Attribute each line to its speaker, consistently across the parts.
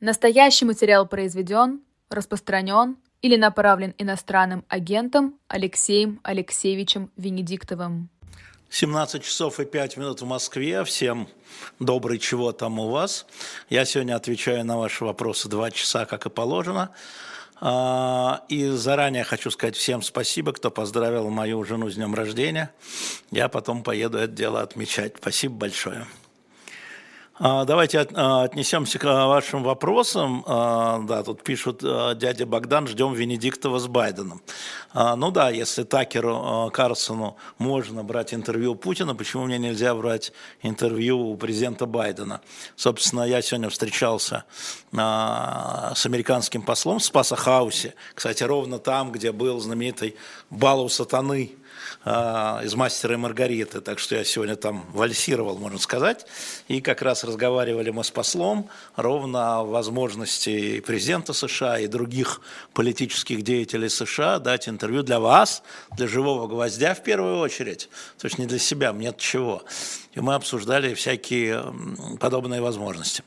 Speaker 1: Настоящий материал произведен, распространен или направлен иностранным агентом Алексеем Алексеевичем Венедиктовым.
Speaker 2: 17 часов и 5 минут в Москве. Всем добрый чего там у вас. Я сегодня отвечаю на ваши вопросы 2 часа, как и положено. А, и заранее хочу сказать всем спасибо, кто поздравил мою жену с днем рождения. Я потом поеду это дело отмечать. Спасибо большое. А, давайте а, отнесемся к вашим вопросам. А, да, тут пишут, дядя Богдан, ждем Венедиктова с Байденом. Ну да, если Такеру Карлсону можно брать интервью Путина, почему мне нельзя брать интервью у президента Байдена? Собственно, я сегодня встречался с американским послом в Спаса Хаусе, кстати, ровно там, где был знаменитый бал у сатаны а, из «Мастера и Маргариты», так что я сегодня там вальсировал, можно сказать, и как раз разговаривали мы с послом ровно о возможности президента США и других политических деятелей США дать интервью для вас, для живого гвоздя в первую очередь, то есть не для себя, мне чего. И мы обсуждали всякие подобные возможности.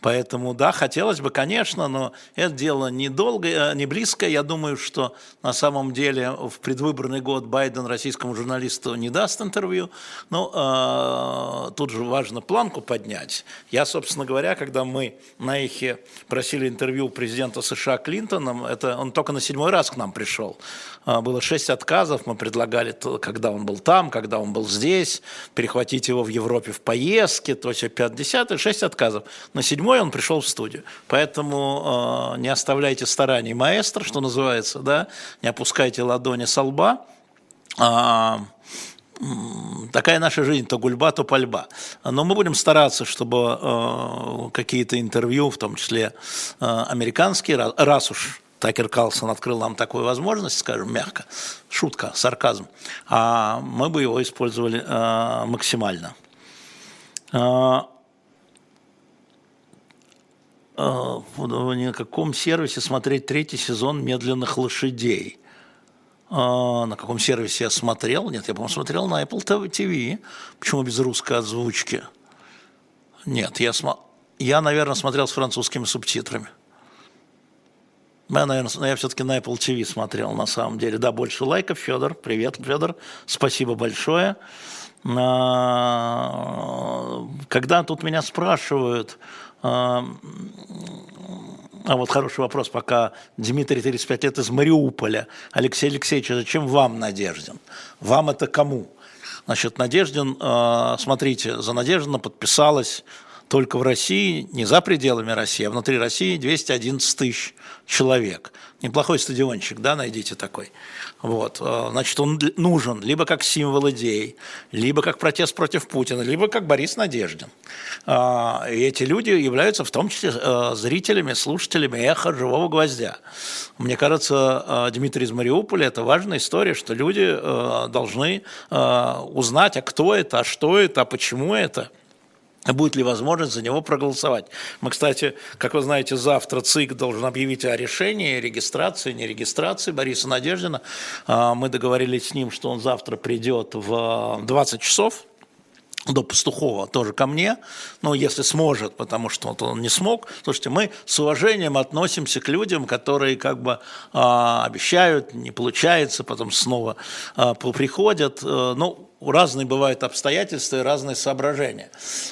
Speaker 2: Поэтому, да, хотелось бы, конечно, но это дело недолго, э, не близкое. Я думаю, что на самом деле в предвыборный год Байден российскому журналисту не даст интервью. Но э, тут же важно планку поднять. Я, собственно говоря, когда мы на эхе просили интервью президента США Клинтона, это он только на седьмой раз к нам пришел. Э, было шесть отказов, мы предлагали, когда он был там, когда он был здесь, перехватить его в Европе в поездке, то есть 50 шесть отказов. На седьмой он пришел в студию. Поэтому э, не оставляйте стараний маэстро, что называется, да, не опускайте ладони со лба. А, такая наша жизнь, то гульба, то пальба. Но мы будем стараться, чтобы э, какие-то интервью, в том числе э, американские, раз, раз уж Такер Карлсон открыл нам такую возможность, скажем мягко, шутка, сарказм, а мы бы его использовали э, максимально. Э, э, на каком сервисе смотреть третий сезон «Медленных лошадей»? Э, на каком сервисе я смотрел? Нет, я, по-моему, смотрел на Apple TV. Почему без русской озвучки? Нет, я, см... я наверное, смотрел с французскими субтитрами. Я, наверное, я все-таки на Apple TV смотрел, на самом деле. Да, больше лайков. Федор, привет, Федор. Спасибо большое. А, когда тут меня спрашивают, а, а вот хороший вопрос, пока Дмитрий 35 лет из Мариуполя. Алексей Алексеевич, а зачем вам Надеждин? Вам это кому? Значит, Надеждин, смотрите, за Надеждина подписалась только в России, не за пределами России, а внутри России 211 тысяч человек. Неплохой стадиончик, да, найдите такой. Вот. Э, значит, он нужен либо как символ идей, либо как протест против Путина, либо как Борис Надеждин. А, и эти люди являются в том числе э, зрителями, слушателями эхо живого гвоздя. Мне кажется, э, Дмитрий из Мариуполя – это важная история, что люди должны узнать, а кто это, а что это, а почему это – будет ли возможность за него проголосовать. Мы, кстати, как вы знаете, завтра ЦИК должен объявить о решении регистрации, не регистрации Бориса Надеждина. А, мы договорились с ним, что он завтра придет в 20 часов, до Пастухова тоже ко мне, ну, если сможет, потому что вот он не смог. Слушайте, мы с уважением относимся к людям, которые как бы э, обещают, не получается, потом снова э, приходят. Э, ну, разные бывают обстоятельства и разные соображения.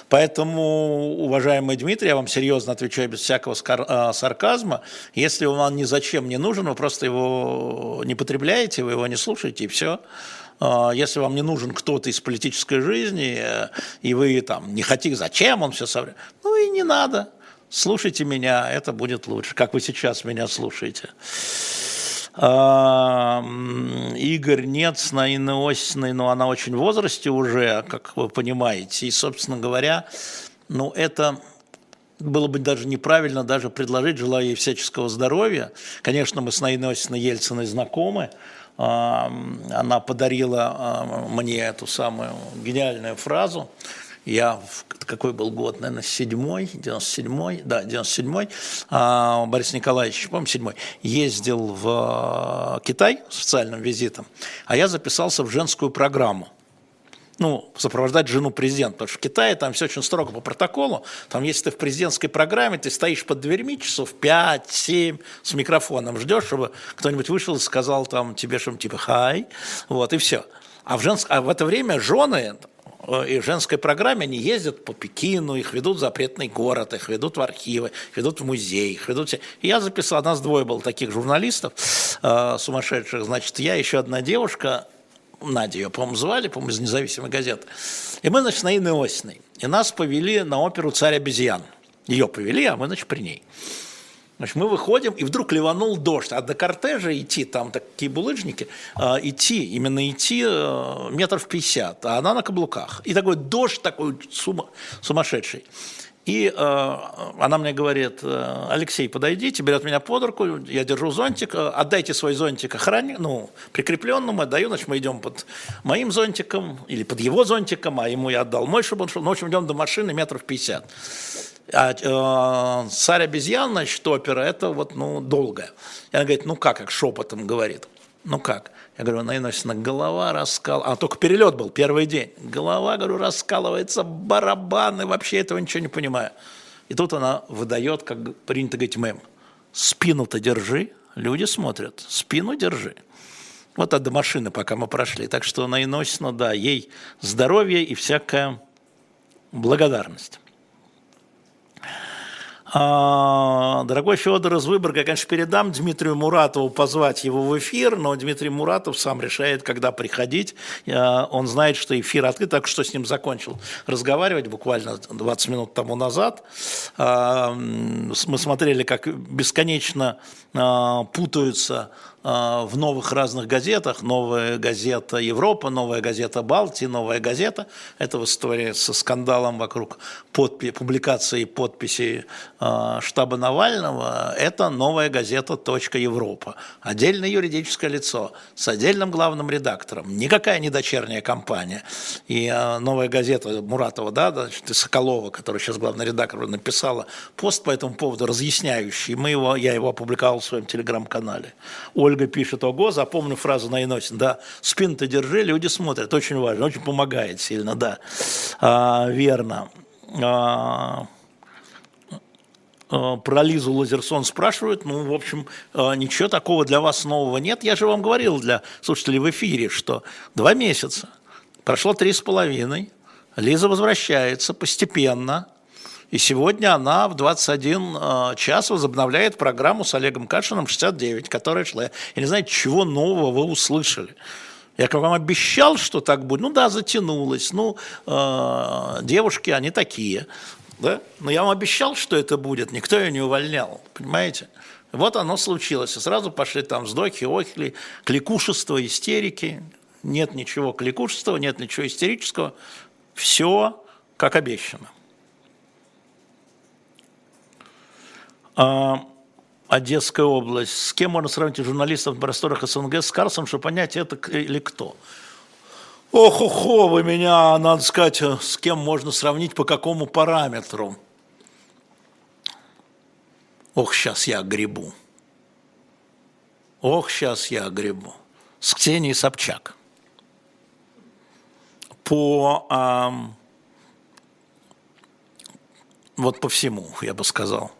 Speaker 2: Поэтому, уважаемый Дмитрий, я вам серьезно отвечаю без всякого а, сарказма, если вам ни зачем не нужен, вы просто его не потребляете, вы его не слушаете, и все. А, если вам не нужен кто-то из политической жизни, э, и вы там не хотите, зачем он все соврет, ну и не надо. Слушайте меня, это будет лучше, как вы сейчас меня слушаете. Игорь нет с Наиной Осиной, но она очень в возрасте уже, как вы понимаете. И, собственно говоря, ну, это было бы даже неправильно даже предложить, желаю ей всяческого здоровья. Конечно, мы с Наиной Осиной Ельциной знакомы. Она подарила мне эту самую гениальную фразу – я, какой был год, наверное, седьмой, 97-й, да, 97-й, а, Борис Николаевич, по-моему, седьмой, ездил в э, Китай с официальным визитом, а я записался в женскую программу. Ну, сопровождать жену президента, потому что в Китае там все очень строго по протоколу, там если ты в президентской программе, ты стоишь под дверьми часов 5-7 с микрофоном, ждешь, чтобы кто-нибудь вышел и сказал там тебе что-нибудь типа «хай», вот, и все. А в, женск... а в это время жены э, и в женской программе они ездят по Пекину, их ведут в запретный город, их ведут в архивы, их ведут в музей, их ведут. И я записал, нас двое было таких журналистов э, сумасшедших, значит, я еще одна девушка, Надя ее, по-моему, звали, по-моему, из независимой газеты. И мы, значит, на Инны Осиной. И нас повели на оперу «Царь обезьян». Ее повели, а мы, значит, при ней. Значит, мы выходим, и вдруг ливанул дождь. А до кортежа идти, там такие булыжники, э, идти, именно идти э, метров пятьдесят, а она на каблуках. И такой дождь такой сума, сумасшедший. И э, она мне говорит, э, Алексей, подойдите, берет меня под руку, я держу зонтик, э, отдайте свой зонтик охране, ну, прикрепленному, отдаю, значит, мы идем под моим зонтиком или под его зонтиком, а ему я отдал мой, чтобы он шел. Ну, в общем, идем до машины метров 50. А э, царь обезьян, значит, опера, это вот, ну, долго. И она говорит, ну как, как шепотом говорит. Ну как? Я говорю, Васильевна, голова раскал... А только перелет был, первый день. Голова, говорю, раскалывается, барабаны, вообще этого ничего не понимаю. И тут она выдает, как принято говорить, мем. Спину-то держи, люди смотрят, спину держи. Вот от до машины, пока мы прошли. Так что Наина Васильевна, да, ей здоровье и всякая благодарность. А, дорогой Федор из Выборга, я, конечно, передам Дмитрию Муратову позвать его в эфир, но Дмитрий Муратов сам решает, когда приходить. Он знает, что эфир открыт, так что с ним закончил разговаривать буквально 20 минут тому назад. А, мы смотрели, как бесконечно а, путаются а, в новых разных газетах. Новая газета Европа, новая газета Балтии, новая газета. Это в истории со скандалом вокруг подпи- публикации подписи э, штаба Навального. Это новая газета «Точка Европа». Отдельное юридическое лицо с отдельным главным редактором. Никакая не дочерняя компания. И э, новая газета Муратова, да, значит, и Соколова, которая сейчас главный редактор, написала пост по этому поводу разъясняющий. Мы его, я его опубликовал в своем телеграм-канале. Ольга пишет, ого, запомню фразу на Иносин, да, спину-то держи, люди смотрят, очень важно, очень помогает сильно, да, а, верно. А, а, про Лизу Лазерсон спрашивают, ну, в общем, а, ничего такого для вас нового нет. Я же вам говорил для слушателей в эфире, что два месяца, прошло три с половиной, Лиза возвращается постепенно, и сегодня она в 21 э, час возобновляет программу с Олегом Кашиным 69, которая шла. Я не знаю, чего нового вы услышали. Я как вам обещал, что так будет. Ну да, затянулось. Ну, э, девушки, они такие. Да? Но я вам обещал, что это будет. Никто ее не увольнял. Понимаете? Вот оно случилось. И сразу пошли там вздохи, охли, кликушество, истерики. Нет ничего кликушества, нет ничего истерического. Все как обещано. Одесская область. С кем можно сравнить журналистов на просторах СНГ с Карсом, чтобы понять, это или кто? ох ох вы меня, надо сказать, с кем можно сравнить, по какому параметру. Ох, сейчас я грибу. Ох, сейчас я грибу. С Ксенией Собчак. По, эм, вот по всему, я бы сказал.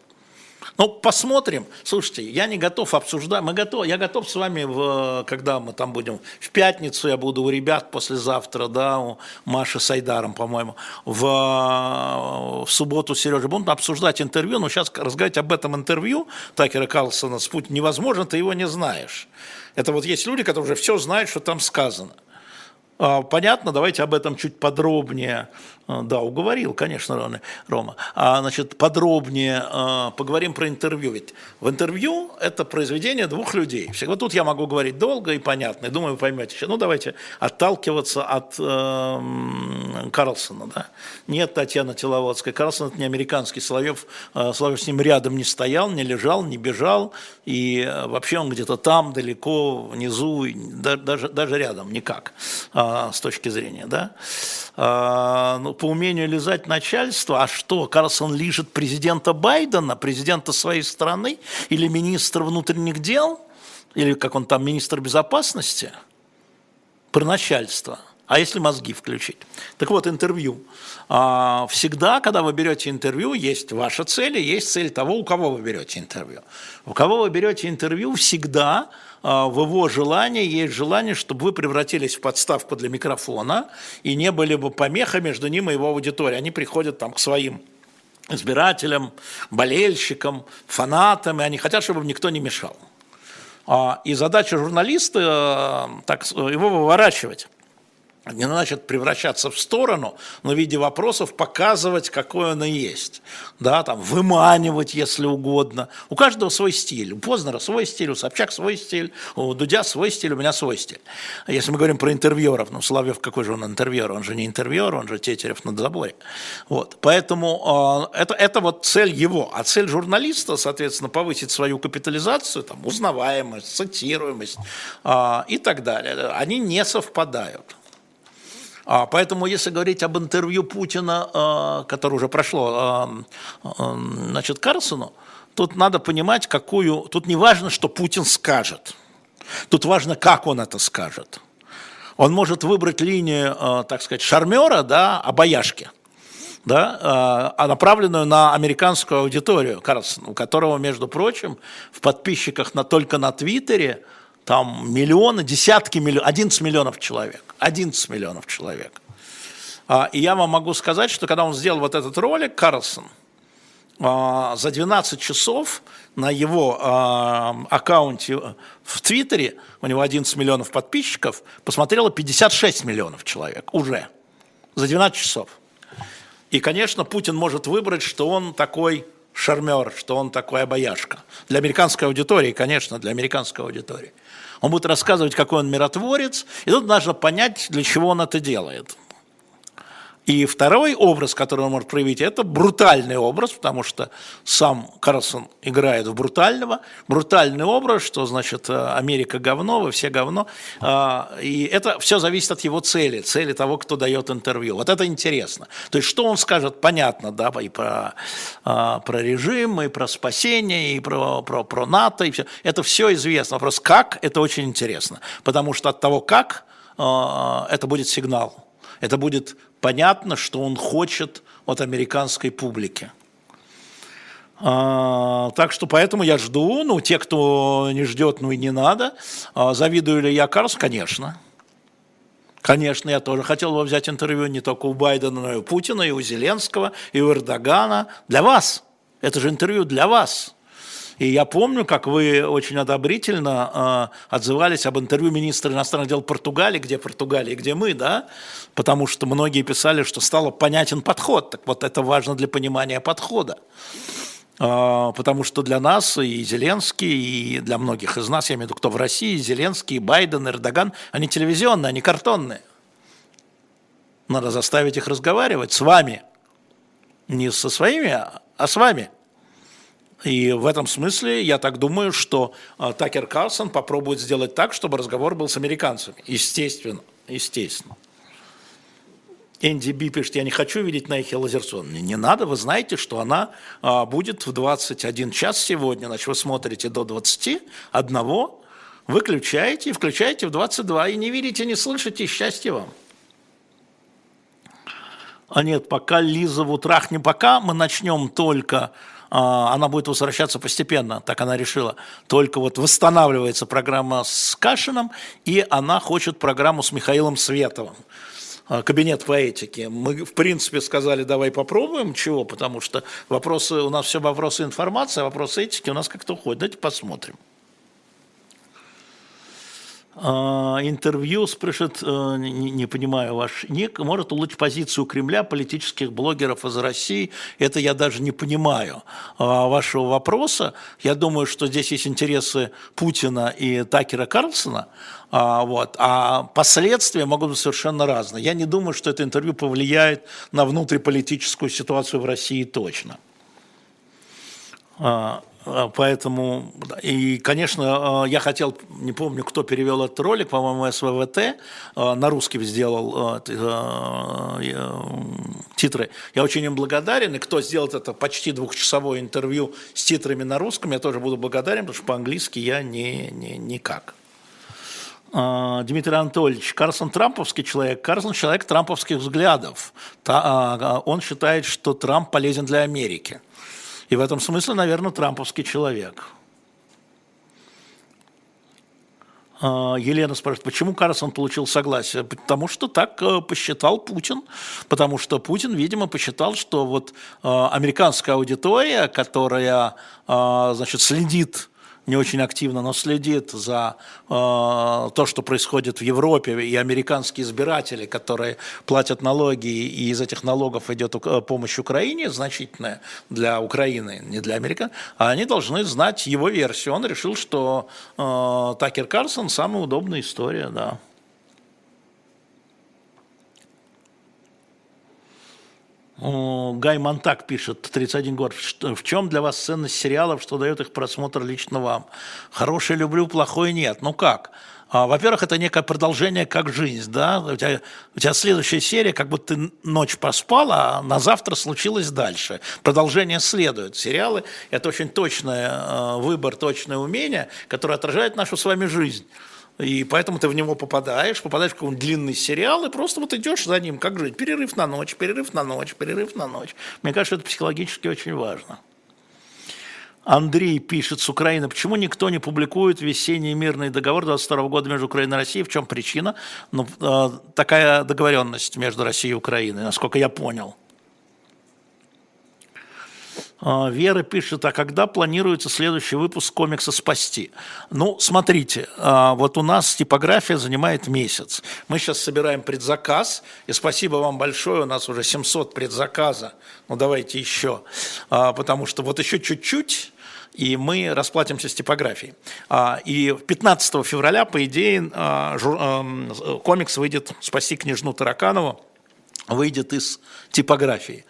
Speaker 2: Ну, посмотрим. Слушайте, я не готов обсуждать. Мы готов, я готов с вами, в, когда мы там будем в пятницу, я буду у ребят послезавтра, да, у Маши с Айдаром, по-моему, в, в субботу Сережа будем обсуждать интервью. Но сейчас разговаривать об этом интервью Такера Карлсона с Путин невозможно, ты его не знаешь. Это вот есть люди, которые уже все знают, что там сказано. А, понятно, давайте об этом чуть подробнее да, уговорил, конечно, Рома. А, значит, подробнее а, поговорим про интервью. Ведь в интервью это произведение двух людей. Вот тут я могу говорить долго и понятно. И думаю, вы поймете. Ну, давайте отталкиваться от э, Карлсона. Да? Нет Татьяны Теловодской. Карлсон – это не американский. Соловьев, э, Соловьев с ним рядом не стоял, не лежал, не бежал. И э, вообще он где-то там, далеко, внизу, даже, даже рядом никак э, с точки зрения. Да? Э, ну, по умению лизать начальство, а что, Карлсон лижет президента Байдена, президента своей страны или министра внутренних дел, или как он там, министр безопасности, про начальство. А если мозги включить? Так вот, интервью. А, всегда, когда вы берете интервью, есть ваша цель и есть цель того, у кого вы берете интервью. У кого вы берете интервью, всегда в его желании есть желание, чтобы вы превратились в подставку для микрофона и не были бы помеха между ним и его аудиторией. Они приходят там к своим избирателям, болельщикам, фанатам, и они хотят, чтобы им никто не мешал. А, и задача журналиста э, так, его выворачивать не значит превращаться в сторону, но в виде вопросов показывать, какой он и есть. Да, там, выманивать, если угодно. У каждого свой стиль. У Познера свой стиль, у Собчак свой стиль, у Дудя свой стиль, у меня свой стиль. Если мы говорим про интервьюеров, ну, Соловьев какой же он интервьюер? Он же не интервьюер, он же Тетерев на заборе. Вот. Поэтому э, это, это вот цель его. А цель журналиста, соответственно, повысить свою капитализацию, там, узнаваемость, цитируемость э, и так далее. Они не совпадают. А, поэтому, если говорить об интервью Путина, а, которое уже прошло, а, значит, Карлсону, тут надо понимать, какую... Тут не важно, что Путин скажет. Тут важно, как он это скажет. Он может выбрать линию, так сказать, шармера, да, обаяшки, да, направленную на американскую аудиторию Карлсона, у которого, между прочим, в подписчиках на, только на Твиттере там миллионы, десятки миллионов, 11 миллионов человек. 11 миллионов человек. А, и я вам могу сказать, что когда он сделал вот этот ролик, Карлсон, а, за 12 часов на его а, аккаунте в Твиттере, у него 11 миллионов подписчиков, посмотрело 56 миллионов человек уже за 12 часов. И, конечно, Путин может выбрать, что он такой шармер, что он такой обаяшка. Для американской аудитории, конечно, для американской аудитории. Он будет рассказывать, какой он миротворец, и тут нужно понять, для чего он это делает. И второй образ, который он может проявить, это брутальный образ, потому что сам Карлсон играет в брутального. Брутальный образ, что значит э, Америка говно, вы все говно. А, и это все зависит от его цели, цели того, кто дает интервью. Вот это интересно. То есть, что он скажет, понятно, да, и про, а, про режим, и про спасение, и про, про, про НАТО, и все. Это все известно. Вопрос, как, это очень интересно. Потому что от того, как, а, это будет сигнал это будет понятно, что он хочет от американской публики. А, так что поэтому я жду, ну, те, кто не ждет, ну и не надо. А, завидую ли я Карлс? Конечно. Конечно, я тоже хотел бы взять интервью не только у Байдена, но и у Путина, и у Зеленского, и у Эрдогана. Для вас. Это же интервью для вас. И я помню, как вы очень одобрительно э, отзывались об интервью министра иностранных дел Португалии, где Португалия, где мы, да, потому что многие писали, что стало понятен подход. Так вот, это важно для понимания подхода. Э, потому что для нас и Зеленский, и для многих из нас, я имею в виду, кто в России, Зеленский, Байден, Эрдоган, они телевизионные, они картонные. Надо заставить их разговаривать с вами. Не со своими, а с вами. И в этом смысле я так думаю, что э, Такер Карлсон попробует сделать так, чтобы разговор был с американцами. Естественно, естественно. Энди Би пишет, я не хочу видеть Нейхи Лазерсон. Не, не надо, вы знаете, что она а, будет в 21 час сегодня, значит, вы смотрите до 21, выключаете включаете в 22, и не видите, не слышите, счастья вам. А нет, пока Лиза в пока, мы начнем только а, она будет возвращаться постепенно, так она решила. Только вот восстанавливается программа с Кашином, и она хочет программу с Михаилом Световым а, кабинет по этике. Мы, в принципе, сказали, давай попробуем, чего, потому что вопросы, у нас все вопросы информации, а вопросы этики у нас как-то уходят. Давайте посмотрим. А, интервью спрашивает, э, не, понимаю ваш ник, может улучшить позицию Кремля политических блогеров из России? Это я даже не понимаю а, вашего вопроса. Я думаю, что здесь есть интересы Путина и Такера Карлсона, а, вот, а последствия могут быть совершенно разные. Я не думаю, что это интервью повлияет на внутриполитическую ситуацию в России точно. А, поэтому, и, конечно, а, я хотел, не помню, кто перевел этот ролик, по-моему, СВВТ, а, на русский сделал титры. Я очень им благодарен, и кто сделал это почти двухчасовое интервью с титрами на русском, я тоже буду благодарен, потому что по-английски я не, не, никак. А, Дмитрий Анатольевич, Карсон трамповский человек, Карсон человек трамповских взглядов. А, он считает, что Трамп полезен для Америки. И в этом смысле, наверное, трамповский человек. А, Елена спрашивает, почему Карлсон получил согласие? Потому что так э, посчитал Путин. Потому что Путин, видимо, посчитал, что вот э, американская аудитория, которая э, значит, следит не очень активно, но следит за э, то, что происходит в Европе, и американские избиратели, которые платят налоги, и из этих налогов идет э, помощь Украине, значительная для Украины, не для Америки, а они должны знать его версию. Он решил, что э, Такер Карсон самая удобная история, да. Гай Монтак пишет, 31 год, в чем для вас ценность сериалов, что дает их просмотр лично вам? Хороший люблю, плохой нет. Ну как? А, во-первых, это некое продолжение как жизнь, да, у тебя, у тебя следующая серия, как будто ты ночь поспал, а на завтра случилось дальше. Продолжение следует. Сериалы – это очень точный э, выбор, точное умение, которое отражает нашу с вами жизнь. И поэтому ты в него попадаешь, попадаешь в какой-нибудь длинный сериал, и просто вот идешь за ним, как жить. Перерыв на ночь, перерыв на ночь, перерыв на ночь. Мне кажется, это психологически очень важно. Андрей пишет с Украины, почему никто не публикует весенний мирный договор 22 года между Украиной и Россией, в чем причина? Ну, э, такая договоренность между Россией и Украиной, насколько я понял – а, Вера пишет, а когда планируется следующий выпуск комикса «Спасти»? Ну, смотрите, а, вот у нас типография занимает месяц. Мы сейчас собираем предзаказ, и спасибо вам большое, у нас уже 700 предзаказа. Ну, давайте еще, а, потому что вот еще чуть-чуть, и мы расплатимся с типографией. И 15 февраля, по идее, комикс выйдет «Спаси княжну Тараканову», выйдет из типографии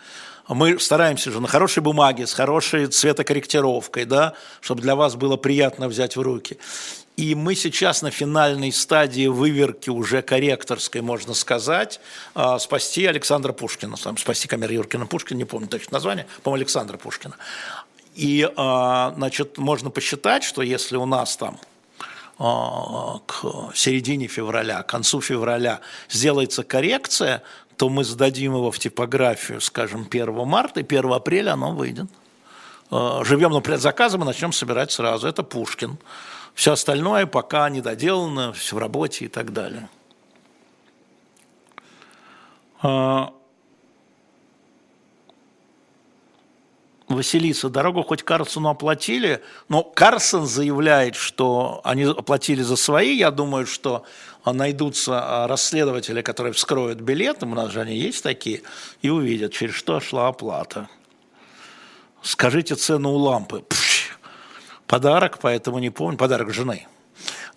Speaker 2: мы стараемся же на хорошей бумаге, с хорошей цветокорректировкой, да, чтобы для вас было приятно взять в руки. И мы сейчас на финальной стадии выверки уже корректорской, можно сказать, а, спасти Александра Пушкина, спасти Камер Юркина Пушкина, не помню точно название, по-моему, Александра Пушкина. И, а, значит, можно посчитать, что если у нас там а, к середине февраля, к концу февраля сделается коррекция, то мы сдадим его в типографию, скажем, 1 марта, и 1 апреля оно выйдет. Э, живем на предзаказом и начнем собирать сразу. Это Пушкин. Все остальное пока не доделано, все в работе и так далее. Э, Василиса, дорогу хоть Карсону оплатили, но Карсон заявляет, что они оплатили за свои. Я думаю, что найдутся а, расследователи, которые вскроют билеты, у нас же они есть такие, и увидят, через что шла оплата. Скажите цену у лампы. Пш, подарок, поэтому не помню, подарок жены.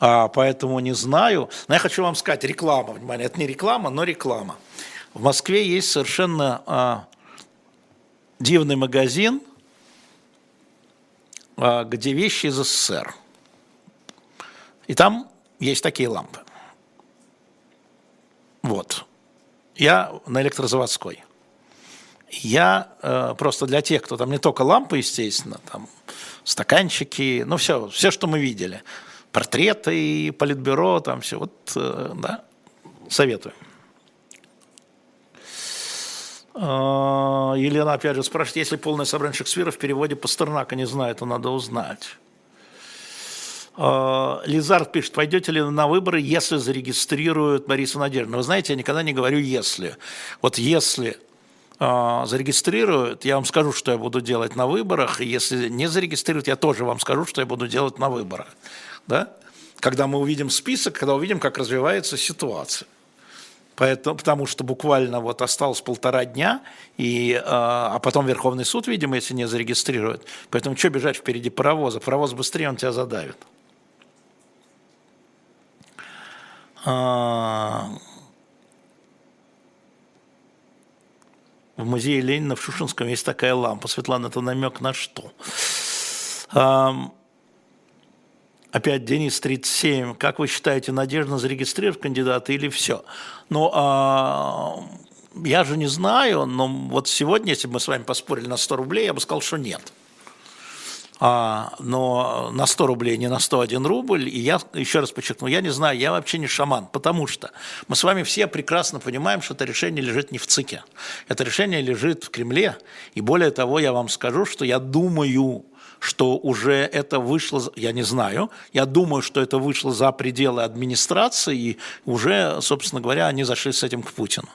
Speaker 2: А, поэтому не знаю. Но я хочу вам сказать, реклама, внимание, это не реклама, но реклама. В Москве есть совершенно а, дивный магазин, а, где вещи из СССР. И там есть такие лампы. Вот. Я на электрозаводской. Я э, просто для тех, кто там не только лампы, естественно, там стаканчики, ну все, все, что мы видели, портреты, политбюро, там все, вот, э, да, советую. Э, Елена опять же спрашивает, если полное собрание Шекспира в переводе Пастернака не знает, то надо узнать. Э, Лизард пишет, пойдете ли на выборы, если зарегистрируют Борису Надеждину. Вы знаете, я никогда не говорю «если». Вот если э, зарегистрируют, я вам скажу, что я буду делать на выборах, и если не зарегистрируют, я тоже вам скажу, что я буду делать на выборах. Да? Когда мы увидим список, когда увидим, как развивается ситуация. Поэтому, потому что буквально вот осталось полтора дня, и, э, а потом Верховный суд, видимо, если не зарегистрирует. Поэтому что бежать впереди паровоза? Паровоз быстрее, он тебя задавит. А, в музее Ленина в Шушинском есть такая лампа. Светлана, это намек на что? А, опять Денис 37. Как вы считаете, надежно зарегистрировать кандидата или все? Ну, а, я же не знаю, но вот сегодня, если бы мы с вами поспорили на 100 рублей, я бы сказал, что нет. А, но на 100 рублей, не на 101 рубль. И я еще раз подчеркну, я не знаю, я вообще не шаман, потому что мы с вами все прекрасно понимаем, что это решение лежит не в ЦИКе. Это решение лежит в Кремле. И более того, я вам скажу, что я думаю, что уже это вышло, я не знаю, я думаю, что это вышло за пределы администрации, и уже, собственно говоря, они зашли с этим к Путину.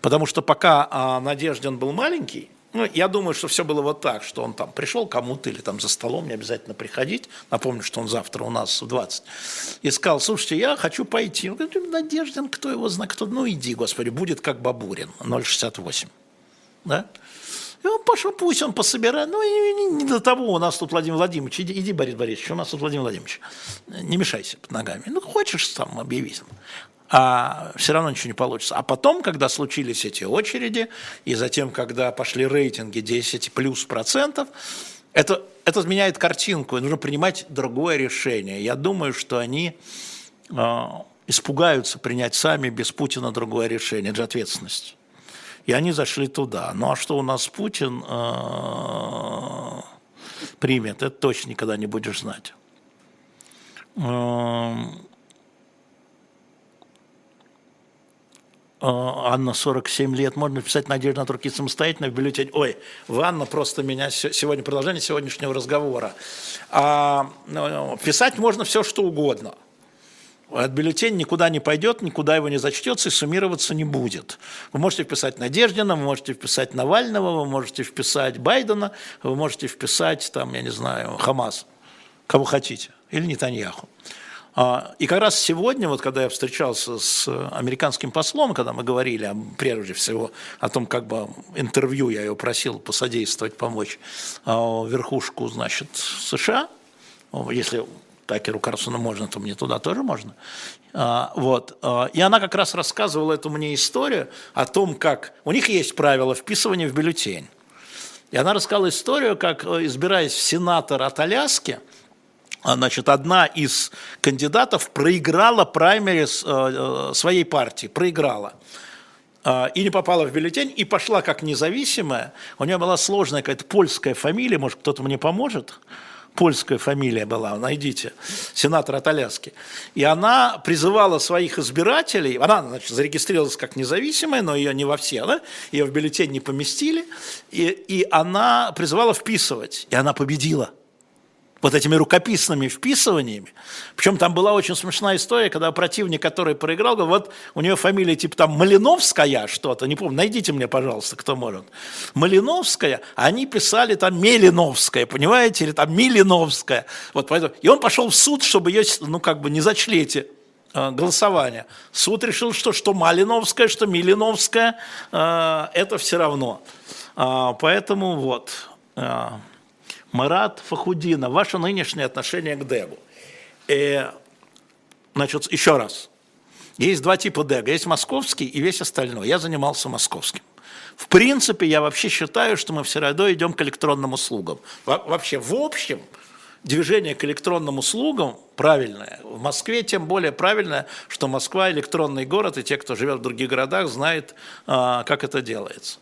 Speaker 2: Потому что пока а, Надеждин был маленький, ну, я думаю, что все было вот так, что он там пришел кому-то или там за столом, не обязательно приходить. Напомню, что он завтра у нас в 20. И сказал, слушайте, я хочу пойти. Он говорит, Надеждин, кто его знает, кто? Ну, иди, господи, будет как Бабурин, 0,68. Да? И он пошел, пусть он пособирает. Ну, и не, не до того у нас тут Владимир Владимирович. Иди, иди, Борис Борисович, у нас тут Владимир Владимирович. Не мешайся под ногами. Ну, хочешь там объявить а все равно ничего не получится. А потом, когда случились эти очереди, и затем, когда пошли рейтинги 10 плюс процентов, это, это меняет картинку, и нужно принимать другое решение. Я думаю, что они э, испугаются принять сами без Путина другое решение, это же ответственность. И они зашли туда. Ну а что у нас Путин э, примет, это точно никогда не будешь знать. Эм, А, Анна, 47 лет, можно писать Надежда на руки самостоятельно в бюллетень. Ой, в Анна просто меня сегодня, продолжение сегодняшнего разговора. А, ну, писать можно все, что угодно. От бюллетень никуда не пойдет, никуда его не зачтется и суммироваться не будет. Вы можете вписать Надеждина, вы можете вписать Навального, вы можете вписать Байдена, вы можете вписать, там, я не знаю, Хамас, кого хотите, или Нетаньяху. А, и как раз сегодня, вот когда я встречался с американским послом, когда мы говорили прежде всего о том, как бы интервью, я его просил посодействовать, помочь а, верхушку, значит, США, если Такеру Карсону можно, то мне туда тоже можно. А, вот. И она как раз рассказывала эту мне историю о том, как у них есть правила вписывания в бюллетень. И она рассказала историю, как, э, избираясь в сенатор от Аляски, значит, одна из кандидатов проиграла праймерис э, э, своей партии, проиграла а, и не попала в бюллетень, и пошла как независимая. У нее была сложная какая-то польская фамилия, может, кто-то мне поможет? Польская фамилия была, найдите, сенатор от Аляски. И она призывала своих избирателей, она, значит, зарегистрировалась как независимая, но ее не во все, да? ее в бюллетень не поместили, и, и она призывала вписывать, и она победила – вот этими рукописными вписываниями. Причем там была очень смешная история, когда противник, который проиграл, говорил, вот у нее фамилия типа там Малиновская что-то, не помню, найдите мне, пожалуйста, кто может. Малиновская, а они писали там Мелиновская, понимаете, или там Милиновская. Вот поэтому, и он пошел в суд, чтобы ее, ну как бы не зачли эти э, голосования. Суд решил, что что Малиновская, что Милиновская, э, это все равно. Э, поэтому вот... Марат Фахудина, ваше нынешнее отношение к Дегу. Э, значит, еще раз. Есть два типа Дега. Есть московский и весь остальной. Я занимался московским. В принципе, я вообще считаю, что мы все равно идем к электронным услугам. Во вообще, в общем, движение к электронным услугам правильное. В Москве тем более правильное, что Москва электронный город, и те, кто живет в других городах, знают, а, как это делается.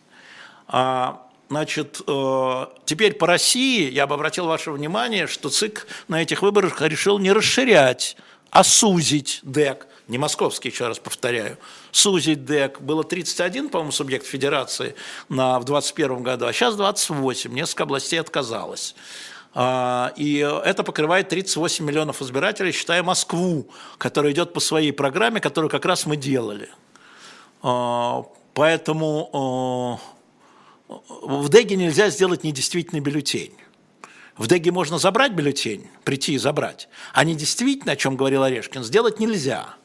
Speaker 2: А, Значит, э, теперь по России я бы обратил ваше внимание, что ЦИК на этих выборах решил не расширять, а сузить ДЭК. Не московский, еще раз повторяю. Сузить ДЭК. Было 31, по-моему, субъект федерации на, в 2021 году, а сейчас 28. Несколько областей отказалось. А, и это покрывает 38 миллионов избирателей, считая Москву, которая идет по своей программе, которую как раз мы делали. А, поэтому э, в ДЭГе нельзя сделать недействительный бюллетень. В ДЭГе можно забрать бюллетень, прийти и забрать, а недействительно, о чем говорил Орешкин, сделать нельзя.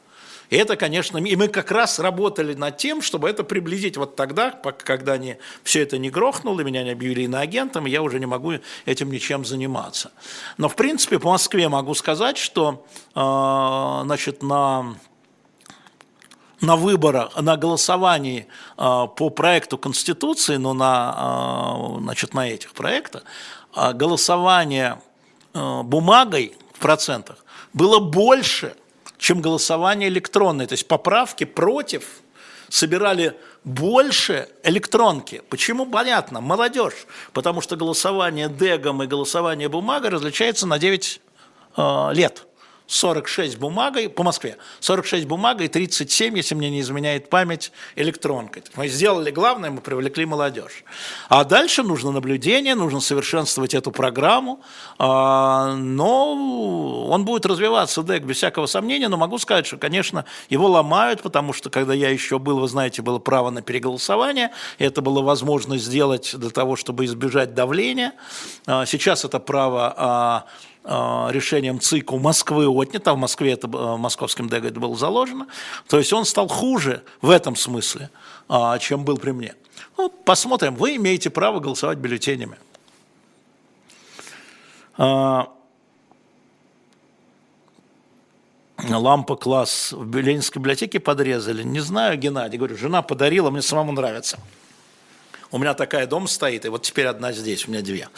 Speaker 2: И это, конечно, и мы как раз работали над тем, чтобы это приблизить вот тогда, когда не, все это не грохнуло, меня не объявили иноагентом, я уже не могу этим ничем заниматься. Но, в принципе, по Москве могу сказать, что э, значит, на на выборах, на голосовании а, по проекту Конституции, но на, а, значит, на этих проектах, а, голосование бумагой в процентах было больше, чем голосование электронное. То есть поправки против собирали больше электронки. Почему? Понятно, молодежь. Потому что голосование дегом и голосование бумагой различается на 9 э, лет. 46 бумагой по Москве, 46 бумагой, 37, если мне не изменяет память, электронкой. Мы сделали главное, мы привлекли молодежь. А дальше нужно наблюдение, нужно совершенствовать эту программу, а, но он будет развиваться, ДЭК, без всякого сомнения, но могу сказать, что, конечно, его ломают, потому что, когда я еще был, вы знаете, было право на переголосование, это было возможно сделать для того, чтобы избежать давления. А, сейчас это право а, решением ЦИК у Москвы отнято, в Москве это э, московским ДЭГ это было заложено, то есть он стал хуже в этом смысле, а, чем был при мне. Ну, посмотрим, вы имеете право голосовать бюллетенями. Лампа класс в Ленинской библиотеке подрезали. Не знаю, Геннадий, говорю, жена подарила, мне самому нравится. У меня такая дом стоит, и вот теперь одна здесь, у меня две.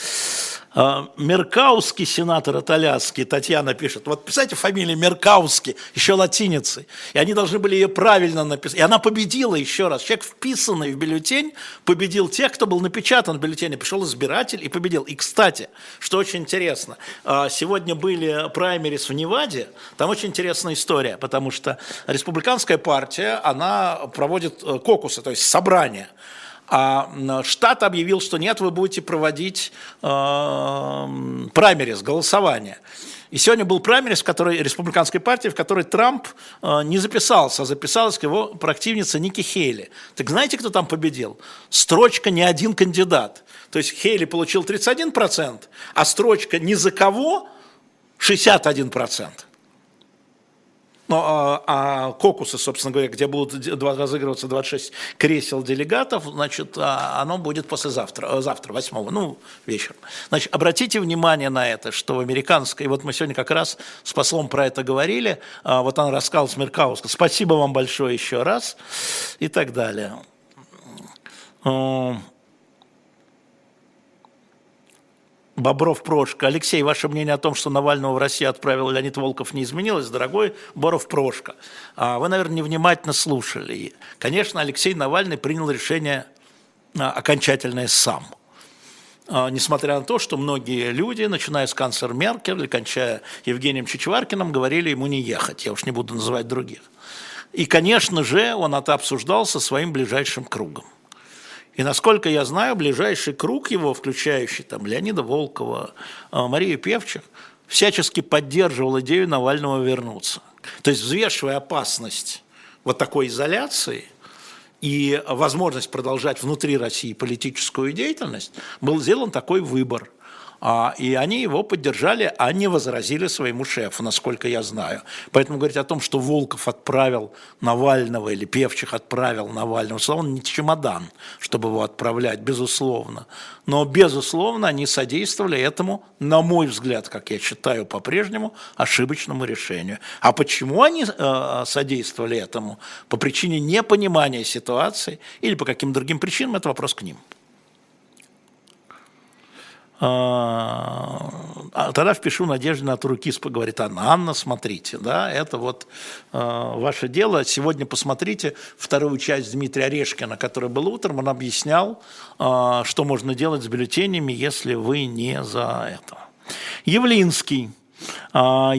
Speaker 2: А, Меркауский сенатор Аталяцкий, Татьяна пишет, вот писайте фамилию Меркауский, еще латиницей, и они должны были ее правильно написать. И она победила еще раз. Человек, вписанный в бюллетень, победил тех, кто был напечатан в бюллетене. Пришел избиратель и победил. И, кстати, что очень интересно, а, сегодня были праймерис в Неваде, там очень интересная история, потому что республиканская партия, она проводит э, кокусы, то есть собрания а штат объявил, что нет, вы будете проводить э, праймерис, голосование. И сегодня был праймерис в которой, республиканской партии, в которой Трамп э, не записался, а записалась его противница Ники Хейли. Так знаете, кто там победил? Строчка «Не один кандидат». То есть Хейли получил 31%, а строчка «Ни за кого» 61%. Ну, а, а кокусы, собственно говоря, где будут разыгрываться 26 кресел делегатов, значит, а, оно будет послезавтра, э, завтра, 8 ну, вечером. Значит, обратите внимание на это, что в американской, вот мы сегодня как раз с послом про это говорили, а, вот он рассказал с Меркауска, спасибо вам большое еще раз и так далее. Бобров Прошка. Алексей, ваше мнение о том, что Навального в России отправил Леонид Волков, не изменилось? Дорогой Боров Прошка, а вы, наверное, невнимательно слушали. Конечно, Алексей Навальный принял решение а, окончательное сам. А, несмотря на то, что многие люди, начиная с канцлера Меркель кончая Евгением Чичваркиным, говорили ему не ехать, я уж не буду называть других. И, конечно же, он это обсуждал со своим ближайшим кругом. И насколько я знаю, ближайший круг его, включающий там Леонида Волкова, э, Марию Певчих, всячески поддерживал идею Навального вернуться. То есть взвешивая опасность вот такой изоляции и возможность продолжать внутри России политическую деятельность, был сделан такой выбор – и они его поддержали, а не возразили своему шефу, насколько я знаю. Поэтому говорить о том, что Волков отправил Навального или Певчих отправил Навального, он не чемодан, чтобы его отправлять, безусловно. Но, безусловно, они содействовали этому, на мой взгляд, как я считаю по-прежнему, ошибочному решению. А почему они э, содействовали этому? По причине непонимания ситуации или по каким другим причинам, это вопрос к ним. А, а тогда впишу Надежде на руки, говорит Анна, Анна, смотрите, да, это вот э, ваше дело. Сегодня посмотрите вторую часть Дмитрия Орешкина, который был утром, он объяснял, э, что можно делать с бюллетенями, если вы не за это. Явлинский. А, а,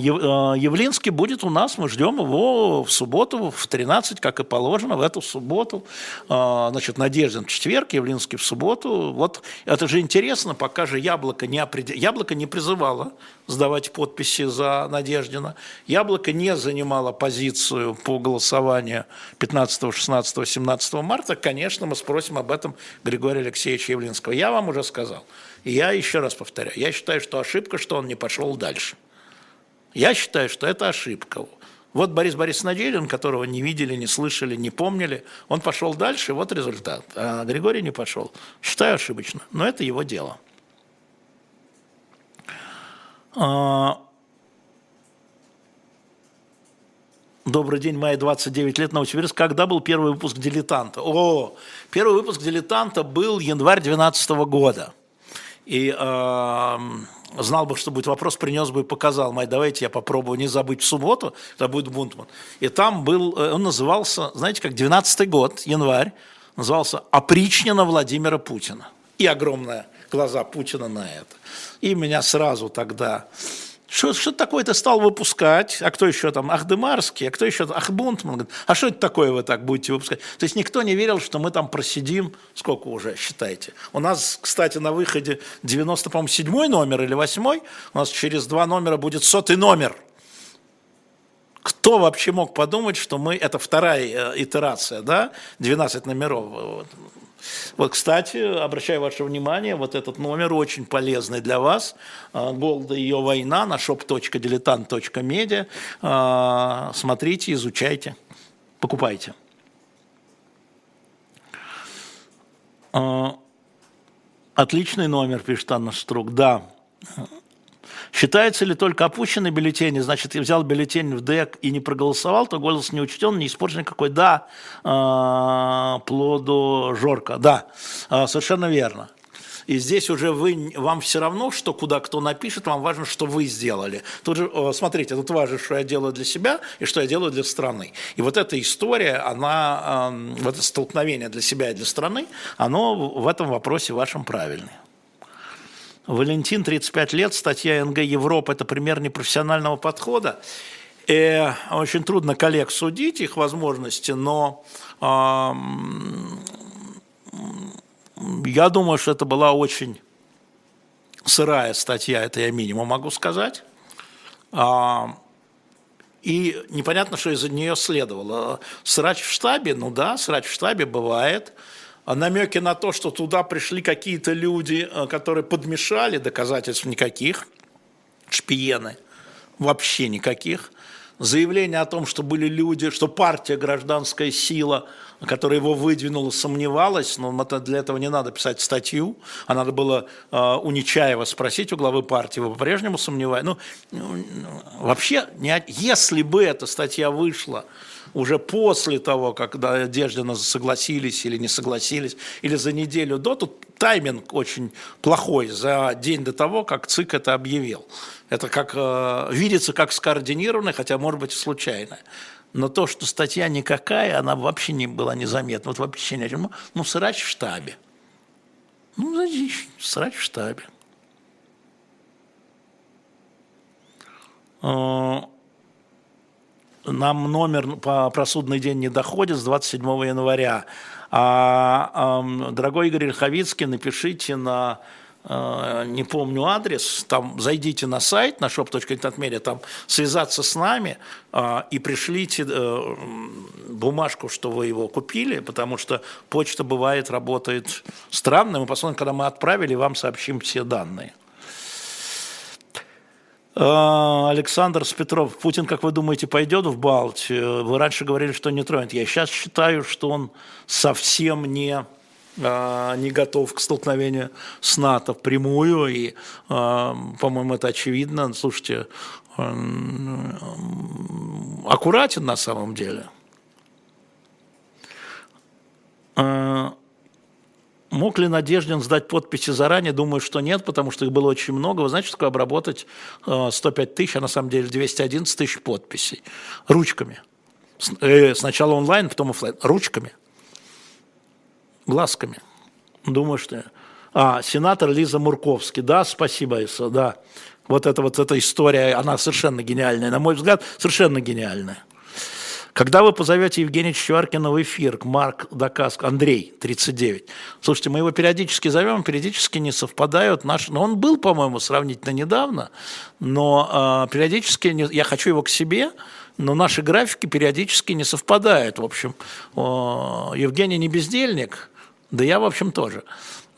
Speaker 2: Явлинский будет у нас, мы ждем его в субботу в 13, как и положено, в эту субботу. А, значит, Надеждин в четверг, Явлинский в субботу. Вот это же интересно, пока же Яблоко не, опред... Яблоко не призывало сдавать подписи за Надеждина. Яблоко не занимало позицию по голосованию 15, 16, 17 марта. Конечно, мы спросим об этом Григория Алексеевича Явлинского. Я вам уже сказал. И я еще раз повторяю, я считаю, что ошибка, что он не пошел дальше. Я считаю, что это ошибка. Вот Борис Борисович Наделин, которого не видели, не слышали, не помнили, он пошел дальше, вот результат. А Григорий не пошел. Считаю ошибочно, но это его дело. А, Добрый день, мая 29 лет, Новосибирск. Когда был первый выпуск «Дилетанта»? О, первый выпуск «Дилетанта» был январь 2012 года. И э, знал бы, что будет вопрос, принес бы и показал. Май, давайте я попробую не забыть в субботу, это будет Бунтман. И там был, э, он назывался, знаете, как 12 год, январь, назывался «Опричнина Владимира Путина». И огромные глаза Путина на это. И меня сразу тогда что, что такое ты стал выпускать? А кто еще там? Ахдемарский? А кто еще? Ахбунтман? Говорит, а что это такое вы так будете выпускать? То есть никто не верил, что мы там просидим, сколько уже, считайте. У нас, кстати, на выходе 90, по-моему, седьмой номер или восьмой. У нас через два номера будет сотый номер. Кто вообще мог подумать, что мы, это вторая э, итерация, да, 12 номеров. Вот, кстати, обращаю ваше внимание, вот этот номер очень полезный для вас. А, Голда и ее война на shop.diletant.media. А, смотрите, изучайте, покупайте. А, отличный номер, пишет Анна Струк. Да, Считается ли только опущенный бюллетень, значит, я взял бюллетень в ДЭК и не проголосовал, то голос не учтен, не испорчен никакой. Да, э, плоду Жорка, да, э, совершенно верно. И здесь уже вы, вам все равно, что куда кто напишет, вам важно, что вы сделали. Тут же, смотрите, тут важно, что я делаю для себя и что я делаю для страны. И вот эта история, она, вот это столкновение для себя и для страны, оно в этом вопросе вашем правильное. Валентин, 35 лет, статья НГ Европа – это пример непрофессионального подхода. И э, очень трудно коллег судить, их возможности, но э, я думаю, что это была очень сырая статья, это я минимум могу сказать. А, и непонятно, что из-за нее следовало. Срач в штабе, ну да, срач в штабе бывает – намеки на то, что туда пришли какие-то люди, э, которые подмешали, доказательств никаких, шпиены, вообще никаких. Заявление о том, что были люди, что партия «Гражданская сила», которая его выдвинула, сомневалась, но для этого не надо писать статью, а надо было э, у Нечаева спросить у главы партии, вы по-прежнему сомневаетесь? Ну, ну, вообще, не, если бы эта статья вышла уже после того, когда Деждина согласились или не согласились, или за неделю до, тут тайминг очень плохой за день до того, как ЦИК это объявил. Это как э, видится как скоординированное, хотя может быть и случайно. Но то, что статья никакая, она вообще не была незаметна. Вот вообще ни о чем. Ну, срач в штабе. Ну, зачем? Срач в штабе. Нам номер по просудный день не доходит с 27 января. А, дорогой Игорь Ильховицкий, напишите на э, не помню адрес, там зайдите на сайт на shop.internetmedia, там связаться с нами э, и пришлите э, бумажку, что вы его купили, потому что почта бывает работает странно, мы посмотрим, когда мы отправили, вам сообщим все данные. А, Александр Спетров, Путин, как вы думаете, пойдет в Балтию? Вы раньше говорили, что не тронет. Я сейчас считаю, что он совсем не, а, не готов к столкновению с НАТО впрямую. И, а, по-моему, это очевидно. Слушайте, аккуратен на самом деле. Мог ли Надеждин сдать подписи заранее? Думаю, что нет, потому что их было очень много. Вы знаете, что обработать 105 э, тысяч, а на самом деле 211 тысяч подписей? Ручками. Э, сначала онлайн, потом офлайн. Ручками. Глазками. Думаю, что... А, сенатор Лиза Мурковский. Да, спасибо, Иса, да. Вот эта вот эта история, она совершенно гениальная. На мой взгляд, совершенно гениальная. Когда вы позовете Евгения Чичваркина в эфир, Марк Дакаск, Андрей, 39, слушайте, мы его периодически зовем, периодически не совпадают наши, но он был, по-моему, сравнительно недавно, но э, периодически, не, я хочу его к себе, но наши графики периодически не совпадают. В общем, э, Евгений не бездельник, да я, в общем, тоже.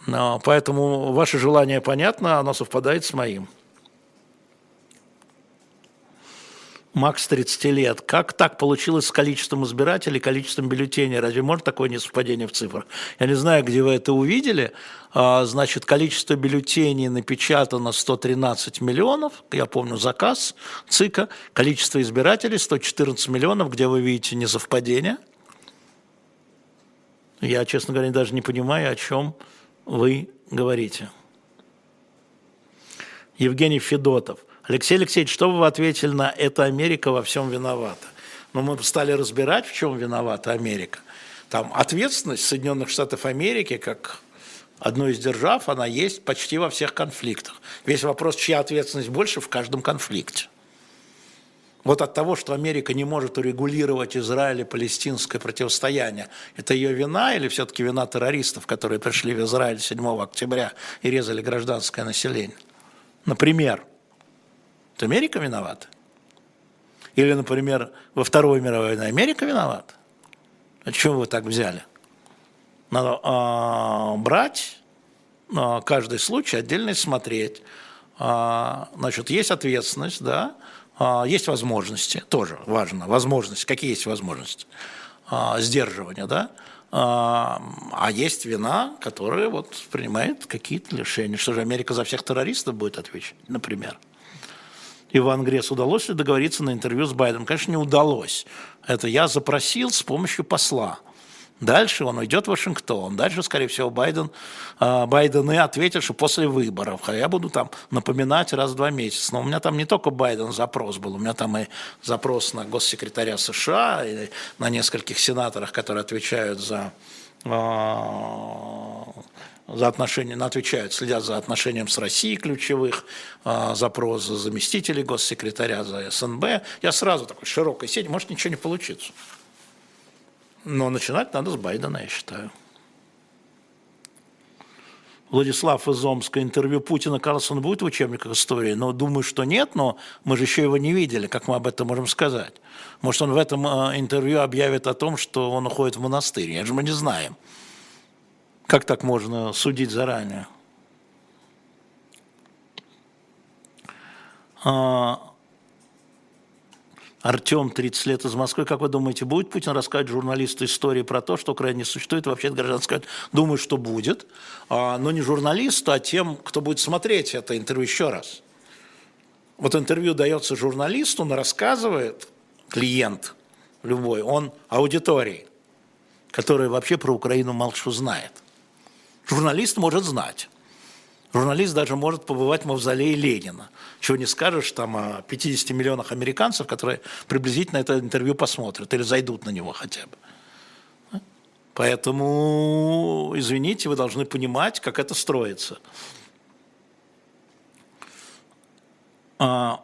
Speaker 2: Э, поэтому ваше желание понятно, оно совпадает с моим. Макс 30 лет. Как так получилось с количеством избирателей, количеством бюллетеней? Разве может такое несовпадение в цифрах? Я не знаю, где вы это увидели. А, значит, количество бюллетеней напечатано 113 миллионов. Я помню заказ ЦИКа. Количество избирателей 114 миллионов. Где вы видите несовпадение? Я, честно говоря, даже не понимаю, о чем вы говорите. Евгений Федотов. Алексей Алексеевич, что вы ответили на «это Америка во всем виновата»? Ну, мы стали разбирать, в чем виновата Америка. Там ответственность Соединенных Штатов Америки, как одной из держав, она есть почти во всех конфликтах. Весь вопрос, чья ответственность больше в каждом конфликте. Вот от того, что Америка не может урегулировать Израиль и палестинское противостояние, это ее вина или все-таки вина террористов, которые пришли в Израиль 7 октября и резали гражданское население? Например, это Америка виновата? Или, например, во Второй мировой войне Америка виновата? А чего вы так взяли? Надо э, брать э, каждый случай отдельно смотреть. Э, значит, есть ответственность, да, а, есть возможности, тоже важно, возможности, какие есть возможности а, сдерживания, да, а есть вина, которая вот принимает какие-то решения. Что же, Америка за всех террористов будет отвечать, например? Иван Грес удалось ли договориться на интервью с Байденом? Конечно, не удалось. Это я запросил с помощью посла – Дальше он уйдет в Вашингтон. Дальше, скорее всего, Байден, э, Байден и ответит, что после выборов. А я буду там напоминать раз в два месяца. Но у меня там не только Байден запрос был, у меня там и запрос на госсекретаря США, и на нескольких сенаторах, которые отвечают за э, за отношения, ну, отвечают, следят за отношением с Россией ключевых, э, запрос за заместителей госсекретаря, за СНБ. Я сразу такой широкой сети, может ничего не получится. Но начинать надо с Байдена, я считаю. Владислав из Омска, интервью Путина Карлсон будет в учебниках истории? Но думаю, что нет, но мы же еще его не видели, как мы об этом можем сказать. Может, он в этом э, интервью объявит о том, что он уходит в монастырь. Это же мы не знаем. Как так можно судить заранее? А, Артем, 30 лет из Москвы. Как вы думаете, будет Путин рассказывать журналисту истории про то, что Украина не существует? Вообще гражданская Думаю, что будет. А, но не журналисту, а тем, кто будет смотреть это интервью еще раз. Вот интервью дается журналисту, но рассказывает клиент любой, он аудитории, которая вообще про Украину мало что знает. Журналист может знать. Журналист даже может побывать в мавзолее Ленина. Чего не скажешь там о 50 миллионах американцев, которые приблизительно это интервью посмотрят или зайдут на него хотя бы. Поэтому, извините, вы должны понимать, как это строится. А,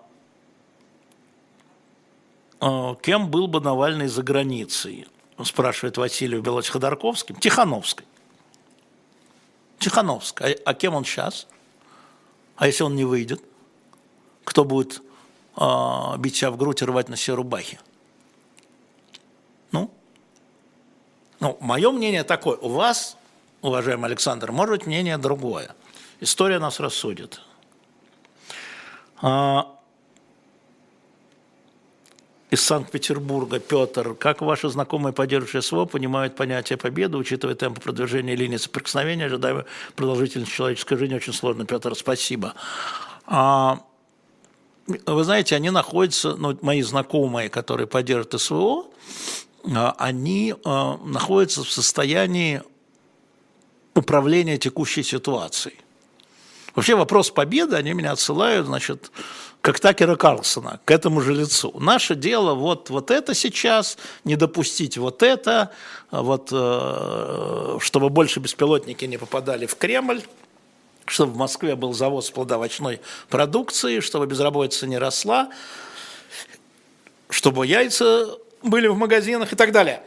Speaker 2: а, кем был бы Навальный за границей? Спрашивает Василий Белович Ходорковским. Тихановской. Тихановск. А, а кем он сейчас? А если он не выйдет? Кто будет э, бить себя в грудь и рвать на себе рубахи? Ну? Ну, мое мнение такое. У вас, уважаемый Александр, может быть мнение другое. История нас рассудит. А, из Санкт-Петербурга Петр. Как ваши знакомые, поддерживающие СВО, понимают понятие победы, учитывая темп продвижения линии соприкосновения, ожидаемой продолжительность человеческой жизни? Очень сложно, Петр, спасибо. А, вы знаете, они находятся, ну, мои знакомые, которые поддерживают СВО, а, они а, находятся в состоянии управления текущей ситуацией. Вообще вопрос победы, они меня отсылают, значит, как Такера Карлсона, к этому же лицу. Наше дело вот, вот это сейчас, не допустить вот это, вот, э, чтобы больше беспилотники не попадали в Кремль, чтобы в Москве был завод с плодовочной продукцией, чтобы безработица не росла, чтобы яйца были в магазинах и так далее.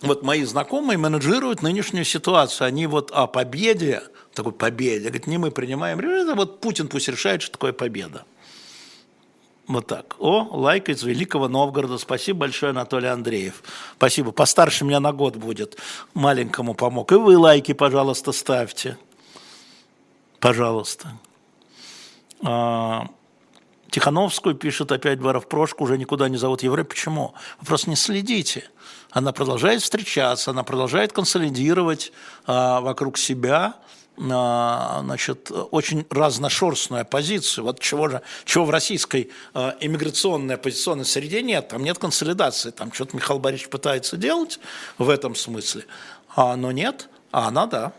Speaker 2: Вот мои знакомые менеджируют нынешнюю ситуацию. Они вот о победе, такой победе, говорят, не мы принимаем, это вот Путин пусть решает, что такое победа. Вот так. О, лайк из Великого Новгорода. Спасибо большое, Анатолий Андреев. Спасибо. Постарше меня на год будет. Маленькому помог. И вы лайки, пожалуйста, ставьте. Пожалуйста. А, Тихановскую пишет опять Дворов Прошку, уже никуда не зовут Еврей. Почему? Вы просто не следите. Она продолжает встречаться, она продолжает консолидировать а, вокруг себя значит, очень разношерстную позицию. Вот чего же, чего в российской э, иммиграционной оппозиционной среде нет, там нет консолидации, там что-то Михаил Борисович пытается делать в этом смысле, а, но нет, а она да.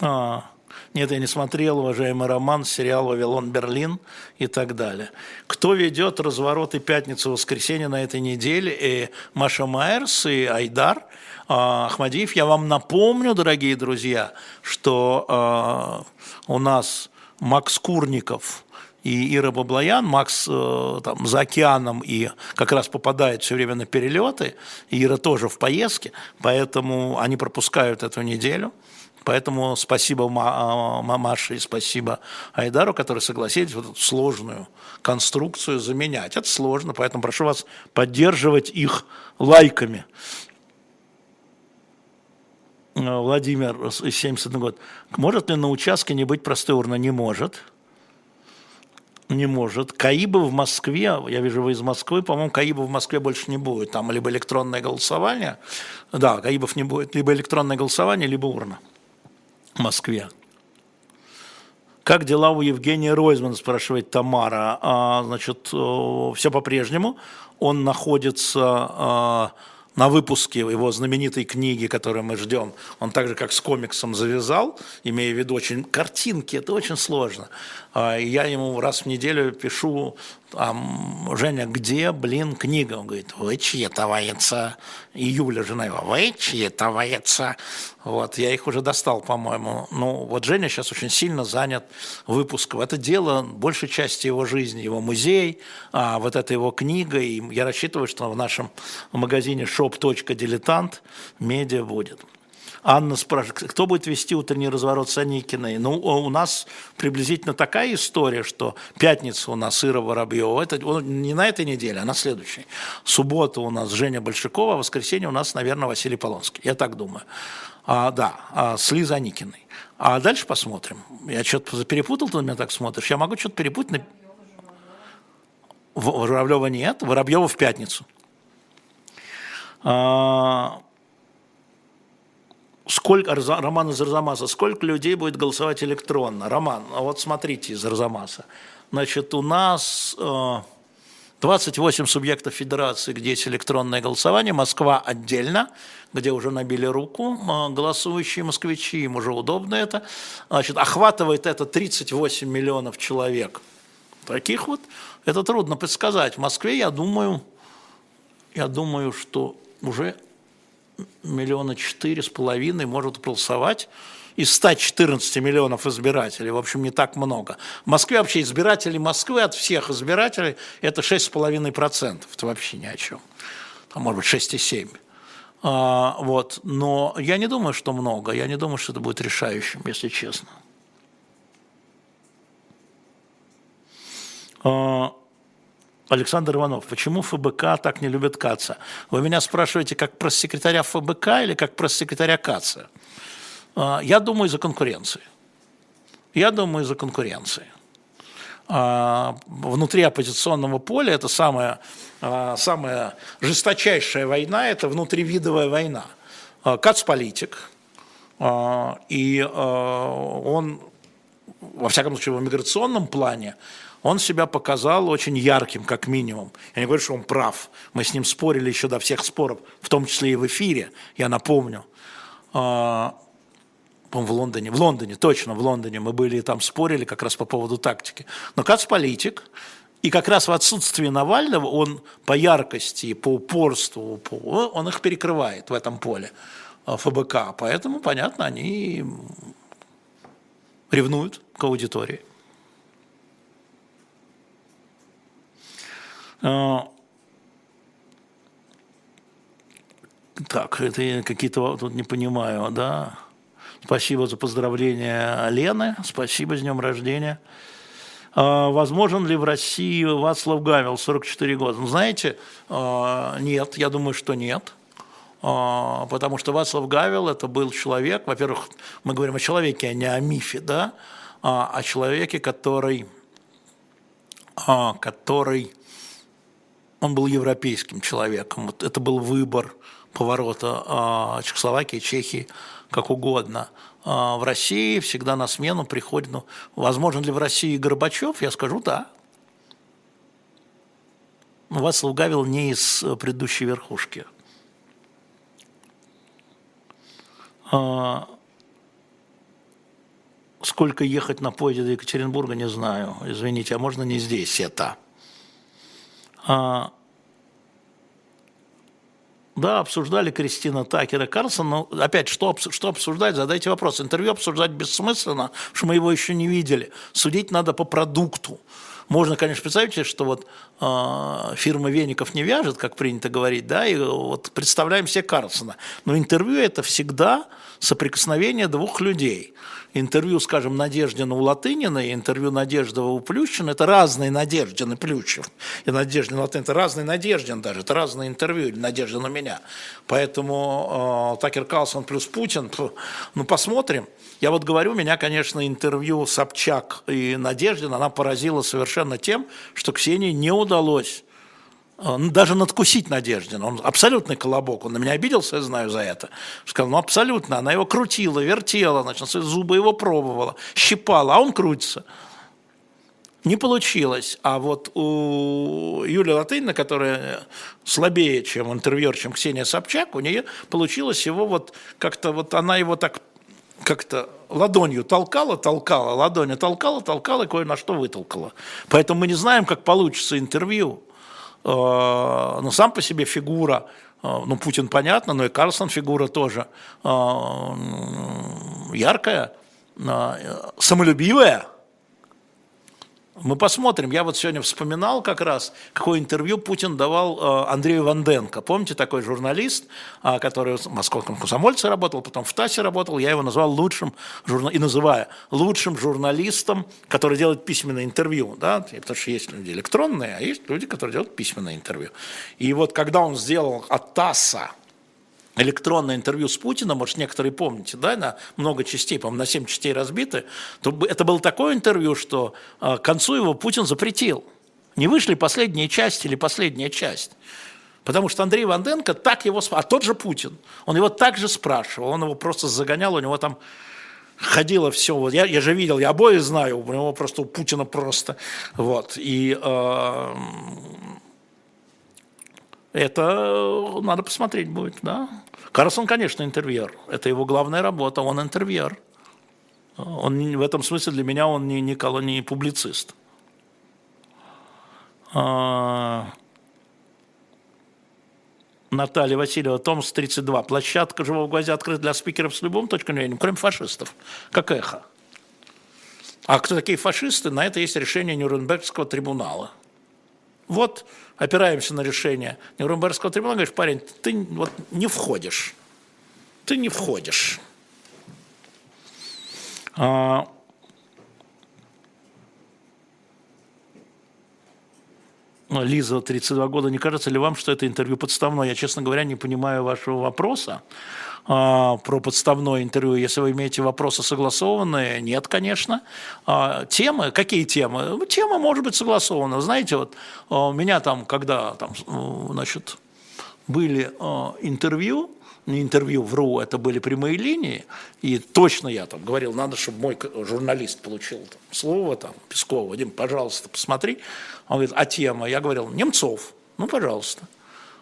Speaker 2: А, нет, я не смотрел, уважаемый роман, сериал «Вавилон Берлин» и так далее. Кто ведет развороты пятницу воскресенье на этой неделе? И Маша Майерс и Айдар а, Ахмадиев. Я вам напомню, дорогие друзья, что а, у нас Макс Курников – и Ира Баблоян, Макс э, там за океаном и как раз попадает все время на перелеты, Ира тоже в поездке, поэтому они пропускают эту неделю. Поэтому спасибо а, Маше и спасибо Айдару, которые согласились вот эту сложную конструкцию заменять. Это сложно, поэтому прошу вас поддерживать их лайками. Э, Владимир, 71 год. Может ли на участке не быть простой урна? Не может. Не может. Каиба в Москве, я вижу, вы из Москвы, по-моему, Каиба в Москве больше не будет. Там либо электронное голосование, да, Каибов не будет, либо электронное голосование, либо урна Москве. Как дела у Евгения Ройзмана, спрашивает Тамара. А, значит, все по-прежнему. Он находится а, на выпуске его знаменитой книги, которую мы ждем, он так же, как с комиксом завязал, имея в виду очень картинки, это очень сложно. А, я ему раз в неделю пишу, а, Женя, где, блин, книга? Он говорит, вычитывается. И Юля, жена его, вычитывается. Вот, я их уже достал, по-моему. Ну, вот Женя сейчас очень сильно занят выпуском. Это дело большей части его жизни, его музей, а вот эта его книга. И я рассчитываю, что в нашем магазине shop.diletant медиа будет. Анна спрашивает, кто будет вести утренний разворот с Аникиной? Ну, у нас приблизительно такая история, что пятница у нас Ира Воробьева, это не на этой неделе, а на следующей. Суббота у нас Женя Большакова, а воскресенье у нас, наверное, Василий Полонский. Я так думаю. А, да, а, с Лизой Аникиной. А дальше посмотрим. Я что-то перепутал, ты на меня так смотришь? Я могу что-то перепутать. Воробьева нет, Воробьева в пятницу. А, сколько, Роман из Арзамаса, сколько людей будет голосовать электронно? Роман, а вот смотрите из Арзамаса. Значит, у нас 28 э, субъектов федерации, где есть электронное голосование, Москва отдельно, где уже набили руку э, голосующие москвичи, им уже удобно это. Значит, охватывает это 38 миллионов человек. Таких вот, это трудно предсказать. В Москве, я думаю, я думаю, что уже миллиона четыре с половиной может голосовать из 114 миллионов избирателей, в общем, не так много. В Москве вообще избиратели Москвы от всех избирателей это 6,5%, это вообще ни о чем. Там, может быть, 6,7%. А, вот. Но я не думаю, что много, я не думаю, что это будет решающим, если честно. А, Александр Иванов, почему ФБК так не любит Каца? Вы меня спрашиваете, как про секретаря ФБК или как про секретаря Каца? А, я думаю, из-за конкуренции. Я думаю, из-за конкуренции. А, внутри оппозиционного поля это самая, а, самая жесточайшая война, это внутривидовая война. Кац политик, и он, во всяком случае, в миграционном плане, он себя показал очень ярким, как минимум. Я не говорю, что он прав. Мы с ним спорили еще до всех споров, в том числе и в эфире, я напомню. А, в Лондоне, в Лондоне, точно, в Лондоне мы были там спорили как раз по поводу тактики. Но Кац политик, и как раз в отсутствии Навального он по яркости, по упорству, по, он их перекрывает в этом поле а, ФБК. Поэтому, понятно, они ревнуют к аудитории. Так, это какие-то тут не понимаю, да. Спасибо за поздравления Лены, спасибо с днем рождения. А, возможен ли в России Вацлав Гавел, 44 года? Ну, знаете, а, нет, я думаю, что нет. Потому что Вацлав Гавел – это был человек, во-первых, мы говорим о человеке, а не о мифе, да, о человеке, который, который он был европейским человеком. Вот это был выбор поворота э, Чехословакии, Чехии, как угодно. А в России всегда на смену приходит, ну, возможно ли в России Горбачев? Я скажу да. Вацлав Гавел не из предыдущей верхушки. сколько ехать на поезде до Екатеринбурга, не знаю. Извините, а можно не здесь это? А, да, обсуждали Кристина Такера Карлсон, но опять, что, что обсуждать, задайте вопрос. Интервью обсуждать бессмысленно, потому что мы его еще не видели. Судить надо по продукту. Можно, конечно, представить что вот фирма веников не вяжет, как принято говорить, да, и вот представляем себе Карлсона. Но интервью это всегда соприкосновение двух людей – интервью, скажем, Надеждина у Латынина и интервью Надеждова у Плющина – это разные Надеждин и Плющев. И Надеждин и это разный Надеждин даже, это разные интервью, или Надеждин у меня. Поэтому э, Такер Карлсон плюс Путин, ну, посмотрим. Я вот говорю, меня, конечно, интервью Собчак и Надеждин, она поразила совершенно тем, что Ксении не удалось Э, ну, даже надкусить Надеждин. Он абсолютный колобок. Он на меня обиделся, я знаю за это. Сказал, ну абсолютно. Она его крутила, вертела, значит, зубы его пробовала, щипала, а он крутится. Не получилось. А вот у Юлии Латынина, которая слабее, чем интервьюер, чем Ксения Собчак, у нее получилось его вот как-то вот она его так как-то ладонью толкала, толкала, ладонью толкала, толкала и кое-на что вытолкала. Поэтому мы не знаем, как получится интервью. Э, ну, сам по себе фигура, э, ну, Путин понятно, но и Карлсон фигура тоже э, яркая, самолюбивая, мы посмотрим. Я вот сегодня вспоминал как раз, какое интервью Путин давал э, Андрею Ванденко. Помните, такой журналист, э, который в московском комсомольце работал, потом в ТАССе работал. Я его назвал лучшим, и называю лучшим журналистом, который делает письменное интервью. Да? Потому что есть люди электронные, а есть люди, которые делают письменное интервью. И вот когда он сделал от ТАССа электронное интервью с Путиным, может, некоторые помните, да, на много частей, по-моему, на 7 частей разбиты, то это было такое интервью, что а, к концу его Путин запретил. Не вышли последние части или последняя часть. Потому что Андрей Ванденко так его... А тот же Путин, он его также спрашивал, он его просто загонял, у него там ходило все. Вот я, я же видел, я обои знаю, у него просто у Путина просто... Вот. И э, это э, надо посмотреть будет, да. Карлсон, конечно, интервьюер. Это его главная работа, он интервьюер. Он в этом смысле для меня он не, не, не публицист. А... Наталья Васильева, Томс 32. Площадка живого гвоздя открыта для спикеров с любым точкой зрения, кроме фашистов. Как эхо. А кто такие фашисты? На это есть решение Нюрнбергского трибунала. Вот опираемся на решение Нюрнбергского трибунала, говоришь, парень, ты вот не входишь, ты не входишь. А, Лиза, 32 года, не кажется ли вам, что это интервью подставное? Я, честно говоря, не понимаю вашего вопроса а, про подставное интервью. Если вы имеете вопросы согласованные, нет, конечно. А, темы, какие темы? Тема может быть согласована. Знаете, вот а, у меня там, когда там, значит, были а, интервью, не интервью, вру, это были прямые линии, и точно я там говорил, надо, чтобы мой журналист получил там, слово, там, Пескова, Вадим, пожалуйста, посмотри. Он говорит, а тема? Я говорил, Немцов, ну, пожалуйста.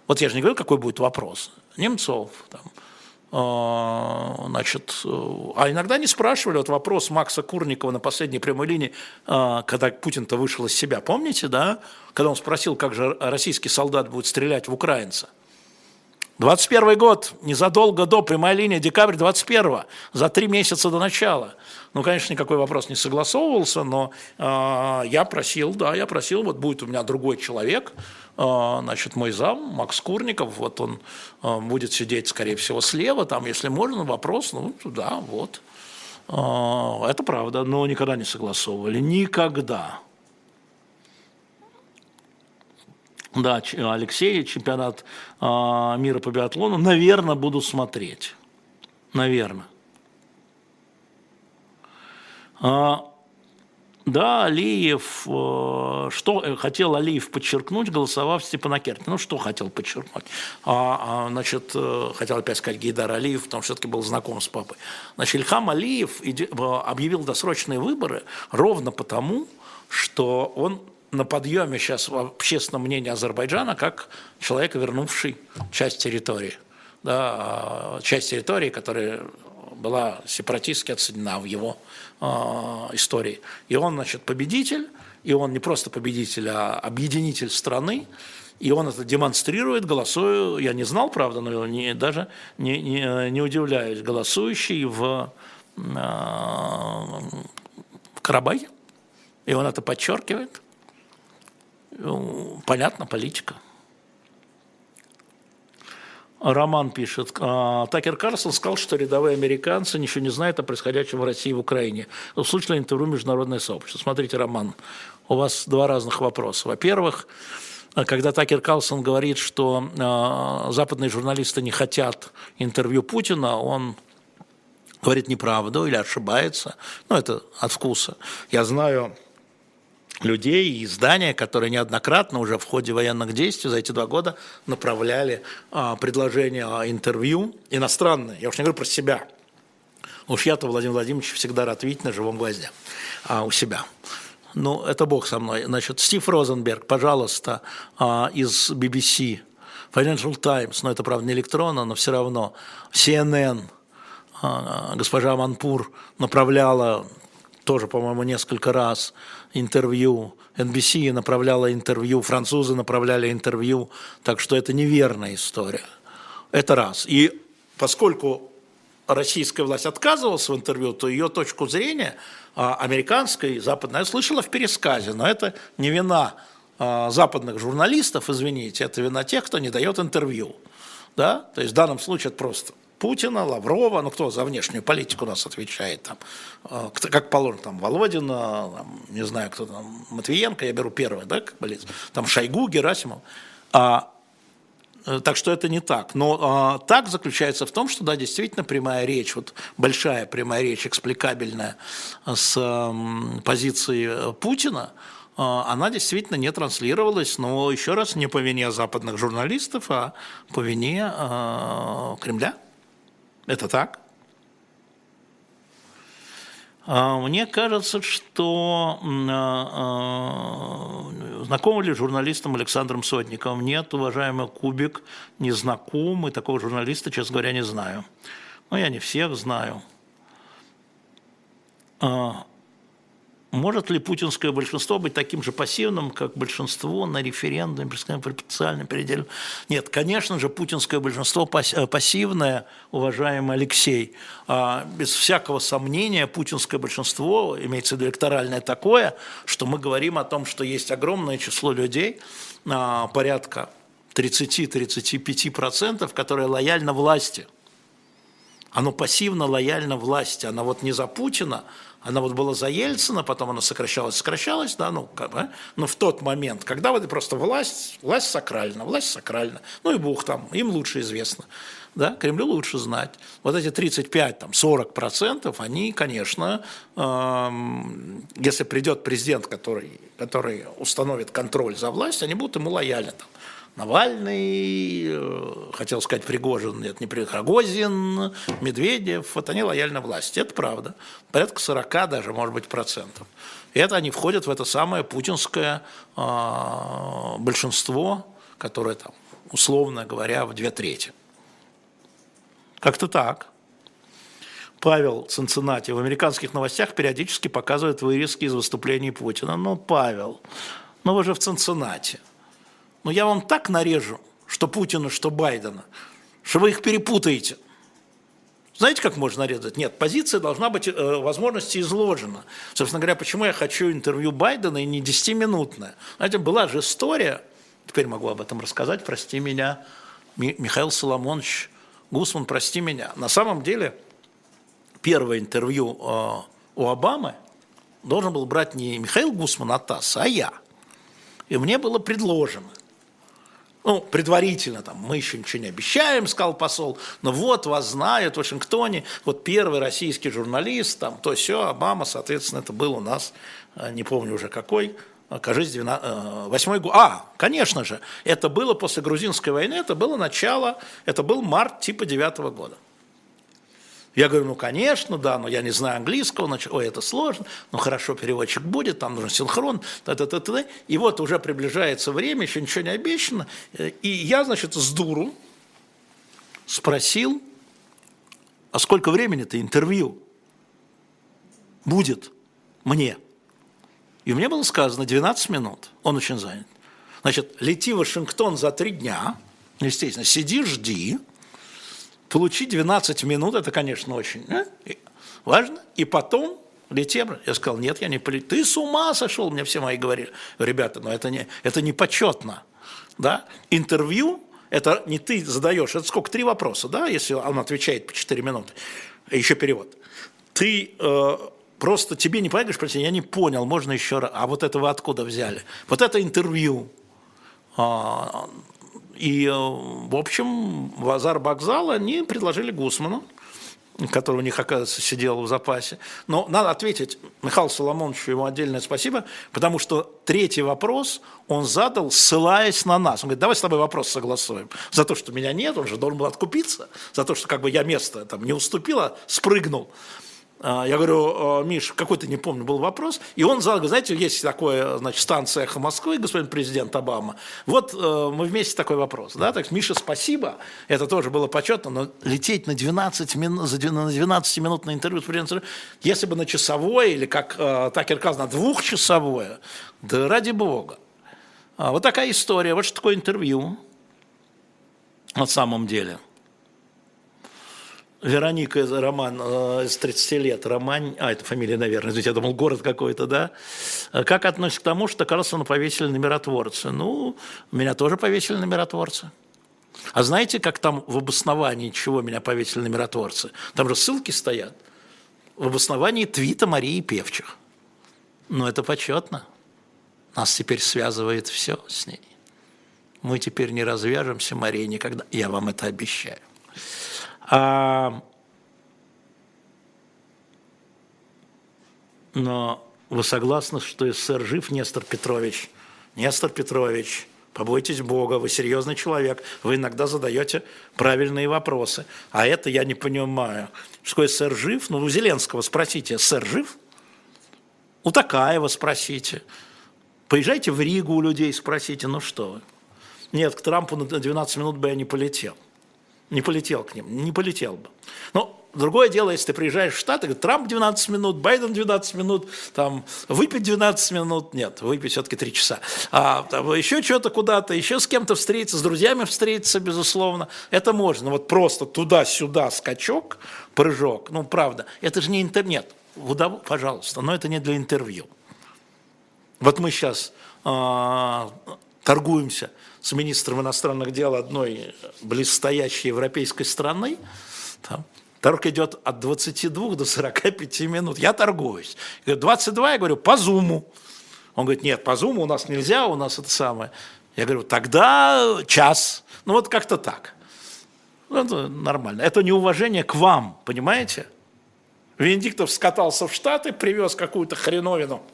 Speaker 2: Вот я же не говорил, какой будет вопрос. Немцов, там, а, значит, а иногда не спрашивали, вот вопрос Макса Курникова на последней прямой линии, а, когда Путин-то вышел из себя, помните, да? Когда он спросил, как же российский солдат будет стрелять в украинца. 21 год, незадолго до, прямая линия, декабрь 21 за три месяца до начала. Ну, конечно, никакой вопрос не согласовывался, но э, я просил, да, я просил, вот будет у меня другой человек, э, значит, мой зам, Макс Курников, вот он э, будет сидеть, скорее всего, слева, там, если можно, вопрос, ну, да, вот. Э, это правда, но никогда не согласовывали, никогда. Да, Алексей, чемпионат а, мира по биатлону, наверное, буду смотреть. Наверное. А, да, Алиев, э, что хотел Алиев подчеркнуть, голосовав Степанакерти? Ну, что хотел подчеркнуть? А, а, значит, э, хотел опять сказать Гейдар Алиев, потому что все-таки был знаком с папой. Значит, Ильхам Алиев объявил досрочные выборы ровно потому, что он на подъеме сейчас в общественном мнении Азербайджана как человек, вернувший часть территории. Да, часть территории, которая была сепаратистски оценена в его э, истории. И он, значит, победитель, и он не просто победитель, а объединитель страны, и он это демонстрирует, голосуя, я не знал, правда, но не, даже не, не, не удивляюсь, голосующий в, э, в Карабахе, и он это подчеркивает. Ну, понятно, политика. Роман пишет, «А, Такер Карлсон сказал, что рядовые американцы ничего не знают о происходящем в России и в Украине. Услышали интервью международное сообщество. Смотрите, Роман, у вас два разных вопроса. Во-первых, когда Такер Карлсон говорит, что э, западные журналисты не хотят интервью Путина, он говорит неправду или ошибается. Ну, это от вкуса. Я знаю людей и издания, которые неоднократно уже в ходе военных действий за эти два года направляли а, предложения о интервью иностранные. Я уж не говорю про себя. Уж я-то, Владимир Владимирович, всегда рад видеть на живом гвозде а, у себя. Ну, это бог со мной. Значит, Стив Розенберг, пожалуйста, а, из BBC, Financial Times, но это, правда, не электронно, но все равно, CNN, а, госпожа Манпур направляла тоже, по-моему, несколько раз интервью, NBC направляла интервью, французы направляли интервью, так что это неверная история. Это раз. И поскольку российская власть отказывалась в интервью, то ее точку зрения а, американской, западной, я слышала в пересказе, но это не вина а, западных журналистов, извините, это вина тех, кто не дает интервью. Да? То есть в данном случае это просто Путина, Лаврова, ну кто за внешнюю политику у нас отвечает, там, э, как положено, там, Володина, там, не знаю, кто там, Матвиенко, я беру первое, да, как болезнь, там Шойгу, Герасимов. А, э, так что это не так. Но а, так заключается в том, что, да, действительно прямая речь, вот большая прямая речь, экспликабельная с а, позиции Путина, она действительно не транслировалась, но еще раз не по вине западных журналистов, а по вине э, Кремля. Это так? А, мне кажется, что а, а, знакомы ли журналистам Александром Сотниковым? Нет, уважаемый Кубик, не знаком, и такого журналиста, честно говоря, не знаю. Но я не всех знаю. Может ли путинское большинство быть таким же пассивным, как большинство на референдуме, пропорциональном переделе? Нет, конечно же, путинское большинство э, пассивное, уважаемый Алексей. А, без всякого сомнения, путинское большинство, имеется в виду электоральное такое, что мы говорим о том, что есть огромное число людей, а, порядка 30-35%, которые лояльны власти. Оно пассивно лояльно власти, оно вот не за Путина, она вот была за Ельцина, потом она сокращалась, сокращалась, да, ну, как бы, но в тот момент, когда вот просто власть, власть сакральна, власть сакральна, ну и Бог там, им лучше известно, да, Кремлю лучше знать. Вот эти 35-40 процентов, они, конечно, э, если придет президент, который, который установит контроль за власть, они будут ему лояльны. Там. Навальный, э, хотел сказать Пригожин, нет, не Пригожин, Медведев, вот они лояльны власти, это правда. Порядка 40 даже, может быть, процентов. И это они входят в это самое путинское э, большинство, которое там, условно говоря, в две трети. Как-то так. Павел Цинциннати в американских новостях периодически показывает вырезки из выступлений Путина. Ну, Павел, ну вы же в Цинциннати. Но я вам так нарежу, что Путина, что Байдена, что вы их перепутаете. Знаете, как можно нарезать? Нет, позиция должна быть э, возможности изложена. Собственно говоря, почему я хочу интервью Байдена и не 10-минутное? Знаете, была же история, теперь могу об этом рассказать, прости меня, Михаил Соломонович Гусман, прости меня. На самом деле, первое интервью э, у Обамы должен был брать не Михаил Гусман а ТАСС, а я. И мне было предложено, ну, предварительно, там, мы еще ничего не обещаем, сказал посол, но вот вас знают в Вашингтоне, вот первый российский журналист, там, то все, Обама, соответственно, это был у нас, э, не помню уже какой, кажется, 8 год. А, конечно же, это было после грузинской войны, это было начало, это был март типа 9 года. Я говорю, ну, конечно, да, но я не знаю английского, значит, ой, это сложно, ну, хорошо, переводчик будет, там нужен синхрон, та -та -та -та. и вот уже приближается время, еще ничего не обещано, и я, значит, с дуру спросил а сколько времени-то интервью будет мне? И мне было сказано 12 минут, он очень занят. Значит, лети в Вашингтон за три дня, естественно, сиди, жди, получи 12 минут, это, конечно, очень а? важно, и потом лети. Я сказал, нет, я не полетел. Ты с ума сошел, мне все мои говорили. Ребята, но это не, это не почетно. Да? Интервью это не ты задаешь, это сколько? Три вопроса, да, если он отвечает по 4 минуты, еще перевод. Ты э, просто тебе не понятно, спроси, я не понял, можно еще раз, а вот это вы откуда взяли? Вот это интервью. А, и, э, в общем, в Азар-Бакзал они предложили Гусману, который у них, оказывается, сидел в запасе. Но надо ответить Михаилу Соломоновичу ему отдельное спасибо, потому что третий вопрос он задал, ссылаясь на нас. Он говорит, давай с тобой вопрос согласуем. За то, что меня нет, он же должен был откупиться, за то, что как бы я место там не уступила, спрыгнул. А, я говорю, «А, Миш, какой-то, не помню, был вопрос. И он задал, знаете, есть такое, значит, станция «Эхо Москвы», господин президент Обама. Вот э, мы вместе такой вопрос. Да? Так, Миша, спасибо. Это тоже было почетно. Но лететь на 12 минут, за 12 минут на интервью с президентом, если бы на часовое, или как э, Такер Каз, на двухчасовое, да ради бога. А, вот такая история. Вот что такое интервью на самом деле – Вероника, роман э, из 30 лет, роман, а, это фамилия, наверное, извините, я думал, город какой-то, да. Как относится к тому, что Карлсона повесили на миротворца? Ну, меня тоже повесили на миротворца. А знаете, как там в обосновании чего меня повесили на миротворцы? Там же ссылки стоят. В обосновании твита Марии Певчих. Ну, это почетно. Нас теперь связывает все с ней. Мы теперь не развяжемся, Мария, никогда. Я вам это обещаю. А, но вы согласны, что СССР жив Нестор Петрович? Нестор Петрович, побойтесь Бога, вы серьезный человек, вы иногда задаете правильные вопросы. А это я не понимаю. Что СССР жив? Ну, у Зеленского спросите, СССР жив? У Такаева спросите. Поезжайте в Ригу у людей, спросите, ну что вы. Нет, к Трампу на 12 минут бы я не полетел не полетел к ним, не полетел бы. Но другое дело, если ты приезжаешь в Штаты, Трамп 12 минут, Байден 12 минут, там, выпить 12 минут, нет, выпить все-таки 3 часа. А там, еще что-то куда-то, еще с кем-то встретиться, с друзьями встретиться, безусловно, это можно. Вот просто туда-сюда скачок, прыжок, ну, правда, это же не интернет. Удов... Пожалуйста, но это не для интервью. Вот мы сейчас э, торгуемся – с министром иностранных дел одной близстоящей европейской страны, там, торг идет от 22 до 45 минут. Я торгуюсь. 22, я говорю, по зуму. Он говорит, нет, по зуму у нас нельзя, у нас это самое. Я говорю, тогда час. Ну вот как-то так. Ну, это нормально. Это неуважение к вам, понимаете? Венедиктов скатался в Штаты, привез какую-то хреновину –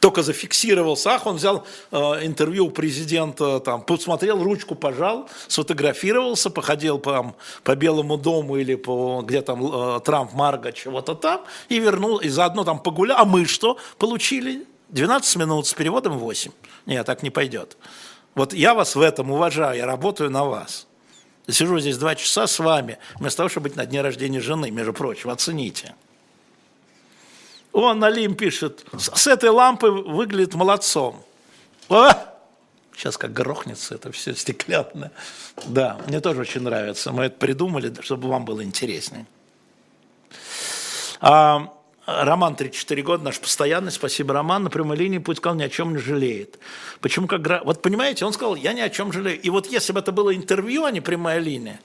Speaker 2: только зафиксировался, ах, он взял э, интервью у президента, там, посмотрел, ручку пожал, сфотографировался, походил по, по Белому дому или по, где там э, Трамп, Марга, чего-то там, и вернул, и заодно там погулял. А мы что получили? 12 минут с переводом 8. Нет, так не пойдет. Вот я вас в этом уважаю, я работаю на вас. Сижу здесь два часа с вами, вместо того, чтобы быть на дне рождения жены, между прочим, оцените. Он Налим пишет, с этой лампы выглядит молодцом. А! Сейчас как грохнется это все стеклянное. Да, мне тоже очень нравится. Мы это придумали, чтобы вам было интереснее. А, Роман, 34 года, наш постоянный, спасибо, Роман, на прямой линии путь сказал, ни о чем не жалеет. Почему как... Вот понимаете, он сказал, я ни о чем жалею. И вот если бы это было интервью, а не прямая линия,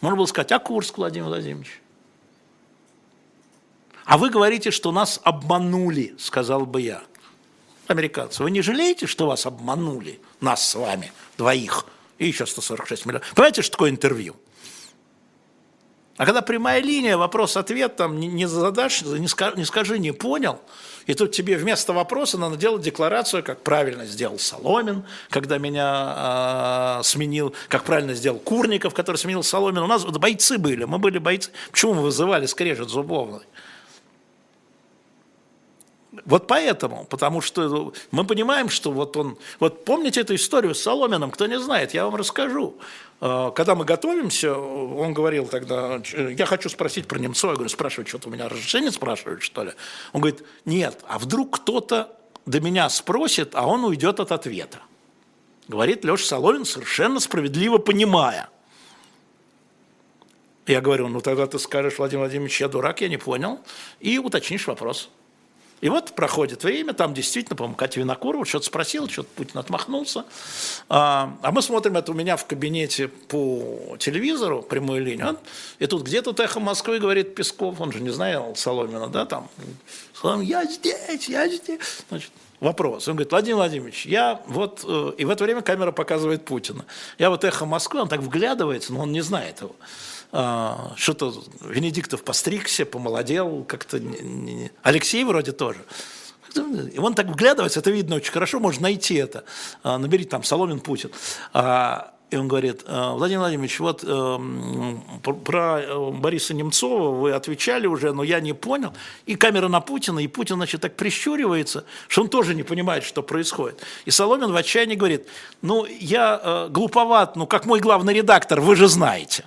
Speaker 2: можно было сказать, а Курск, Владимир Владимирович? А вы говорите, что нас обманули, сказал бы я. Американцы, вы не жалеете, что вас обманули, нас с вами, двоих, и еще 146 миллионов? Понимаете, что такое интервью? А когда прямая линия, вопрос-ответ, там не, задашь, не, скажи, не скажи, не понял, и тут тебе вместо вопроса надо делать декларацию, как правильно сделал Соломин, когда меня э, сменил, как правильно сделал Курников, который сменил Соломин. У нас бойцы были, мы были бойцы. Почему мы вызывали скрежет зубовный? Вот поэтому, потому что мы понимаем, что вот он... Вот помните эту историю с Соломином, кто не знает, я вам расскажу. А, когда мы готовимся, он говорил тогда, я хочу спросить про Немцова, я говорю, спрашивать, что-то у меня разрешение спрашивают, что ли? Он говорит, нет, а вдруг кто-то до меня спросит, а он уйдет от ответа. Говорит Леша Соломин, совершенно справедливо понимая. Я говорю, ну тогда ты скажешь, Владимир Владимирович, я дурак, я не понял, и уточнишь вопрос. И вот проходит время, там действительно, по-моему, Катя Винокурова что-то спросила, что-то Путин отмахнулся. А, а мы смотрим это у меня в кабинете по телевизору, прямую линию. И тут где-то эхо Москвы говорит Песков, он же не знает Соломина, да, там. Соломин, я здесь, я здесь. Значит, вопрос. Он говорит, Владимир Владимирович, я вот... Э, и в это время камера показывает Путина. Я вот эхо Москвы, он так вглядывается, но он не знает его. А, что-то Венедиктов постригся, помолодел, как-то Алексей вроде тоже. И он так вглядывается, это видно очень хорошо, можно найти это. А, набери там Соломин Путин. А, и он говорит, Владимир Владимирович, вот эм, про э, Бориса Немцова вы отвечали уже, но я не понял. И камера на Путина, и Путин, значит, так прищуривается, что он тоже не понимает, что происходит. И Соломин в отчаянии говорит, ну, я э, глуповат, ну, как мой главный редактор, вы же знаете.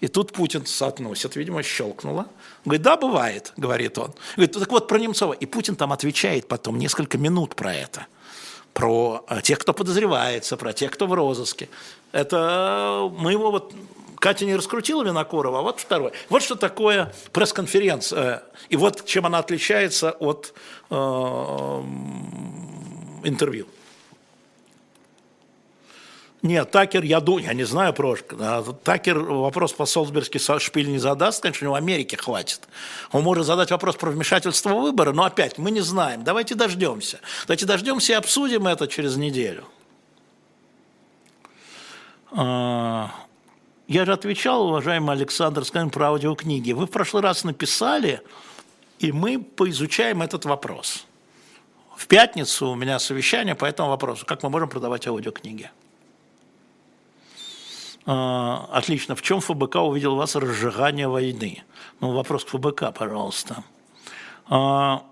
Speaker 2: И тут Путин соотносит, видимо, щелкнуло. Говорит, да, бывает, говорит он. Говорит, так вот про Немцова. И Путин там отвечает потом несколько минут про это. Про э, тех, кто подозревается, про тех, кто в розыске. Это мы его вот Катя не раскрутила Винокурова, а вот второй. Вот что такое пресс-конференция. И вот чем она отличается от э, интервью. Нет, Такер, я думаю, я не знаю, Прошка, Такер вопрос по Солсбергский шпиль не задаст, конечно, у него Америки хватит. Он может задать вопрос про вмешательство в выборы, но опять мы не знаем. Давайте дождемся. Давайте дождемся и обсудим это через неделю. А, я же отвечал, уважаемый Александр, скажем, про аудиокниги. Вы в прошлый раз написали, и мы поизучаем этот вопрос. В пятницу у меня совещание по этому вопросу. Как мы можем продавать аудиокниги? А, отлично. В чем ФБК увидел вас разжигание войны? Ну, вопрос к ФБК, пожалуйста. А,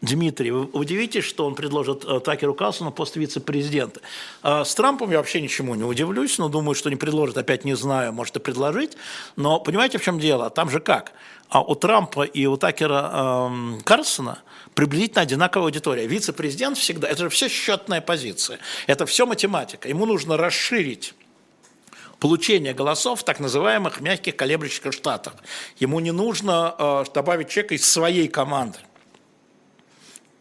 Speaker 2: Дмитрий, вы удивитесь, что он предложит э, Такеру Карлсону пост вице-президента. А, с Трампом я вообще ничему не удивлюсь, но думаю, что не предложит, опять не знаю, может и предложить. Но понимаете, в чем дело? Там же как? А у Трампа и у Такера эм, Карлсона приблизительно одинаковая аудитория. Вице-президент всегда, это же все счетная позиция, это все математика. Ему нужно расширить получение голосов в так называемых мягких колеблющихся штатах. Ему не нужно э, добавить человека из своей команды.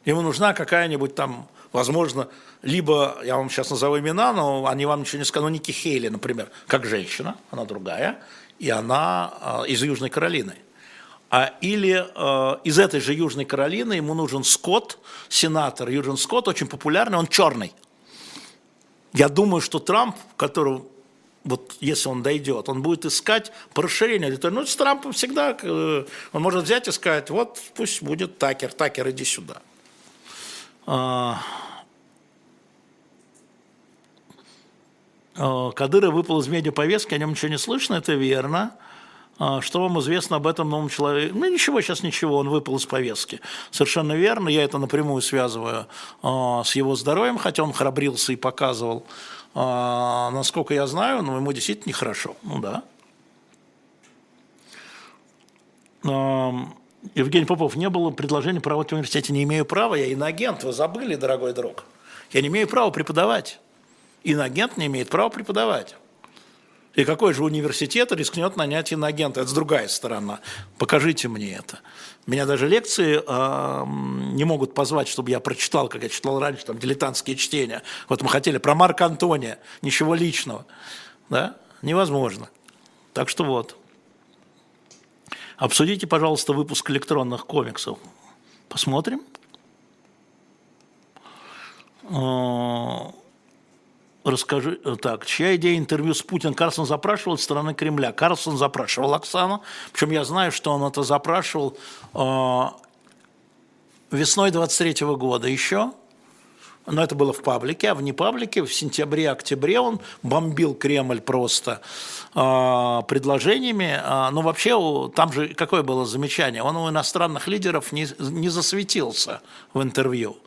Speaker 2: Ему нужна какая-нибудь там, возможно, либо, я вам сейчас назову имена, но они вам ничего не скажут, ну, Ники Хейли, например, как женщина, она другая, и она э, из Южной Каролины. А, или э, из этой же Южной Каролины ему нужен Скотт, сенатор Юджин Скотт, очень популярный, он черный. Я думаю, что Трамп, которого вот если он дойдет, он будет искать по расширению аудитории. Ну, с Трампом всегда, э, он может взять и сказать, вот пусть будет Такер, Такер, иди сюда. А, а, Кадыров выпал из медиаповестки, о нем ничего не слышно, это верно. А, что вам известно об этом новом человеке? Ну, ничего, сейчас ничего, он выпал из повестки. Совершенно верно, я это напрямую связываю с его здоровьем, хотя он храбрился и показывал, насколько я знаю, но ему действительно нехорошо. Ну да. Евгений Попов, не было предложения проводить в университете, не имею права, я иноагент, вы забыли, дорогой друг. Я не имею права преподавать. Иноагент не имеет права преподавать. И какой же университет рискнет нанять иноагента? Это другая сторона. Покажите мне это. Меня даже лекции э, не могут позвать, чтобы я прочитал, как я читал раньше, там, дилетантские чтения. Вот мы хотели про Марка Антония, ничего личного. Да? Невозможно. Так что вот. Обсудите, пожалуйста, выпуск электронных комиксов. Посмотрим. А, расскажи, так, чья идея интервью с Путиным Карлсон запрашивал от стороны Кремля? Карлсон запрашивал Оксану, причем я знаю, что он это запрашивал э, весной 23 года еще, но это было в паблике, а в непаблике в сентябре-октябре он бомбил Кремль просто э, предложениями. Э, ну, вообще, там же какое было замечание? Он у иностранных лидеров не, не засветился в интервью.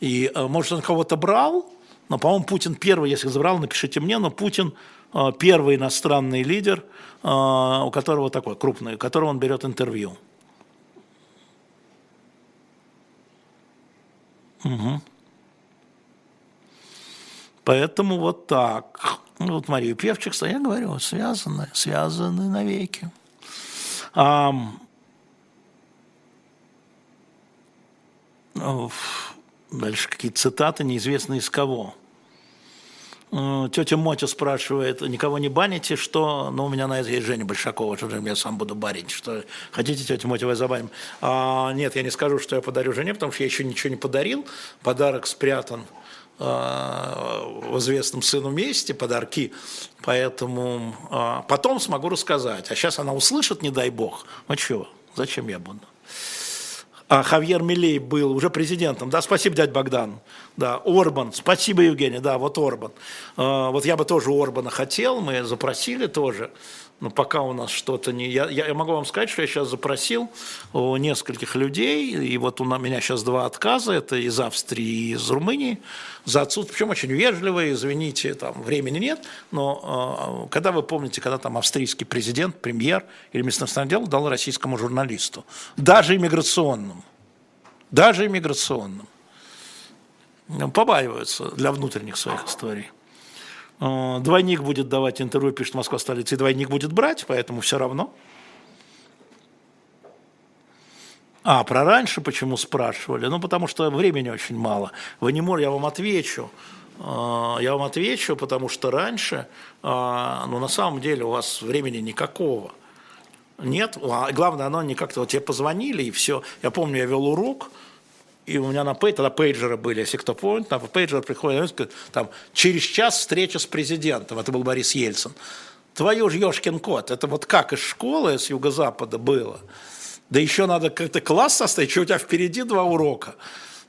Speaker 2: И, э, может, он кого-то брал, но, по-моему, Путин первый, если забрал, напишите мне, но Путин э, первый иностранный лидер, э, у которого такой крупный, у которого он берет интервью. Угу. Поэтому вот так. Ну, вот Марию Певчик, я говорю, связаны, связаны навеки. А, дальше какие цитаты, неизвестно из кого. Э, тетя Мотя спрашивает, никого не баните, что... Ну, у меня на это есть Женя Большакова, что же я сам буду банить. Что... Хотите, тетя Мотя, вы забаним? А, нет, я не скажу, что я подарю жене, потому что я еще ничего не подарил. Подарок спрятан а, в известном сыну месте подарки, поэтому а, потом смогу рассказать. А сейчас она услышит, не дай бог. Ну чего, зачем я буду? А Хавьер Милей был уже президентом. Да, спасибо, дядь Богдан. Да, Орбан. Спасибо, Евгений. Да, вот Орбан. А, вот я бы тоже Орбана хотел, мы запросили тоже но пока у нас что-то не... Я, я могу вам сказать, что я сейчас запросил у нескольких людей, и вот у меня сейчас два отказа, это из Австрии и из Румынии, за отсутствие, причем очень вежливые, извините, там времени нет, но э, когда вы помните, когда там австрийский президент, премьер или местный дел дал российскому журналисту, даже иммиграционному, даже иммиграционному, побаиваются для внутренних своих историй. Э, двойник будет давать интервью, пишет Москва столица, и двойник будет брать, поэтому все равно. А, про раньше почему спрашивали? Ну, потому что времени очень мало. Вы не можете, я вам отвечу. Э, я вам отвечу, потому что раньше, э, ну, на самом деле у вас времени никакого. Нет, а главное, оно не как-то, вот тебе позвонили и все. Я помню, я вел урок, и у меня на пейджере, тогда пейджеры были, если кто помнит, на пейджер приходит, там, через час встреча с президентом, это был Борис Ельцин. Твою ж ешкин кот, это вот как из школы с юго-запада было. Да еще надо как-то класс составить, что у тебя впереди два урока.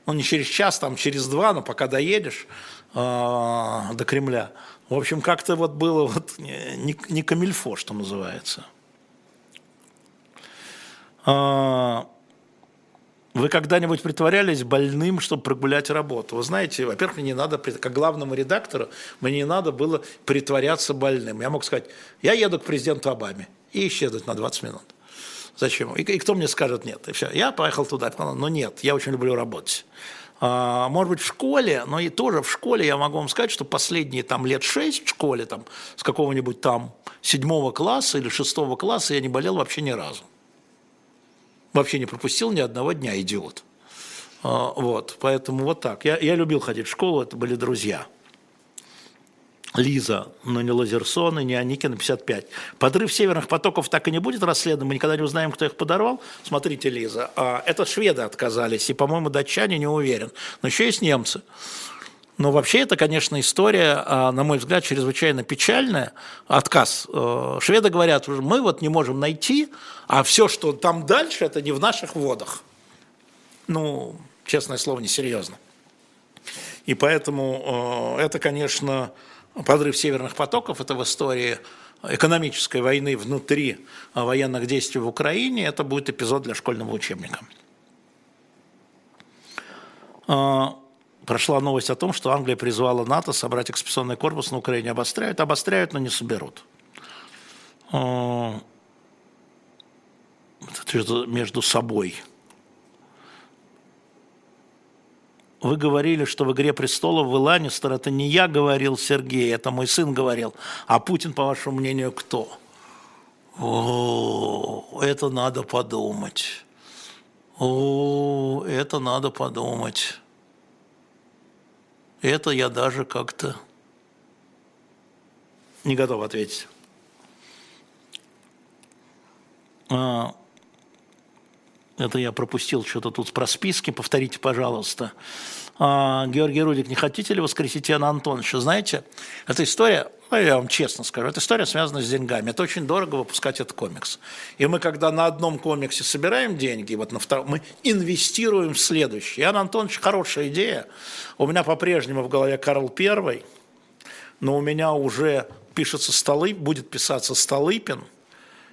Speaker 2: Ну, не через час, там через два, но пока доедешь э, до Кремля. В общем, как-то вот было вот не, не камильфо, что называется. Э, вы когда-нибудь притворялись больным, чтобы прогулять работу? Вы знаете, во-первых, мне не надо, как главному редактору, мне не надо было притворяться больным. Я мог сказать, я еду к президенту Обаме и исчезнуть на 20 минут. Зачем? И, и кто мне скажет нет? И все. Я поехал туда, но нет, я очень люблю работать. А, может быть, в школе, но и тоже в школе я могу вам сказать, что последние там лет шесть в школе, там, с какого-нибудь там седьмого класса или шестого класса я не болел вообще ни разу. Вообще не пропустил ни одного дня, идиот. А, вот, поэтому вот так. Я, я любил ходить в школу, это были друзья. Лиза, но не Лазерсон и не Аникина 55. Подрыв северных потоков так и не будет расследован, мы никогда не узнаем, кто их подорвал. Смотрите, Лиза, а, это шведы отказались, и, по-моему, датчане не уверен. Но еще есть немцы. Но вообще это, конечно, история, а, на мой взгляд, чрезвычайно печальная. Отказ. Э, шведы говорят, мы вот не можем найти, а все, что там дальше, это не в наших водах. Ну, честное слово, несерьезно. И поэтому э, это, конечно, подрыв северных потоков, это в истории экономической войны внутри военных действий в Украине, это будет эпизод для школьного учебника. Э, прошла новость о том, что Англия призвала НАТО собрать экспедиционный корпус на Украине. Обостряют, обостряют, но не соберут. А, это между собой. Вы говорили, что в «Игре престолов» вы Ланнистер. Это не я говорил, Сергей, это мой сын говорил. А Путин, по вашему мнению, кто? О, это надо подумать. О, это надо подумать. Это я даже как-то не готов ответить. А, это я пропустил что-то тут про списки. Повторите, пожалуйста. А, Георгий Рудик, не хотите ли воскресить Яна Антоновича? Знаете, эта история, я вам честно скажу, эта история связана с деньгами. Это очень дорого выпускать этот комикс. И мы, когда на одном комиксе собираем деньги, вот на втором, мы инвестируем в следующий. Ян Антонович, хорошая идея. У меня по-прежнему в голове Карл Первый, но у меня уже пишется Столып, будет писаться Столыпин –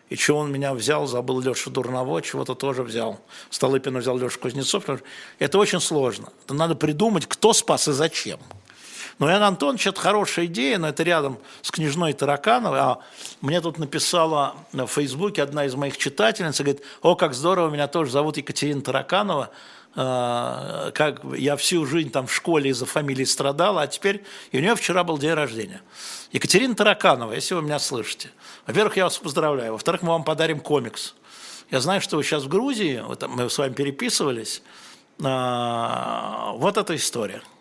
Speaker 2: и чего он меня взял, забыл Леша Дурново, чего-то тоже взял. Столыпина взял Леша Кузнецов. Это очень сложно. Это надо придумать, кто спас и зачем. Но Ян Антонович – это хорошая идея, но это рядом с княжной Таракановой. А мне тут написала на Фейсбуке одна из моих читательниц, говорит, о, как здорово, меня тоже зовут Екатерина Тараканова, а, как я всю жизнь там в школе из-за фамилии страдала, а теперь и у нее вчера был день рождения. Екатерина Тараканова, если вы меня слышите, во-первых, я вас поздравляю, во-вторых, мы вам подарим комикс. Я знаю, что вы сейчас в Грузии, мы с вами переписывались, а, вот эта история –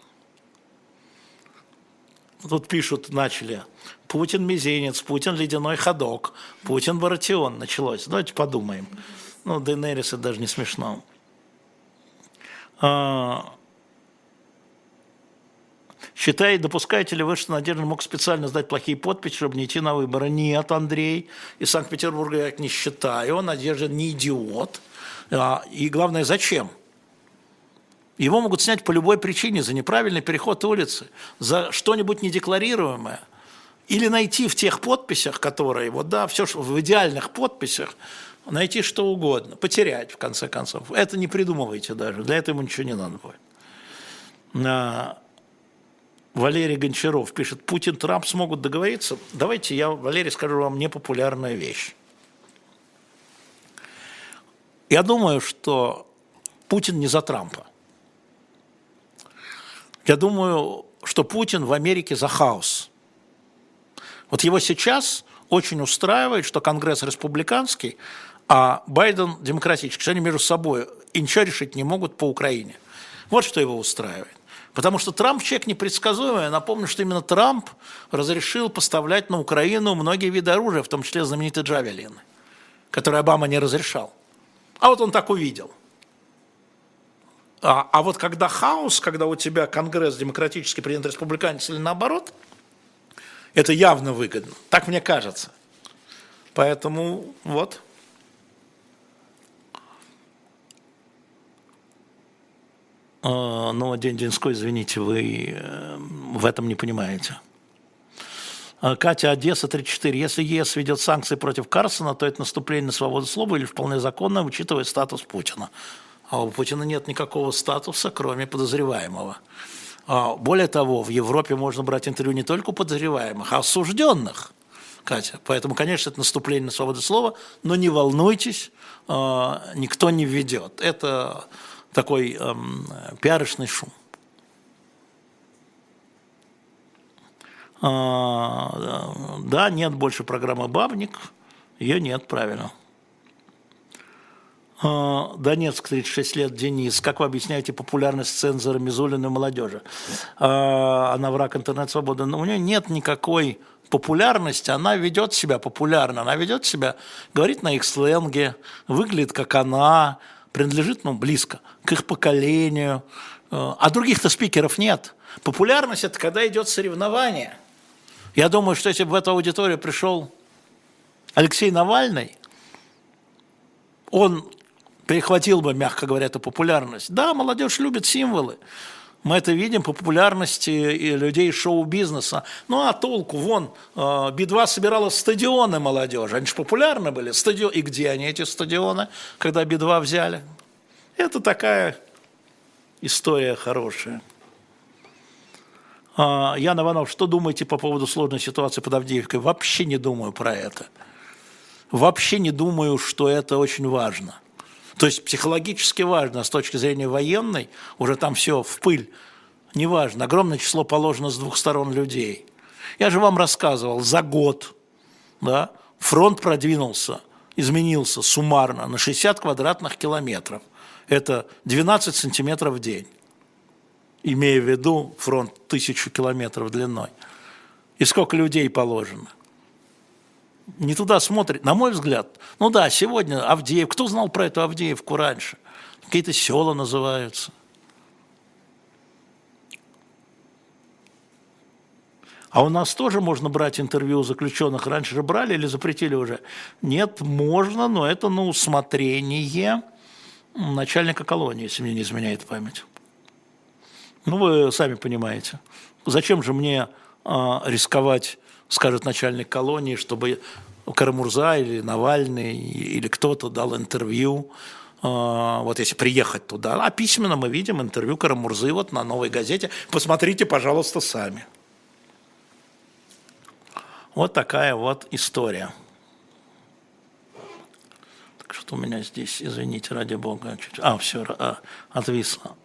Speaker 2: тут пишут, начали, Путин мизинец, Путин ледяной ходок, Путин баратион началось. Давайте подумаем. Ну, Дейнерис это даже не смешно. А, Считай, допускаете ли вы, что Надежда мог специально сдать плохие подписи, чтобы не идти на выборы? Нет, Андрей. Из Санкт-Петербурга я не считаю. Надежда не идиот. А, и главное, зачем? Его могут снять по любой причине за неправильный переход улицы, за что-нибудь недекларируемое. Или найти в тех подписях, которые, вот да, все в идеальных подписях, найти что угодно, потерять в конце концов. Это не придумывайте даже, для этого ничего не надо будет. А, Валерий Гончаров пишет, Путин, Трамп смогут договориться. Давайте я, Валерий, скажу вам непопулярная вещь. Я думаю, что Путин не за Трампа. Я думаю, что Путин в Америке за хаос. Вот его сейчас очень устраивает, что Конгресс республиканский, а Байден демократический, они между собой и ничего решить не могут по Украине. Вот что его устраивает. Потому что Трамп человек непредсказуемый. Напомню, что именно Трамп разрешил поставлять на Украину многие виды оружия, в том числе знаменитые джавелины, которые Обама не разрешал. А вот он так увидел – а, а вот когда хаос, когда у тебя Конгресс демократический, президент республиканец или наоборот, это явно выгодно. Так мне кажется. Поэтому вот. А, ну, День Денской, извините, вы э, в этом не понимаете. А, Катя, Одесса, 34. Если ЕС ведет санкции против Карсона, то это наступление на свободу слова или вполне законное, учитывая статус Путина а у Путина нет никакого статуса, кроме подозреваемого. А, более того, в Европе можно брать интервью не только у подозреваемых, а осужденных. Катя. Поэтому, конечно, это наступление на свободу слова, но не волнуйтесь, а, никто не введет. Это такой эм, пиарочный шум. А, да, нет больше программы «Бабник», ее нет, правильно. А, Донецк, 36 лет, Денис. Как вы объясняете популярность цензора Мизулина молодежи? А, она враг интернет-свободы. Но у нее нет никакой популярности, она ведет себя популярно, она ведет себя, говорит на их сленге, выглядит как она, принадлежит, ну, близко к их поколению. А, а других-то спикеров нет. Популярность – это когда идет соревнование. Я думаю, что если бы в эту аудиторию пришел Алексей Навальный, он перехватил бы, мягко говоря, эту популярность. Да, молодежь любит символы. Мы это видим по популярности людей шоу-бизнеса. Ну а толку? Вон, э, Би-2 собирала стадионы молодежи. Они же популярны были. Стадион. И где они, эти стадионы, когда Би-2 взяли? Это такая история хорошая. А, Ян Иванов, что думаете по поводу сложной ситуации под Авдеевкой? Вообще не думаю про это. Вообще не думаю, что это очень важно. То есть психологически важно с точки зрения военной, уже там все в пыль, неважно, огромное число положено с двух сторон людей. Я же вам рассказывал, за год да, фронт продвинулся, изменился суммарно на 60 квадратных километров. Это 12 сантиметров в день, имея в виду фронт тысячу километров длиной. И сколько людей положено – не туда смотрит, на мой взгляд. Ну да, сегодня Авдеев, кто знал про эту Авдеевку раньше? Какие-то села называются. А у нас тоже можно брать интервью у заключенных. Раньше же брали или запретили уже? Нет, можно, но это на усмотрение начальника колонии, если мне не изменяет память. Ну, вы сами понимаете. Зачем же мне э, рисковать, скажет начальник колонии, чтобы Карамурза или Навальный или кто-то дал интервью, э, вот если приехать туда. А письменно мы видим интервью Карамурзы вот на «Новой газете». Посмотрите, пожалуйста, сами. Вот такая вот история. Так что у меня здесь, извините, ради бога, чуть... а, все, а, отвисло.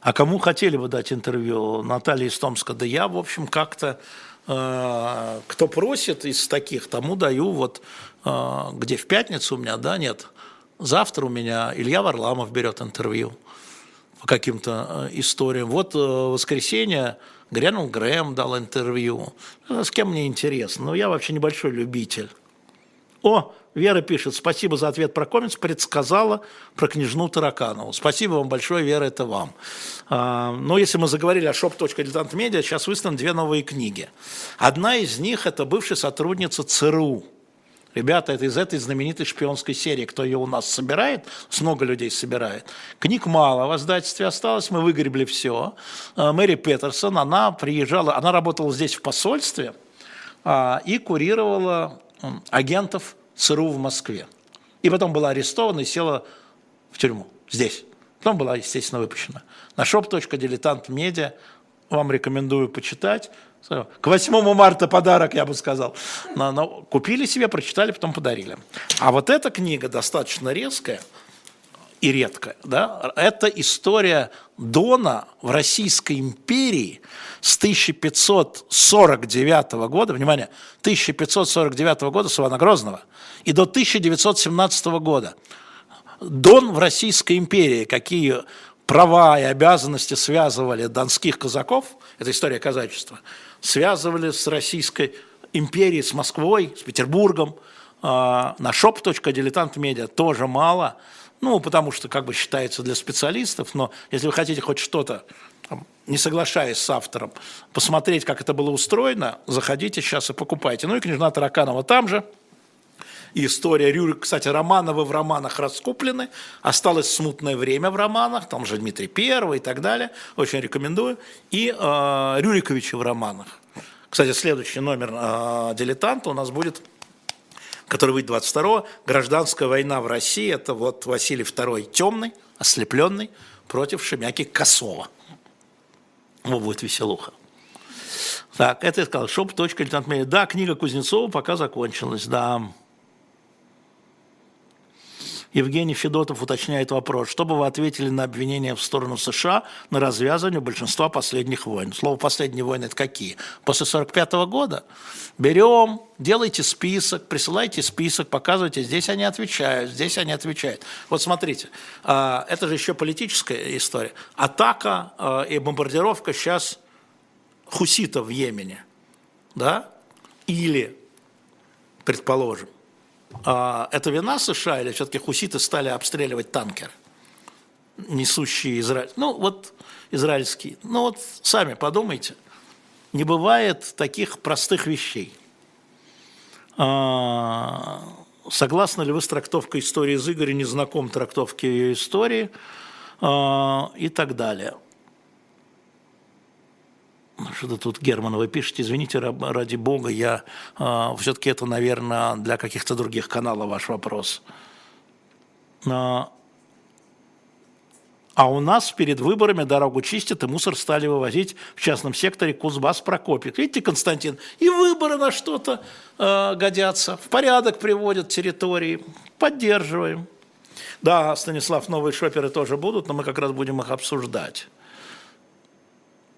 Speaker 2: А кому хотели бы дать интервью? Наталья из Томска. Да я, в общем, как-то, кто просит из таких, тому даю вот, э, где в пятницу у меня, да, нет. Завтра у меня Илья Варламов берет интервью по каким-то э, историям. Вот э, воскресенье грянул Грэм, дал интервью. С кем мне интересно? Ну, я вообще небольшой любитель. О, Вера пишет, спасибо за ответ про комикс, предсказала про княжну Тараканову. Спасибо вам большое, Вера, это вам. А, но если мы заговорили о shop.diletant.media, сейчас выставлены две новые книги. Одна из них – это бывшая сотрудница ЦРУ. Ребята, это из этой знаменитой шпионской серии. Кто ее у нас собирает, много людей собирает. Книг мало в издательстве осталось, мы выгребли все. А, Мэри Петерсон, она приезжала, она работала здесь в посольстве а, и курировала агентов ЦРУ в Москве. И потом была арестована и села в тюрьму здесь. Потом была, естественно, выпущена. На shop.diletant.media вам рекомендую почитать. К 8 марта подарок, я бы сказал. Но, но купили себе, прочитали, потом подарили. А вот эта книга достаточно резкая и редкая. Да? Это история Дона в Российской империи с 1549 года, внимание, 1549 года с Ивана Грозного – и до 1917 года. Дон в Российской империи, какие права и обязанности связывали донских казаков, это история казачества, связывали с Российской империей, с Москвой, с Петербургом, а, на shop.diletant.media тоже мало, ну, потому что как бы считается для специалистов, но если вы хотите хоть что-то, не соглашаясь с автором, посмотреть, как это было устроено, заходите сейчас и покупайте. Ну и княжна Тараканова там же – история Рюрик, кстати, Романовы в романах раскуплены, осталось смутное время в романах, там же Дмитрий Первый и так далее, очень рекомендую, и э, Рюриковичи в романах. Кстати, следующий номер э, «Дилетанта» у нас будет который выйдет 22-го, гражданская война в России, это вот Василий II темный, ослепленный, против Шемяки Косова. Вот будет веселуха. Так, это я сказал, шоп. Да, книга Кузнецова пока закончилась, да. Евгений Федотов уточняет вопрос. Что бы вы ответили на обвинения в сторону США на развязывание большинства последних войн? Слово «последние войны» – это какие? После 1945 года? Берем, делайте список, присылайте список, показывайте, здесь они отвечают, здесь они отвечают. Вот смотрите, а, это же еще политическая история. Атака а, и бомбардировка сейчас хуситов в Йемене, да? Или, предположим, это вина США или все-таки хуситы стали обстреливать танкер, несущие Израиль? Ну, вот израильские. Ну, вот сами подумайте. Не бывает таких простых вещей. А, согласны ли вы с трактовкой истории из Игоря, не знаком трактовке ее истории а, и так далее? Что-то тут, Герман, вы пишете, извините, ради бога, я э, а, все-таки это, наверное, для каких-то других каналов ваш вопрос. А, а у нас перед выборами дорогу чистят и мусор стали вывозить в частном секторе Кузбасс Прокопьев. Видите, Константин, и выборы на что-то э, годятся, в порядок приводят территории, поддерживаем. Да, Станислав, новые шоперы тоже будут, но мы как раз будем их обсуждать.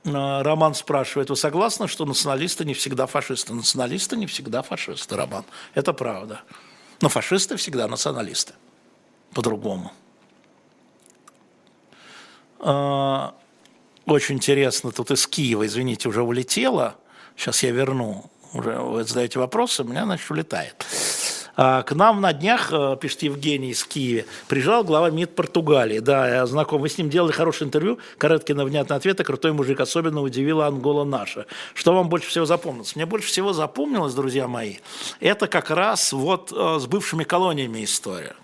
Speaker 2: Э, Роман спрашивает, вы согласны, что националисты не всегда фашисты? Националисты не всегда фашисты, Роман. Это правда. Но фашисты всегда националисты. По-другому. Э, очень интересно, тут из Киева, извините, уже улетело. Сейчас я верну. Уже вы задаете вопросы, у меня, значит, улетает. А, к нам на днях, э, пишет Евгений из Киева, приезжал глава МИД Португалии. Да, я знаком. Мы с ним делали хорошее интервью. Короткий внятный ответ. Крутой мужик. Особенно удивила Ангола наша. Что вам больше всего запомнилось? Мне больше всего запомнилось, друзья мои, это как раз вот э, с бывшими колониями история.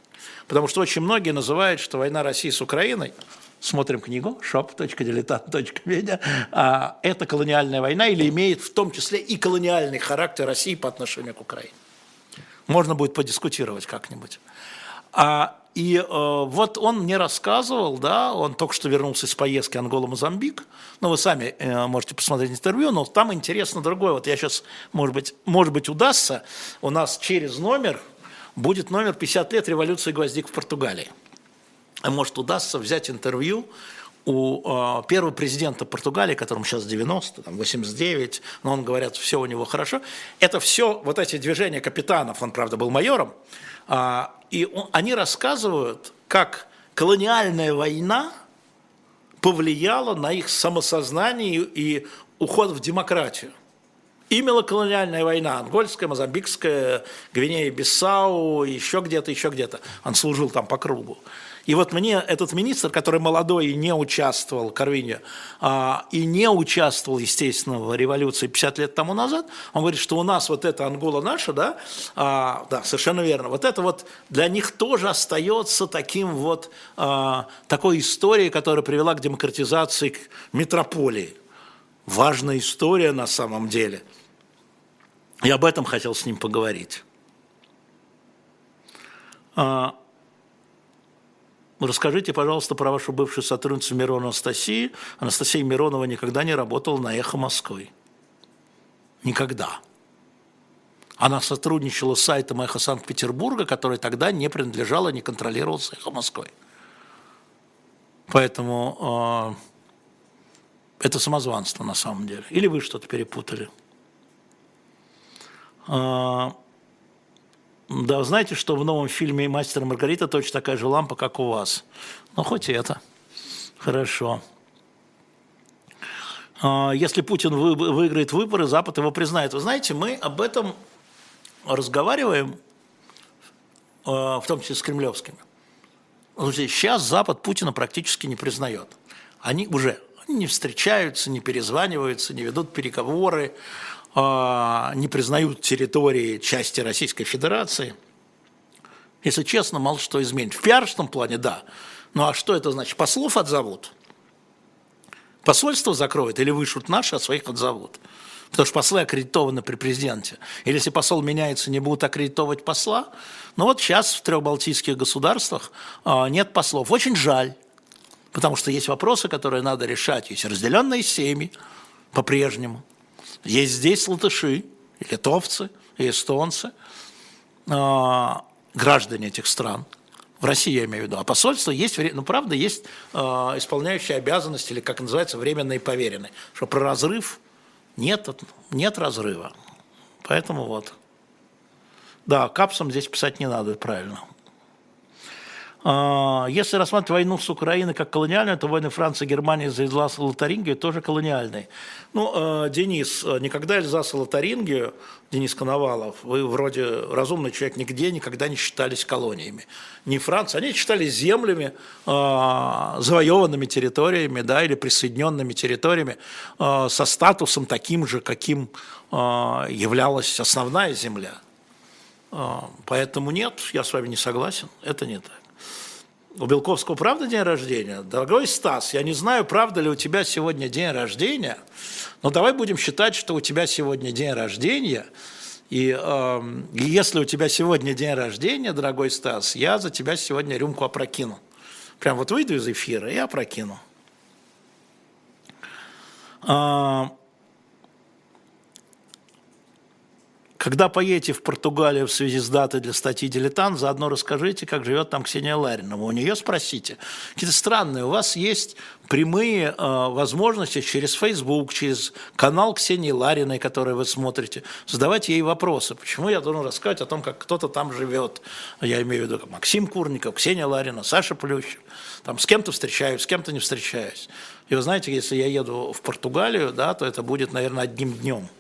Speaker 2: Потому что очень многие называют, что война России с Украиной смотрим книгу shop.diletant.media, а, это колониальная война или имеет в том числе и колониальный характер России по отношению к Украине. Можно будет подискутировать как-нибудь. А, и э, вот он мне рассказывал, да, он только что вернулся из поездки Ангола-Мозамбик, ну, вы сами э, можете посмотреть интервью, но там интересно другое. Вот я сейчас, может быть, может быть, удастся, у нас через номер будет номер 50 лет революции гвоздик в Португалии. Может, удастся взять интервью у э, первого президента Португалии, которому сейчас 90, там 89, но он говорят, все у него хорошо. Это все, вот эти движения капитанов, он, правда, был майором, э, и он, они рассказывают, как колониальная война повлияла на их самосознание и уход в демократию. Имела колониальная война, ангольская, мозамбикская, Гвинея-Бисау, еще где-то, еще где-то. Он служил там по кругу. И вот мне этот министр, который молодой и не участвовал, Карвиньо, а, и не участвовал, естественно, в революции 50 лет тому назад, он говорит, что у нас вот эта Ангола наша, да, а, да, совершенно верно, вот это вот для них тоже остается таким вот, а, такой историей, которая привела к демократизации к метрополии. Важная история на самом деле. И об этом хотел с ним поговорить. Расскажите, пожалуйста, про вашу бывшую сотрудницу Мирона Анастасии. Анастасия Миронова никогда не работала на «Эхо Москвы». Никогда. Она сотрудничала с сайтом «Эхо Санкт-Петербурга», который тогда не принадлежало, не контролировался «Эхо Москвы». Поэтому э, это самозванство на самом деле. Или вы что-то перепутали. Э, да, знаете, что в новом фильме «Мастер и Маргарита» точно такая же лампа, как у вас. Ну, хоть и это. Хорошо. А, если Путин выиграет выборы, Запад его признает. Вы знаете, мы об этом разговариваем, а, в том числе с кремлевскими. Сейчас Запад Путина практически не признает. Они уже они не встречаются, не перезваниваются, не ведут переговоры. А, не признают территории части Российской Федерации. Если честно, мало что изменит. В пиарском плане – да. Ну а что это значит? Послов отзовут? Посольство закроют или вышлют наши, а своих отзовут? Потому что послы аккредитованы при президенте. Или если посол меняется, не будут аккредитовать посла. Ну вот сейчас в трех балтийских государствах а, нет послов. Очень жаль. Потому что есть вопросы, которые надо решать. Есть разделенные семьи по-прежнему. Есть здесь латыши, литовцы, эстонцы, а, граждане этих стран. В России я имею в виду. А посольство есть, ну правда, есть э, исполняющие обязанности, или как называется, временные поверенные. Что про разрыв нет, нет разрыва. Поэтому вот. Да, капсом здесь писать не надо, правильно. А, если рассматривать войну с Украиной как колониальную, то войны Франции, Германии за Эльзас и Лотарингию тоже колониальные. Ну, а, Денис, никогда Эльзас и Лотарингию, Денис Коновалов, вы вроде разумный человек, нигде никогда не считались колониями. Не Франция, они считались землями, а, завоеванными территориями, да, или присоединенными территориями со статусом таким же, каким являлась основная земля. Поэтому нет, я с вами не согласен, это не так. У Белковского правда день рождения? Дорогой Стас, я не знаю, правда ли у тебя сегодня день рождения, но давай будем считать, что у тебя сегодня день рождения. И э, если у тебя сегодня день рождения, дорогой Стас, я за тебя сегодня рюмку опрокину. Прям вот выйду из эфира и опрокину. Э, Когда поедете в Португалию в связи с датой для статьи «Дилетант», заодно расскажите, как живет там Ксения Ларинова. У нее спросите. Какие-то странные. У вас есть прямые э, возможности через Facebook, через канал Ксении Лариной, который вы смотрите, задавать ей вопросы. Почему я должен рассказать о том, как кто-то там живет? Я имею в виду Максим Курников, Ксения Ларина, Саша Плющев. Там с кем-то встречаюсь, с кем-то не встречаюсь. И вы знаете, если я еду в Португалию, да, то это будет, наверное, одним днем –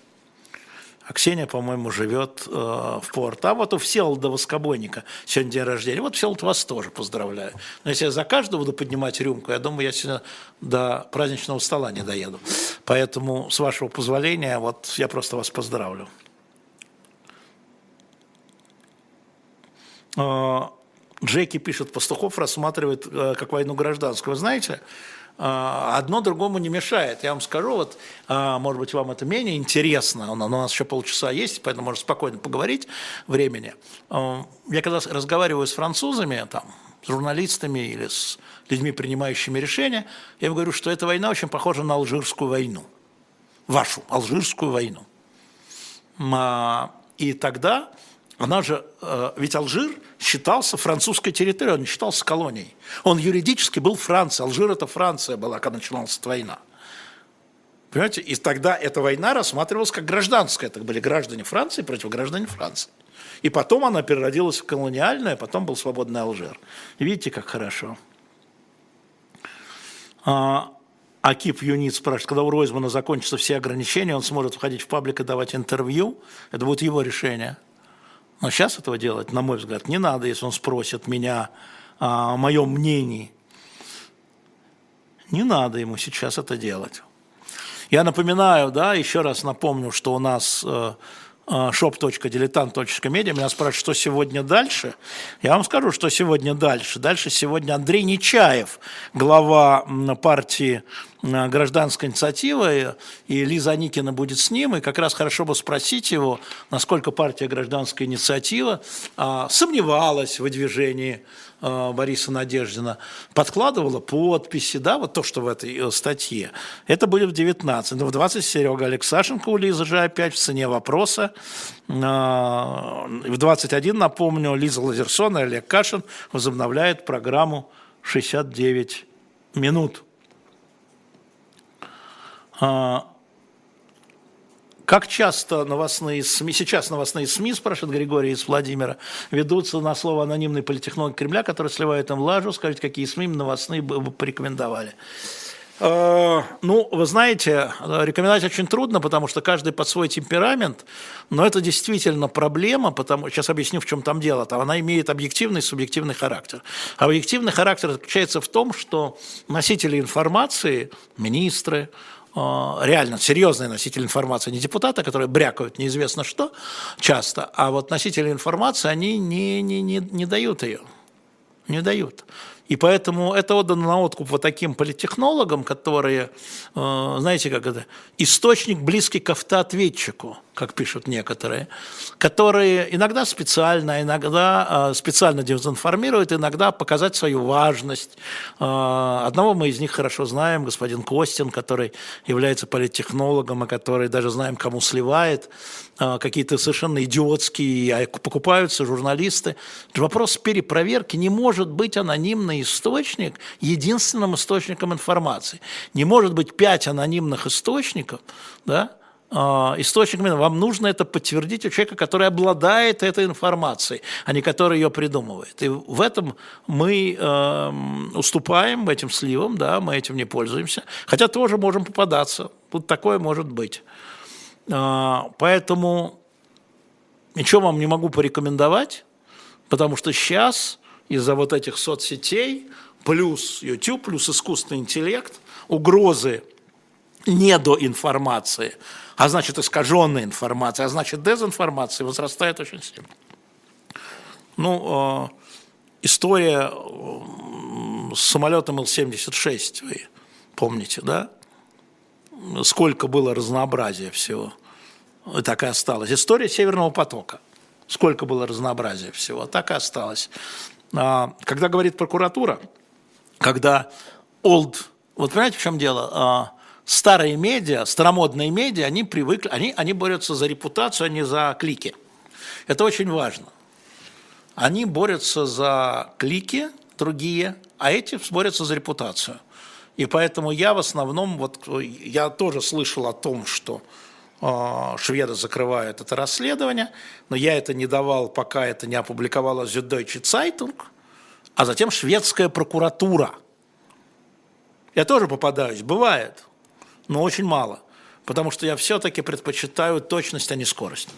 Speaker 2: А Ксения, по-моему, живет э, в порт. А вот у Всеволода Воскобойника сегодня день рождения. Вот, Всеволод, вас тоже поздравляю. Но если я за каждого буду поднимать рюмку, я думаю, я сегодня до праздничного стола не доеду. Поэтому, с вашего позволения, вот я просто вас поздравлю. Э, Джеки пишет, Пастухов рассматривает э, как войну гражданскую. Вы знаете, одно другому не мешает. Я вам скажу, вот, а, может быть, вам это менее интересно, у нас еще полчаса есть, поэтому можно спокойно поговорить времени. А, я когда разговариваю с французами, там, с журналистами или с людьми, принимающими решения, я им говорю, что эта война очень похожа на алжирскую войну. Вашу алжирскую войну. И тогда она же, ведь Алжир считался французской территорией, он не считался колонией. Он юридически был Францией, Алжир это Франция была, когда начиналась война. Понимаете, и тогда эта война рассматривалась как гражданская, это были граждане Франции против граждан Франции. И потом она переродилась в колониальную, а потом был свободный Алжир. Видите, как хорошо. А, Акип Юнит спрашивает, когда у Ройзмана закончатся все ограничения, он сможет входить в паблик и давать интервью. Это будет его решение. Но сейчас этого делать, на мой взгляд, не надо, если он спросит меня о моем мнении. Не надо ему сейчас это делать. Я напоминаю, да, еще раз напомню, что у нас э, shop.diletant.media. Меня спрашивают, что сегодня дальше. Я вам скажу, что сегодня дальше. Дальше сегодня Андрей Нечаев, глава партии Э, гражданской инициативы, и Лиза Аникина будет с ним, и как раз хорошо бы спросить его, насколько партия гражданская инициатива а, сомневалась в выдвижении а, Бориса Надеждина, подкладывала подписи, да, вот то, что в этой э, статье. Это будет в 19. Но в 20 Серега Алексашенко у Лизы же опять в цене вопроса. А, в 21, напомню, Лиза Лазерсон и Олег Кашин возобновляют программу «69 минут». Как часто новостные СМИ, сейчас новостные СМИ, спрашивает Григорий из Владимира, ведутся на слово анонимный политехнолог Кремля, который сливает им лажу, скажите, какие СМИ новостные бы порекомендовали? А, ну, вы знаете, рекомендовать очень трудно, потому что каждый под свой темперамент, но это действительно проблема, потому сейчас объясню, в чем там дело. Там она имеет объективный и субъективный характер. Объективный характер заключается в том, что носители информации, министры, Э, реально серьезный носитель информации, не депутаты, которые брякают неизвестно что часто, а вот носители информации, они не, не, не, не дают ее, не дают. И поэтому это отдано на откуп вот таким политехнологам, которые, э, знаете, как это, источник близкий к автоответчику, как пишут некоторые, которые иногда специально, иногда э, специально дезинформируют, иногда показать свою важность. Э, одного мы из них хорошо знаем, господин Костин, который является политтехнологом, и который даже знаем, кому сливает какие-то совершенно идиотские, а покупаются журналисты. Вопрос перепроверки не может быть анонимный источник единственным источником информации. Не может быть пять анонимных источников, да, а, источниками, вам нужно это подтвердить у человека, который обладает этой информацией, а не который ее придумывает. И в этом мы э, уступаем этим сливам, да, мы этим не пользуемся, хотя тоже можем попадаться, тут такое может быть. Э, поэтому ничего вам не могу порекомендовать, потому что сейчас из-за вот этих соцсетей, плюс YouTube, плюс искусственный интеллект, угрозы недоинформации, а значит искаженная информация, а значит дезинформация возрастает очень сильно. Ну, э, история с самолетом Ил-76, вы помните, да? Сколько было разнообразия всего. И так и осталось. История Северного потока. Сколько было разнообразия всего, так и осталось. А, когда говорит прокуратура, когда old, вот понимаете, в чем дело? Старые медиа, старомодные медиа, они привыкли, они, они борются за репутацию, а не за клики. Это очень важно. Они борются за клики другие, а эти борются за репутацию. И поэтому я в основном, вот я тоже слышал о том, что а, шведы закрывают это расследование, но я это не давал, пока это не опубликовала Süddeutsche Zeitung, а затем шведская прокуратура. Я тоже попадаюсь, бывает, но очень мало. потому что я все-таки предпочитаю точность, а не скорость.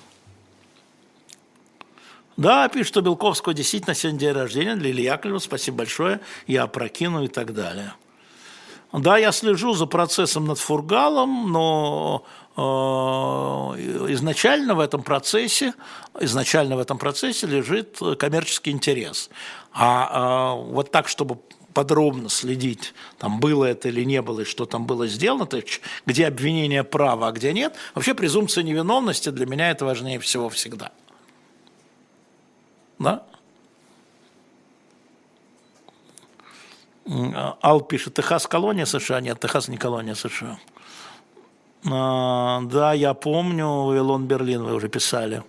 Speaker 2: Да, пишет, что Белковского действительно сегодня день рождения для Ильи Яковлева. Спасибо большое. Я опрокину и так далее. Да, я слежу за процессом над Фургалом, но э, изначально в этом процессе, изначально в этом процессе лежит коммерческий интерес. А э, вот так, чтобы подробно следить, там было это или не было, и что там было сделано, то есть где обвинение права, а где нет. Вообще презумпция невиновности для меня это важнее всего всегда. Да? Ал пишет, Техас колония США? Нет, Техас не колония США. А, да, я помню, Илон Берлин вы уже писали.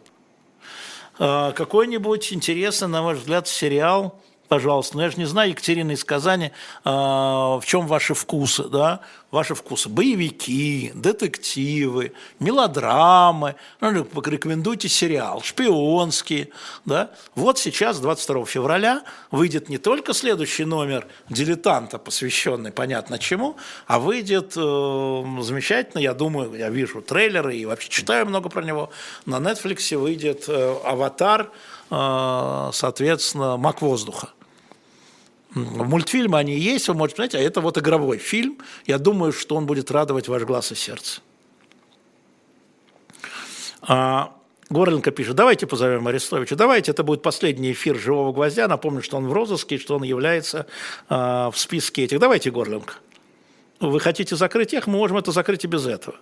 Speaker 2: А, какой-нибудь интересный, на ваш взгляд, сериал пожалуйста. Но я же не знаю, Екатерина из Казани, а, в чем ваши вкусы, да? Ваши вкусы. Боевики, детективы, мелодрамы. Ну, рекомендуйте сериал, шпионские, да? Вот сейчас, 22 февраля, выйдет не только следующий номер «Дилетанта», посвященный понятно чему, а выйдет э, замечательно, я думаю, я вижу трейлеры и вообще читаю много про него, на Netflix выйдет э, «Аватар», э, соответственно, «Мак воздуха». В мультфильме они есть, вы можете понять, а это вот игровой фильм. Я думаю, что он будет радовать ваш глаз и сердце. А, Горленко пишет, давайте позовем Арестовича, давайте, это будет последний эфир «Живого гвоздя». Напомню, что он в розыске, что он является а, в списке этих. Давайте, Горленко. Вы хотите закрыть их, мы можем это закрыть и без этого.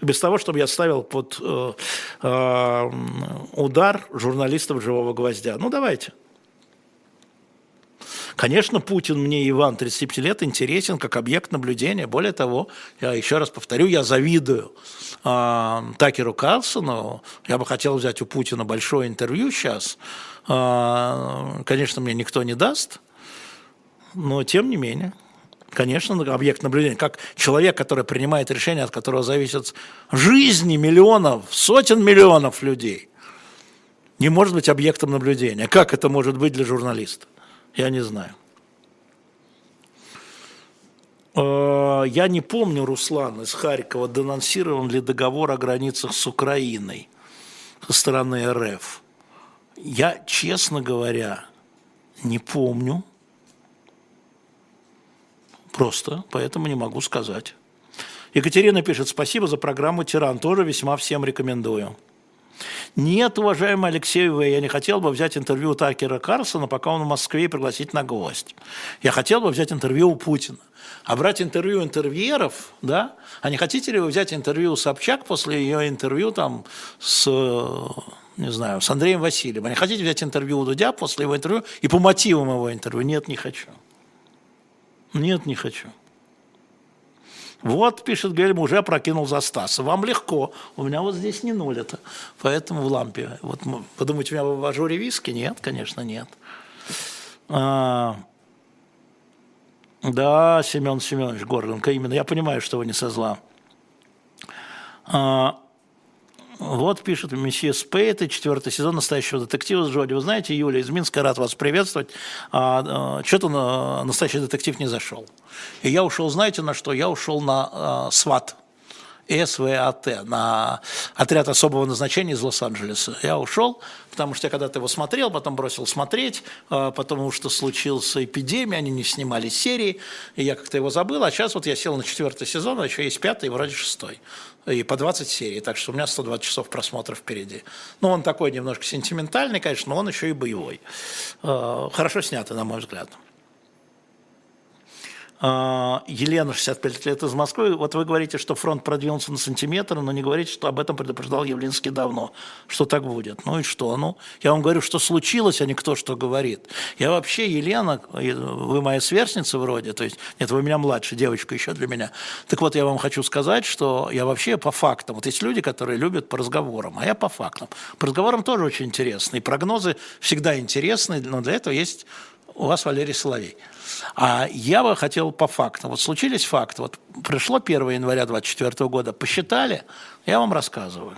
Speaker 2: Без того, чтобы я ставил под э, э, удар журналистов «Живого гвоздя». Ну, давайте. Конечно, Путин мне, Иван, 35 лет, интересен как объект наблюдения. Более того, я еще раз повторю, я завидую э, Такеру Карлсону. Я бы хотел взять у Путина большое интервью сейчас. Э, конечно, мне никто не даст, но тем не менее. Конечно, объект наблюдения. Как человек, который принимает решения, от которого зависят жизни миллионов, сотен миллионов людей, не может быть объектом наблюдения. Как это может быть для журналиста? Я не знаю. Э, я не помню, Руслан из Харькова, денонсирован ли договор о границах с Украиной со стороны РФ. Я, честно говоря, не помню. Просто, поэтому не могу сказать. Екатерина пишет, спасибо за программу «Тиран», тоже весьма всем рекомендую. Нет, уважаемый Алексей В., я не хотел бы взять интервью у Такера Карлсона, пока он в Москве и пригласить на гость. Я хотел бы взять интервью у Путина. А брать интервью интервьюеров, да? А не хотите ли вы взять интервью у Собчак после ее интервью там с не знаю, с Андреем Васильевым. А не хотите взять интервью у Дудя после его интервью и по мотивам его интервью? Нет, не хочу. Нет, не хочу. Вот, пишет Гельм, уже прокинул за Стаса. Вам легко. У меня вот здесь не ноль это. Поэтому в лампе. Вот, вы думаете, у меня в ажуре виски? Нет, конечно, нет. А, да, Семен Семенович Горленко, именно. Я понимаю, что вы не со зла. А, вот пишет месье Спейт, четвертый сезон настоящего детектива с Джоди. Вы знаете, Юля из Минска, рад вас приветствовать. А, а, Что-то на настоящий детектив не зашел. И я ушел, знаете, на что? Я ушел на а, СВАТ. СВАТ, на отряд особого назначения из Лос-Анджелеса. Я ушел, потому что я когда-то его смотрел, потом бросил смотреть, а, потому что случилась эпидемия, они не снимали серии, и я как-то его забыл, а сейчас вот я сел на четвертый сезон, а еще есть пятый, вроде шестой, и по 20 серий, так что у меня 120 часов просмотров впереди. Ну, он такой немножко сентиментальный, конечно, но он еще и боевой. А, хорошо снятый, на мой взгляд. А, Елена, 65 лет из Москвы. Вот вы говорите, что фронт продвинулся на сантиметр, но не говорите, что об этом предупреждал Явлинский давно, что так будет. Ну и что? Ну, я вам говорю, что случилось, а не кто что говорит. Я вообще, Елена, вы моя сверстница вроде, то есть, нет, вы меня младше, девочка еще для меня. Так вот, я вам хочу сказать, что я вообще по фактам. Вот есть люди, которые любят по разговорам, а я по фактам. По разговорам тоже очень интересно. И прогнозы всегда интересны, но для этого есть у вас Валерий Соловей. А я бы хотел по фактам. Вот случились факты. Вот пришло 1 января 2024 года, посчитали, я вам рассказываю.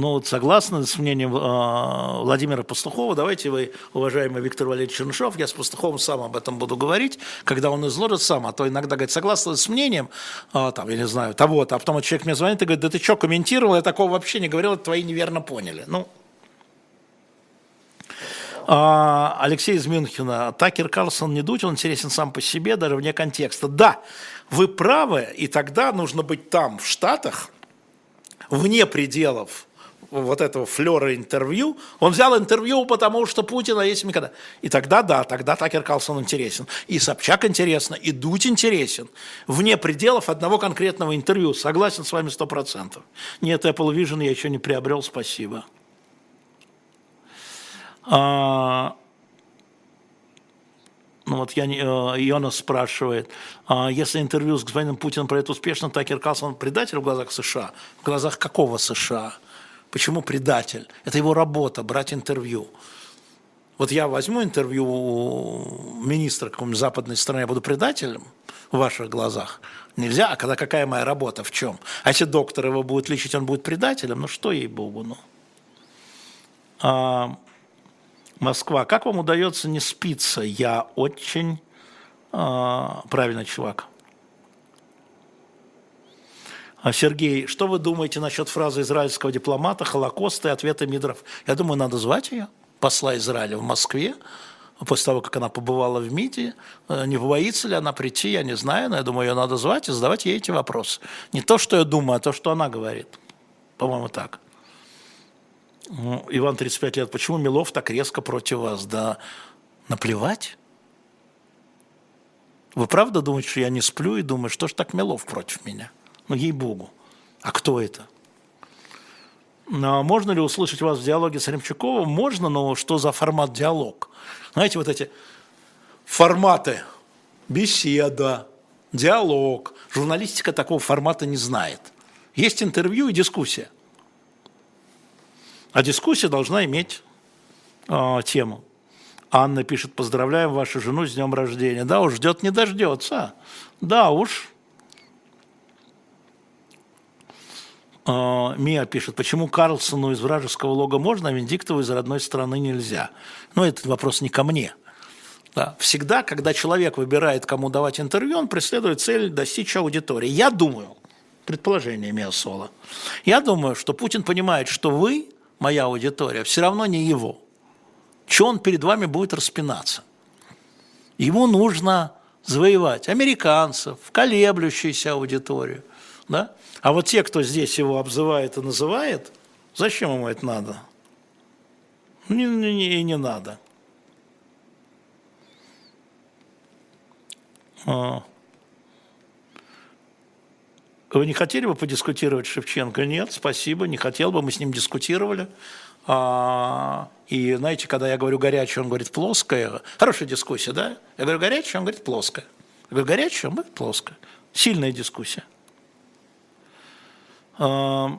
Speaker 2: Ну, вот согласно с мнением э, Владимира Пастухова, давайте вы, уважаемый Виктор Валерьевич Чернышов, я с Пастуховым сам об этом буду говорить, когда он изложит сам, а то иногда говорит, согласно с мнением, э, там, я не знаю, того-то, а потом человек мне звонит и говорит, да ты что, комментировал, я такого вообще не говорил, это твои неверно поняли. Ну, а, Алексей из Мюнхена. Такер Карлсон не дуть, он интересен сам по себе, даже вне контекста. Да, вы правы, и тогда нужно быть там, в Штатах, вне пределов вот этого флера интервью, он взял интервью, потому что Путина есть никогда. И тогда, да, тогда Такер Карлсон интересен. И Собчак интересно, и Дудь интересен. Вне пределов одного конкретного интервью. Согласен с вами сто процентов. Нет, Apple Vision я еще не приобрел, спасибо. А, ну вот я, э, Йона спрашивает, а если интервью с господином Путиным пройдет успешно, Такер Карлсон предатель в глазах США? В глазах какого США? Почему предатель? Это его работа, брать интервью. Вот я возьму интервью у министра какой-нибудь западной страны, я буду предателем в ваших глазах. Нельзя, а когда какая моя работа, в чем? А если доктор его будет лечить, он будет предателем? Ну что ей-богу, ну. А, Москва. Как вам удается не спиться? Я очень а, правильный чувак. А, Сергей, что вы думаете насчет фразы израильского дипломата «Холокост» и ответа Мидров? Я думаю, надо звать ее, посла Израиля в Москве, после того, как она побывала в МИДе. Э, не боится ли она прийти, я не знаю, но я думаю, ее надо звать и задавать ей эти вопросы. Не то, что я думаю, а то, что она говорит. По-моему, так. Ну, Иван, 35 лет. Почему Милов так резко против вас? Да наплевать. Вы правда думаете, что я не сплю и думаю, что ж так Милов против меня? Ну, ей-богу. А кто это? Ну, а можно ли услышать вас в диалоге с Ремчуковым? Можно, но что за формат диалог? Знаете, вот эти форматы. Беседа, диалог. Журналистика такого формата не знает. Есть интервью и дискуссия. А дискуссия должна иметь э, тему. Анна пишет, поздравляем вашу жену с днем рождения. Да уж, ждет не дождется. Да уж. Мия пишет, почему Карлсону из вражеского лога можно, а Венедиктову из родной страны нельзя? Ну, этот вопрос не ко мне. Да. Всегда, когда человек выбирает, кому давать интервью, он преследует цель достичь аудитории. Я думаю, предположение Мия Соло, я думаю, что Путин понимает, что вы, моя аудитория, все равно не его. Что он перед вами будет распинаться? Ему нужно завоевать американцев, колеблющуюся аудиторию. Да? А вот те, кто здесь его обзывает и называет, зачем ему это надо? Не, не, не надо. А. Вы не хотели бы подискутировать с Шевченко? Нет, спасибо, не хотел бы, мы с ним дискутировали. А, и знаете, когда я говорю горячее, он говорит плоское. Хорошая дискуссия, да? Я говорю горячее, он говорит плоское. Я говорю горячее, он говорит плоское. Сильная дискуссия. А,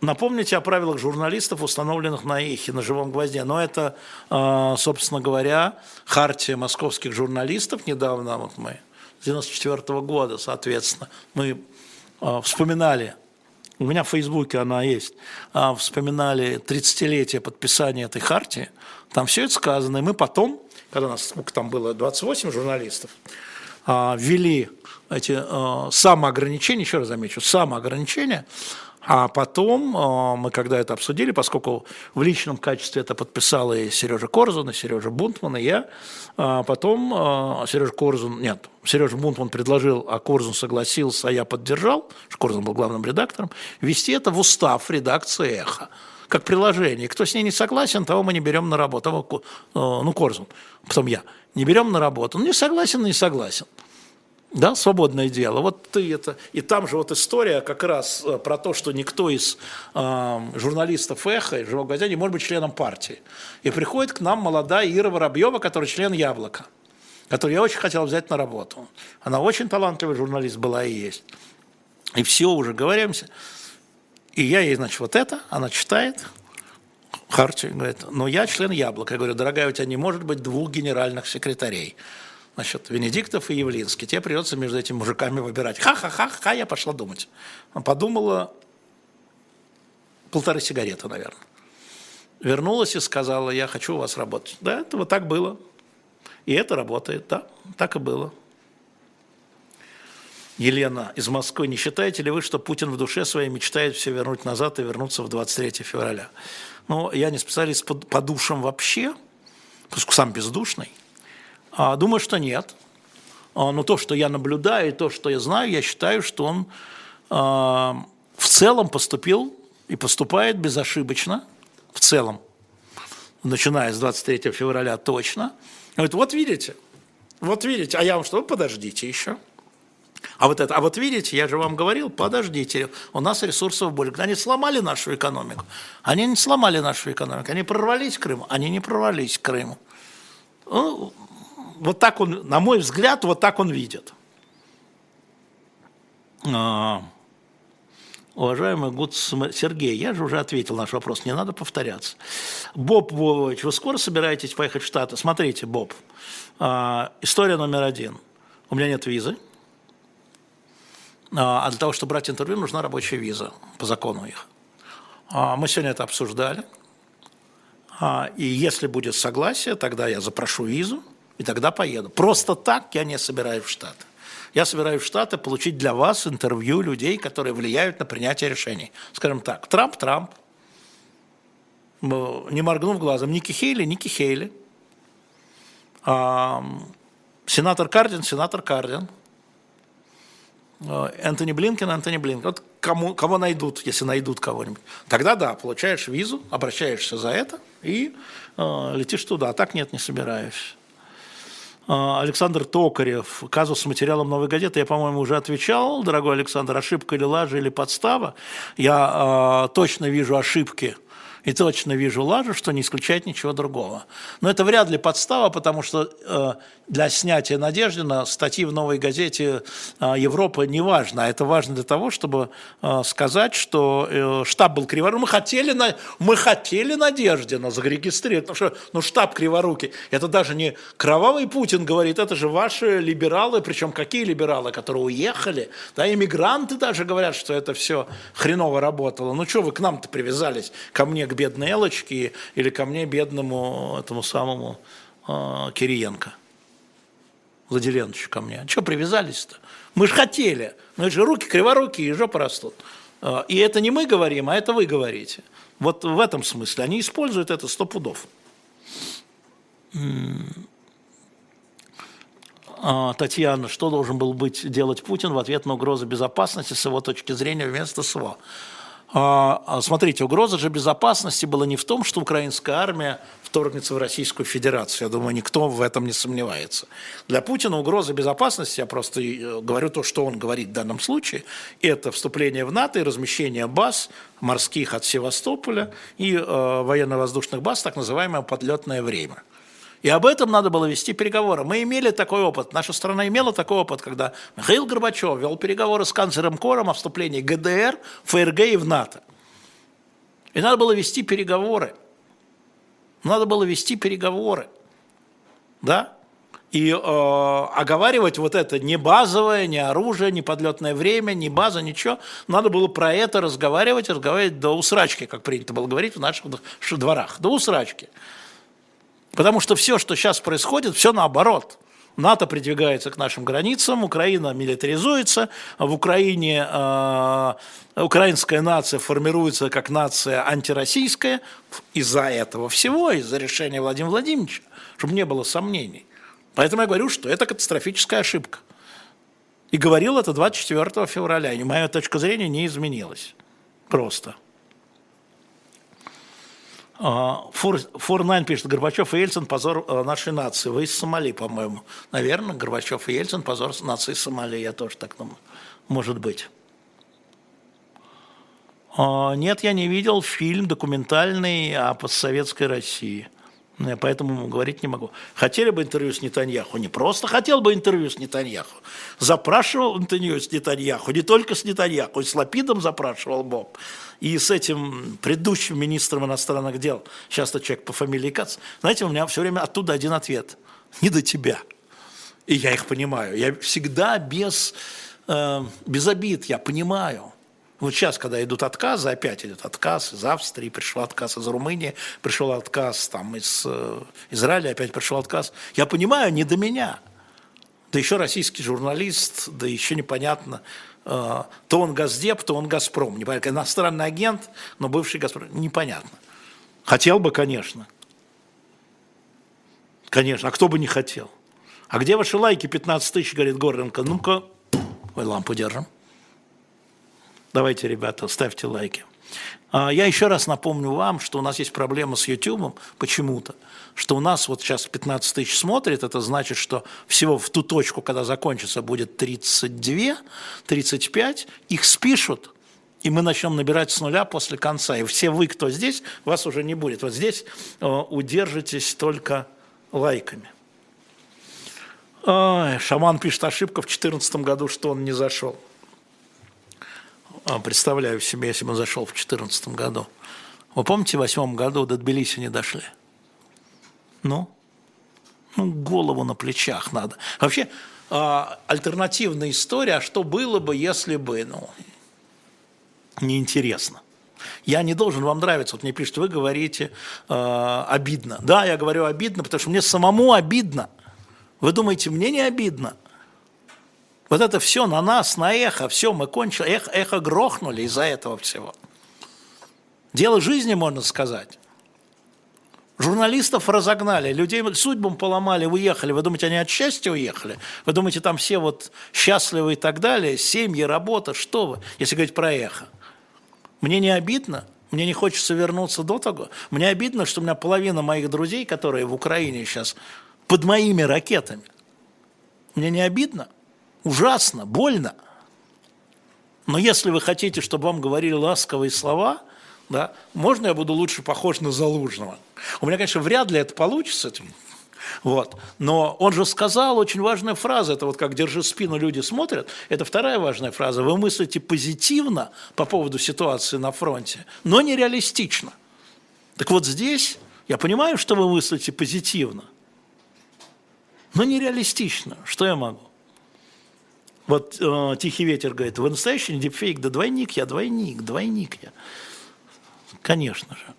Speaker 2: напомните о правилах журналистов, установленных на эхе, на живом гвозде. Но это, а, собственно говоря, хартия московских журналистов. Недавно вот мы 94 года, соответственно, мы а, вспоминали, у меня в Фейсбуке она есть, а, вспоминали 30-летие подписания этой хартии, там все это сказано, и мы потом, когда нас, сколько там было, 28 журналистов, ввели эти самоограничения, еще раз замечу, самоограничения, а потом э, мы, когда это обсудили, поскольку в личном качестве это подписал и Сережа Корзун, и Сережа Бунтман, и я, а потом э, Сережа Корзун, нет, Сережа Бунтман предложил, а Корзун согласился, а я поддержал, Корзун был главным редактором, ввести это в устав редакции «Эхо» как приложение. Кто с ней не согласен, того мы не берем на работу. Э, ну, Корзун, потом я. Не берем на работу. Ну, не согласен, не согласен. Да, свободное дело. Вот ты это... И там же вот история как раз э, про то, что никто из э, журналистов «Эхо» и «Живого газета» не может быть членом партии. И приходит к нам молодая Ира Воробьева, которая член «Яблока», которую я очень хотел взять на работу. Она очень талантливый журналист была и есть. И все, уже говоримся. И я ей, значит, вот это, она читает, Хартию, говорит, но я член «Яблока». Я говорю, дорогая, у тебя не может быть двух генеральных секретарей значит, Венедиктов и Явлинский. Тебе придется между этими мужиками выбирать. Ха-ха-ха-ха, я пошла думать. Подумала, полторы сигареты, наверное. Вернулась и сказала, я хочу у вас работать. Да, это вот так было. И это работает, да, так и было. Елена из Москвы, не считаете ли вы, что Путин в душе своей мечтает все вернуть назад и вернуться в 23 февраля? Ну, я не специалист по, по душам вообще, поскольку сам бездушный. А, думаю, что нет. А, но то, что я наблюдаю, и то, что я знаю, я считаю, что он а, в целом поступил и поступает безошибочно, в целом, начиная с 23 февраля точно. Говорит, вот видите, вот видите, а я вам что, подождите еще. А вот это, а вот видите, я же вам говорил, подождите, у нас ресурсов больше. Они сломали нашу экономику. Они не сломали нашу экономику. Они прорвались к Крыму. Они не прорвались к Крыму. Ну, вот так он, на мой взгляд, вот так он видит. А, уважаемый Гуд Сергей, я же уже ответил на наш вопрос, не надо повторяться. Боб Вовович, вы скоро собираетесь поехать в Штаты? Смотрите, Боб, а, история номер один. У меня нет визы а, а для того, чтобы брать интервью, нужна рабочая виза по закону их. Мы сегодня это обсуждали. И если будет согласие, тогда я запрошу визу, и тогда поеду. Просто так я не собираюсь в Штаты. Я собираюсь в Штаты получить для вас интервью людей, которые влияют на принятие решений. Скажем так, Трамп, Трамп. Не моргнув глазом, Ники Хейли, Ники Хейли. Сенатор Кардин, сенатор Кардин. Э, Энтони Блинкен, Энтони Блинкен. Вот кому, кого найдут, если найдут кого-нибудь. Тогда да, получаешь визу, обращаешься за это и э, летишь туда. А так нет, не собираешься. Э, Александр Токарев, казус с материалом «Новой газеты». Я, по-моему, уже отвечал, дорогой Александр, ошибка или лажа, или подстава. Я э, точно вижу ошибки – и точно вижу лажу, что не исключает ничего другого. Но это вряд ли подстава, потому что э, для снятия Надеждина статьи в «Новой газете» э, Европы не важно. А это важно для того, чтобы э, сказать, что э, штаб был криворукий. Мы хотели, на, мы хотели Надеждина зарегистрировать, потому что ну, штаб криворукий. Это даже не кровавый Путин говорит, это же ваши либералы, причем какие либералы, которые уехали, да, иммигранты даже говорят, что это все хреново работало. Ну что вы к нам-то привязались, ко мне, к бедной Элочке или ко мне, бедному этому самому э, Кириенко? Владиленовичу ко мне. Что привязались-то? Мы же хотели. Мы же руки криворукие и жопа растут. А, и это не мы говорим, а это вы говорите. Вот в этом смысле. Они используют это сто пудов. А, Татьяна, что должен был быть делать Путин в ответ на угрозы безопасности с его точки зрения вместо СВО? А, а, смотрите, угроза же безопасности была не в том, что украинская армия вторгнется в Российскую Федерацию. Я думаю, никто в этом не сомневается. Для Путина угроза безопасности, я просто э, говорю то, что он говорит в данном случае, это вступление в НАТО и размещение баз морских от Севастополя и э, военно-воздушных баз, так называемое подлетное время – и об этом надо было вести переговоры. Мы имели такой опыт. Наша страна имела такой опыт, когда Михаил Горбачев вел переговоры с канцлером Кором о вступлении ГДР, ФРГ и в НАТО. И надо было вести переговоры. Надо было вести переговоры. Да? И э, оговаривать вот это не базовое, не оружие, не подлетное время, не база, ничего. Надо было про это разговаривать, разговаривать до усрачки, как принято было говорить в наших дворах, до усрачки. Потому что все, что сейчас происходит, все наоборот. НАТО придвигается к нашим границам, Украина милитаризуется, в Украине э, украинская нация формируется как нация антироссийская из-за этого всего, из-за решения Владимира Владимировича, чтобы не было сомнений. Поэтому я говорю, что это катастрофическая ошибка. И говорил это 24 февраля, и моя точка зрения не изменилась. Просто. Форнайн пишет, Горбачев и Ельцин – позор э, нашей нации. Вы из Сомали, по-моему. Наверное, Горбачев и Ельцин – позор нации Сомали. Я тоже так думаю. Может быть. А, нет, я не видел фильм документальный о постсоветской России – поэтому говорить не могу. Хотели бы интервью с Нетаньяху? Не просто хотел бы интервью с Нетаньяху. Запрашивал интервью с Нетаньяху, не только с Нетаньяху, и с Лапидом запрашивал Боб. И с этим предыдущим министром иностранных дел, сейчас-то человек по фамилии Кац. Знаете, у меня все время оттуда один ответ. Не до тебя. И я их понимаю. Я всегда без, э, без обид, я понимаю. Вот сейчас, когда идут отказы, опять идет отказ из Австрии, пришел отказ из Румынии, пришел отказ там, из э, Израиля, опять пришел отказ. Я понимаю, не до меня. Да еще российский журналист, да еще непонятно, э, то он Газдеп, то он Газпром. Непонятно, иностранный агент, но бывший Газпром. Непонятно. Хотел бы, конечно. Конечно, а кто бы не хотел? А где ваши лайки 15 тысяч, говорит Горленко? Ну-ка, лампу держим. Давайте, ребята, ставьте лайки. А, я еще раз напомню вам, что у нас есть проблема с YouTube почему-то, что у нас вот сейчас 15 тысяч смотрит, это значит, что всего в ту точку, когда закончится, будет 32, 35, их спишут, и мы начнем набирать с нуля после конца. И все вы, кто здесь, вас уже не будет. Вот здесь э, удержитесь только лайками. Ой, шаман пишет ошибка в 2014 году, что он не зашел. А, представляю себе, если бы он зашел в 2014 году. Вы помните, в 2008 году до Тбилиси не дошли? Ну? Ну, голову на плечах надо. Вообще, а, альтернативная история, а что было бы, если бы, ну, неинтересно. Я не должен вам нравиться. Вот мне пишут, вы говорите э, обидно. Да, я говорю обидно, потому что мне самому обидно. Вы думаете, мне не обидно? Вот это все на нас, на эхо, все, мы кончили, эхо, эхо грохнули из-за этого всего. Дело жизни, можно сказать. Журналистов разогнали, людей судьбам поломали, уехали. Вы думаете, они от счастья уехали? Вы думаете, там все вот счастливы и так далее, семьи, работа, что вы, если говорить про эхо? Мне не обидно, мне не хочется вернуться до того. Мне обидно, что у меня половина моих друзей, которые в Украине сейчас под моими ракетами. Мне не обидно? Ужасно, больно. Но если вы хотите, чтобы вам говорили ласковые слова, да, можно я буду лучше похож на Залужного? У меня, конечно, вряд ли это получится, вот. Но он же сказал очень важную фразу, это вот как «держи спину, люди смотрят», это вторая важная фраза. Вы мыслите позитивно по поводу ситуации на фронте, но нереалистично. Так вот здесь я понимаю, что вы мыслите позитивно, но нереалистично. Что я могу? Вот э, «Тихий ветер» говорит, вы настоящий дипфейк? Да двойник я, двойник, двойник я. Конечно же.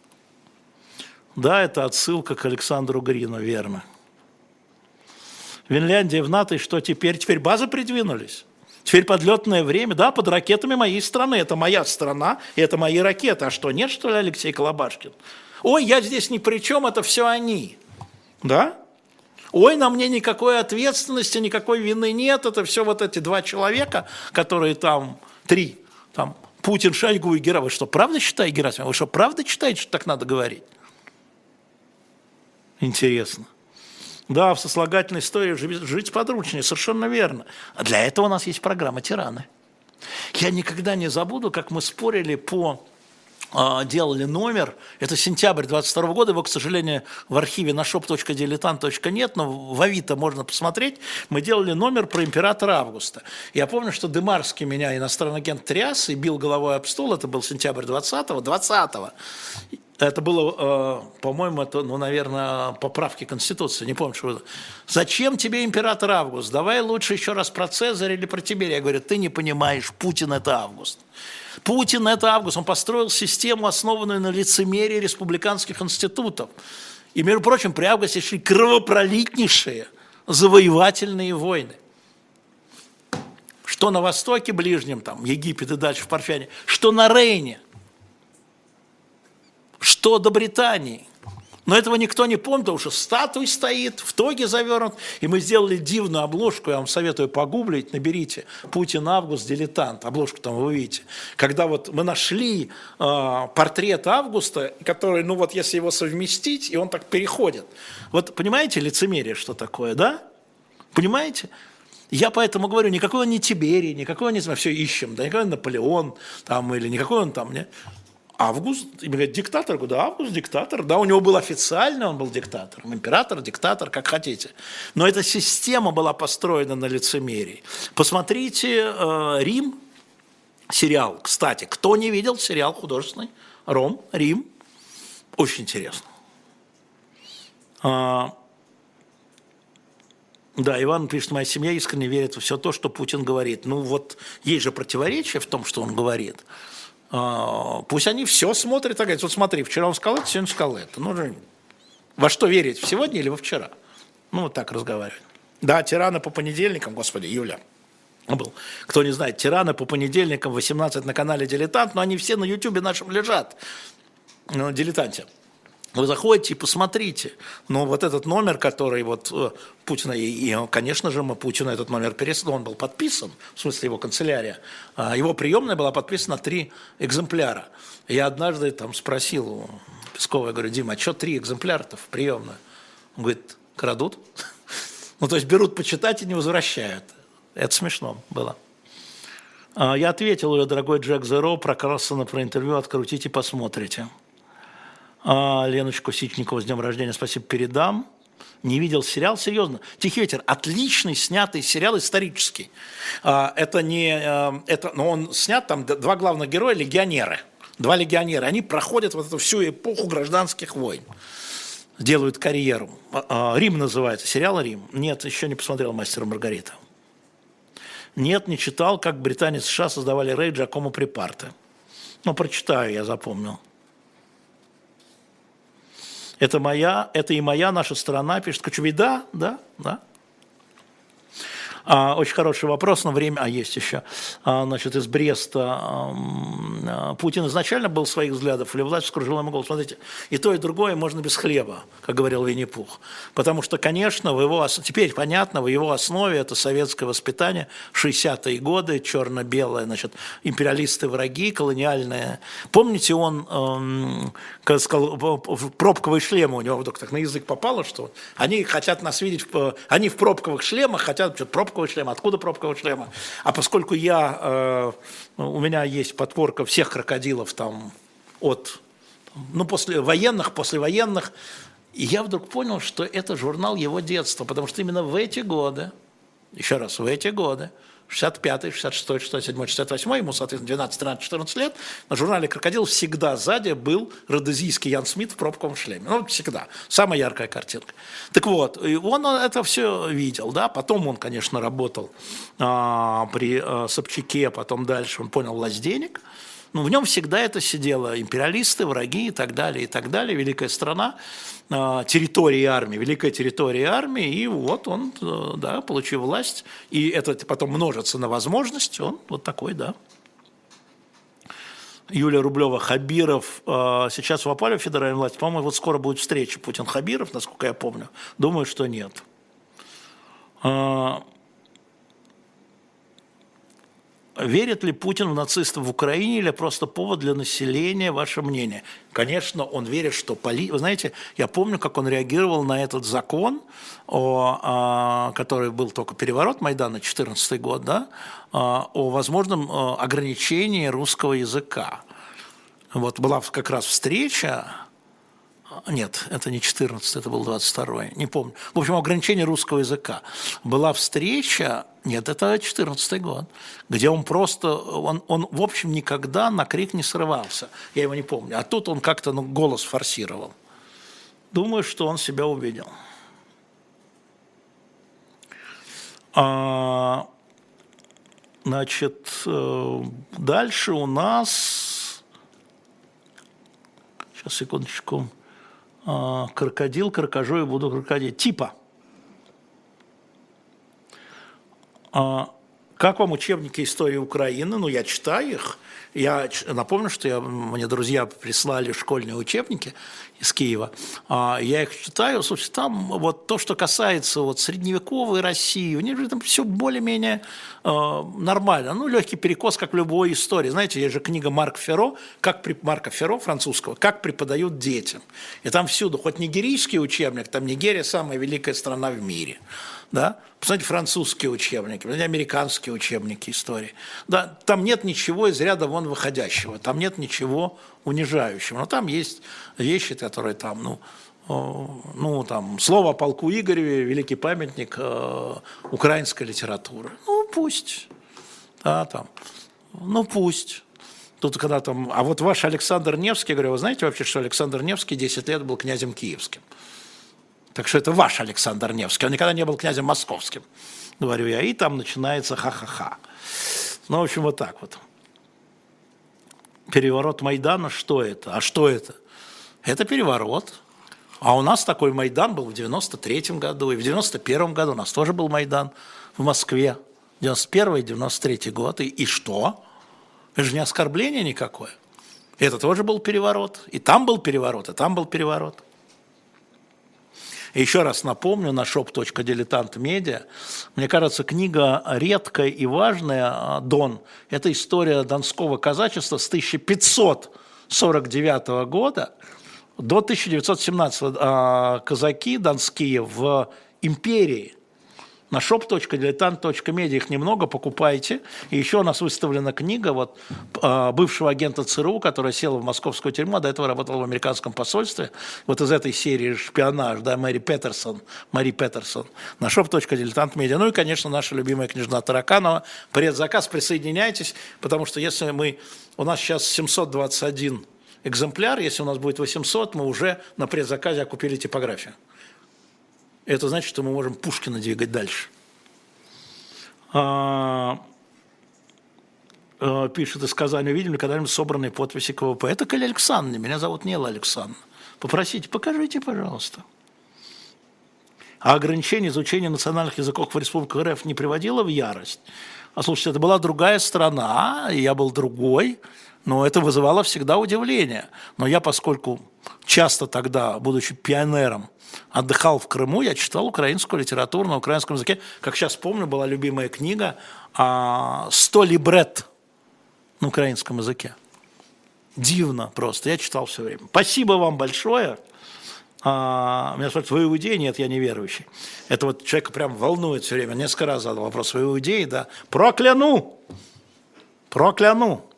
Speaker 2: Да, это отсылка к Александру Грину, верно. Финляндия в НАТО, и что теперь? Теперь базы придвинулись. Теперь подлетное время, да, под ракетами моей страны. Это моя страна, и это мои ракеты. А что, нет, что ли, Алексей Колобашкин? Ой, я здесь ни при чем, это все они. Да? Ой, на мне никакой ответственности, никакой вины нет. Это все вот эти два человека, которые там, три, там, Путин, Шойгу и Гера. Вы что, правда считаете, Герасимов? Вы что, правда считаете, что так надо говорить? Интересно. Да, в сослагательной истории жить подручнее, совершенно верно. А для этого у нас есть программа «Тираны». Я никогда не забуду, как мы спорили по делали номер, это сентябрь 22 года, его, к сожалению, в архиве на shop.diletant.нет, но в Авито можно посмотреть, мы делали номер про императора Августа. Я помню, что Демарский меня, иностранный агент, тряс и бил головой об стол, это был сентябрь 20-го, 20-го. Это было, э, по-моему, это, ну, наверное, поправки Конституции, не помню, что Зачем тебе император Август? Давай лучше еще раз про Цезаря или про Тиберия. Я говорю, ты не понимаешь, Путин – это Август. Путин – это Август. Он построил систему, основанную на лицемерии республиканских институтов. И, между прочим, при Августе шли кровопролитнейшие завоевательные войны. Что на Востоке Ближнем, там, Египет и дальше в Парфяне, что на Рейне – что до Британии. Но этого никто не помнит, потому что статуй стоит, в тоге завернут. И мы сделали дивную обложку, я вам советую погуглить, наберите «Путин Август, дилетант», обложку там вы видите. Когда вот мы нашли э, портрет Августа, который, ну вот если его совместить, и он так переходит. Вот понимаете лицемерие, что такое, да? Понимаете? Я поэтому говорю, никакой он не Тиберий, никакой он не все ищем, да, никакой он Наполеон там, или никакой он там, не, Август, именно диктатор, говорю, да, Август диктатор, да, у него был официально, он был диктатором, император, диктатор, как хотите. Но эта система была построена на лицемерии. Посмотрите э, Рим, сериал, кстати, кто не видел сериал художественный, Ром, Рим, очень интересно. А, Да, Иван пишет, моя семья искренне верит во все то, что Путин говорит. Ну вот есть же противоречие в том, что он говорит. А, пусть они все смотрят и говорят, вот смотри, вчера он сказал это, сегодня сказал это. Ну, во что верить, в сегодня или во вчера? Ну, вот так разговаривать. Да, тираны по понедельникам, господи, Юля, был. Кто не знает, тираны по понедельникам 18 на канале «Дилетант», но они все на ютубе нашем лежат, на «Дилетанте». Вы заходите и посмотрите. Но вот этот номер, который вот э, Путина, и, и, конечно же, мы Путину этот номер переслали, он был подписан, в смысле его канцелярия, а его приемная была подписана три экземпляра. Я однажды там спросил у Пескова, я говорю, Дима, а что три экземпляра-то в приемную? Он говорит, крадут. Ну, то есть берут почитать и не возвращают. Это смешно было. А, я ответил уже, дорогой Джек Зеро, про Карлсона, про интервью, открутите, посмотрите. А, Леночку Сичникову с днем рождения спасибо передам. Не видел сериал, серьезно. «Тихий ветер» – отличный снятый сериал, исторический. А, это не, это, но он снят, там два главных героя – легионеры. Два легионера. Они проходят вот эту всю эпоху гражданских войн делают карьеру. Рим называется, сериал «Рим». Нет, еще не посмотрел «Мастера Маргарита». Нет, не читал, как британец США создавали рейд Джакомо Припарте. Ну, прочитаю, я запомнил. Это моя, это и моя наша страна, пишет Кочубей. Да, да, да. А, очень хороший вопрос, но время... А, есть еще. А, значит, из Бреста. А, Путин изначально был своих взглядов, или власть вскружила ему голову. Смотрите, и то, и другое можно без хлеба, как говорил Винни-Пух. Потому что, конечно, в его... Теперь понятно, в его основе это советское воспитание, 60-е годы, черно-белое, значит, империалисты-враги, колониальные. Помните, он эм, сказал, пробковые шлемы у него вдруг так на язык попало, что они хотят нас видеть, они в пробковых шлемах хотят, что пробковые пробкового шлема. Откуда пробкового шлема? А поскольку я, э, у меня есть подборка всех крокодилов там от, ну, после военных, после военных, и я вдруг понял, что это журнал его детства, потому что именно в эти годы, еще раз, в эти годы, 65-й, 66-й, 67-й, 68-й, ему, соответственно, 12, 13, 14 лет, на журнале «Крокодил» всегда сзади был родезийский Ян Смит в пробковом шлеме. Ну, всегда. Самая яркая картинка. Так вот, и он это все видел, да, потом он, конечно, работал а, при а, Собчаке, потом дальше он понял власть денег, но в нем всегда это сидело. Империалисты, враги и так далее, и так далее. Великая страна, а, территория армии, великая территория армии. И вот он, э, да, получил власть. И это потом множится на возможность. Он вот такой, да. Юлия Рублева, Хабиров. А, сейчас в Апале федеральной власти. По-моему, вот скоро будет встреча Путин-Хабиров, насколько я помню. Думаю, что нет. А, Верит ли Путин в нацистов в Украине или просто повод для населения, ваше мнение? Конечно, он верит, что поли... Вы знаете, я помню, как он реагировал на этот закон, о, о, который был только переворот Майдана, 14 год, да, о возможном ограничении русского языка. Вот была как раз встреча, нет, это не 14, это был 22 не помню. В общем, ограничение русского языка. Была встреча, нет, это 14 год, где он просто, он, он в общем никогда на крик не срывался. Я его не помню. А тут он как-то ну, голос форсировал. Думаю, что он себя увидел. А, значит, э, дальше у нас... Сейчас, секундочку. А, крокодил, крокожу и буду крокодил. Типа. А, как вам учебники истории Украины? Ну, я читаю их. Я напомню, что я, мне друзья прислали школьные учебники из Киева. А, я их читаю. Слушайте, там вот то, что касается вот средневековой России, у них там все более-менее э, нормально. Ну, легкий перекос, как в любой истории. Знаете, есть же книга Марка Ферро, как Марка Ферро, французского, «Как преподают детям». И там всюду, хоть нигерийский учебник, там Нигерия – самая великая страна в мире – да? Посмотрите французские учебники, посмотрите американские учебники истории. Да, там нет ничего из ряда вон выходящего, там нет ничего унижающего. Но там есть вещи, которые там, ну, ну, там, слово о полку Игореве, великий памятник э, украинской литературы. Ну, пусть. Да, там. Ну, пусть. Тут когда там... А вот ваш Александр Невский, я говорю, вы знаете вообще, что Александр Невский 10 лет был князем киевским? Так что это ваш Александр Невский. Он никогда не был князем московским, говорю я. И там начинается ха-ха-ха. Ну, в общем, вот так вот. Переворот Майдана, что это? А что это? Это переворот. А у нас такой Майдан был в 93 году, и в 91 году у нас тоже был Майдан в Москве. 91 и 93 год. И, и что? Это же не оскорбление никакое. Это тоже был переворот. И там был переворот, и там был переворот. Еще раз напомню на shop.diletant.media. Мне кажется, книга редкая и важная, а, Дон, это история донского казачества с 1549 года до 1917 а, казаки донские в империи на shop.diletant.media их немного, покупайте. И еще у нас выставлена книга вот, а, бывшего агента ЦРУ, которая села в московскую тюрьму, а до этого работала в американском посольстве. Вот из этой серии «Шпионаж», да, Мэри Петерсон, Мари Петерсон, на shop.diletant.media. Ну и, конечно, наша любимая княжна Тараканова. Предзаказ, присоединяйтесь, потому что если мы... У нас сейчас 721 экземпляр, если у нас будет 800, мы уже на предзаказе окупили типографию. Это значит, что мы можем Пушкина двигать дальше. А, а, пишет из Казани, видели когда-нибудь собранные подписи КВП? Это Каля Александровна, меня зовут Нела Александровна. Попросите, покажите, пожалуйста. А ограничение изучения национальных языков в Республике РФ не приводило в ярость? А слушайте, это была другая страна, я был другой, но это вызывало всегда удивление. Но я, поскольку часто тогда, будучи пионером, отдыхал в Крыму, я читал украинскую литературу на украинском языке. Как сейчас помню, была любимая книга а, «Сто либрет» на украинском языке. Дивно просто, я читал все время. Спасибо вам большое. А, меня спрашивают, вы иудей? Нет, я неверующий. Это вот человека прям волнует все время. Несколько раз задал вопрос, вы иудей? Да. Прокляну! Прокляну!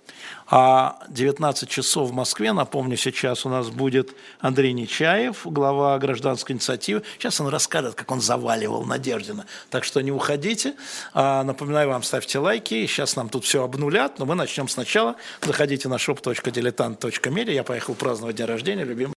Speaker 2: А 19 часов в Москве, напомню, сейчас у нас будет Андрей Нечаев, глава гражданской инициативы. Сейчас он расскажет, как он заваливал Надеждина. Так что не уходите. А, напоминаю вам, ставьте лайки. Сейчас нам тут все обнулят, но мы начнем сначала. Заходите на shop.diletant.media. Я поехал праздновать день рождения, любимый.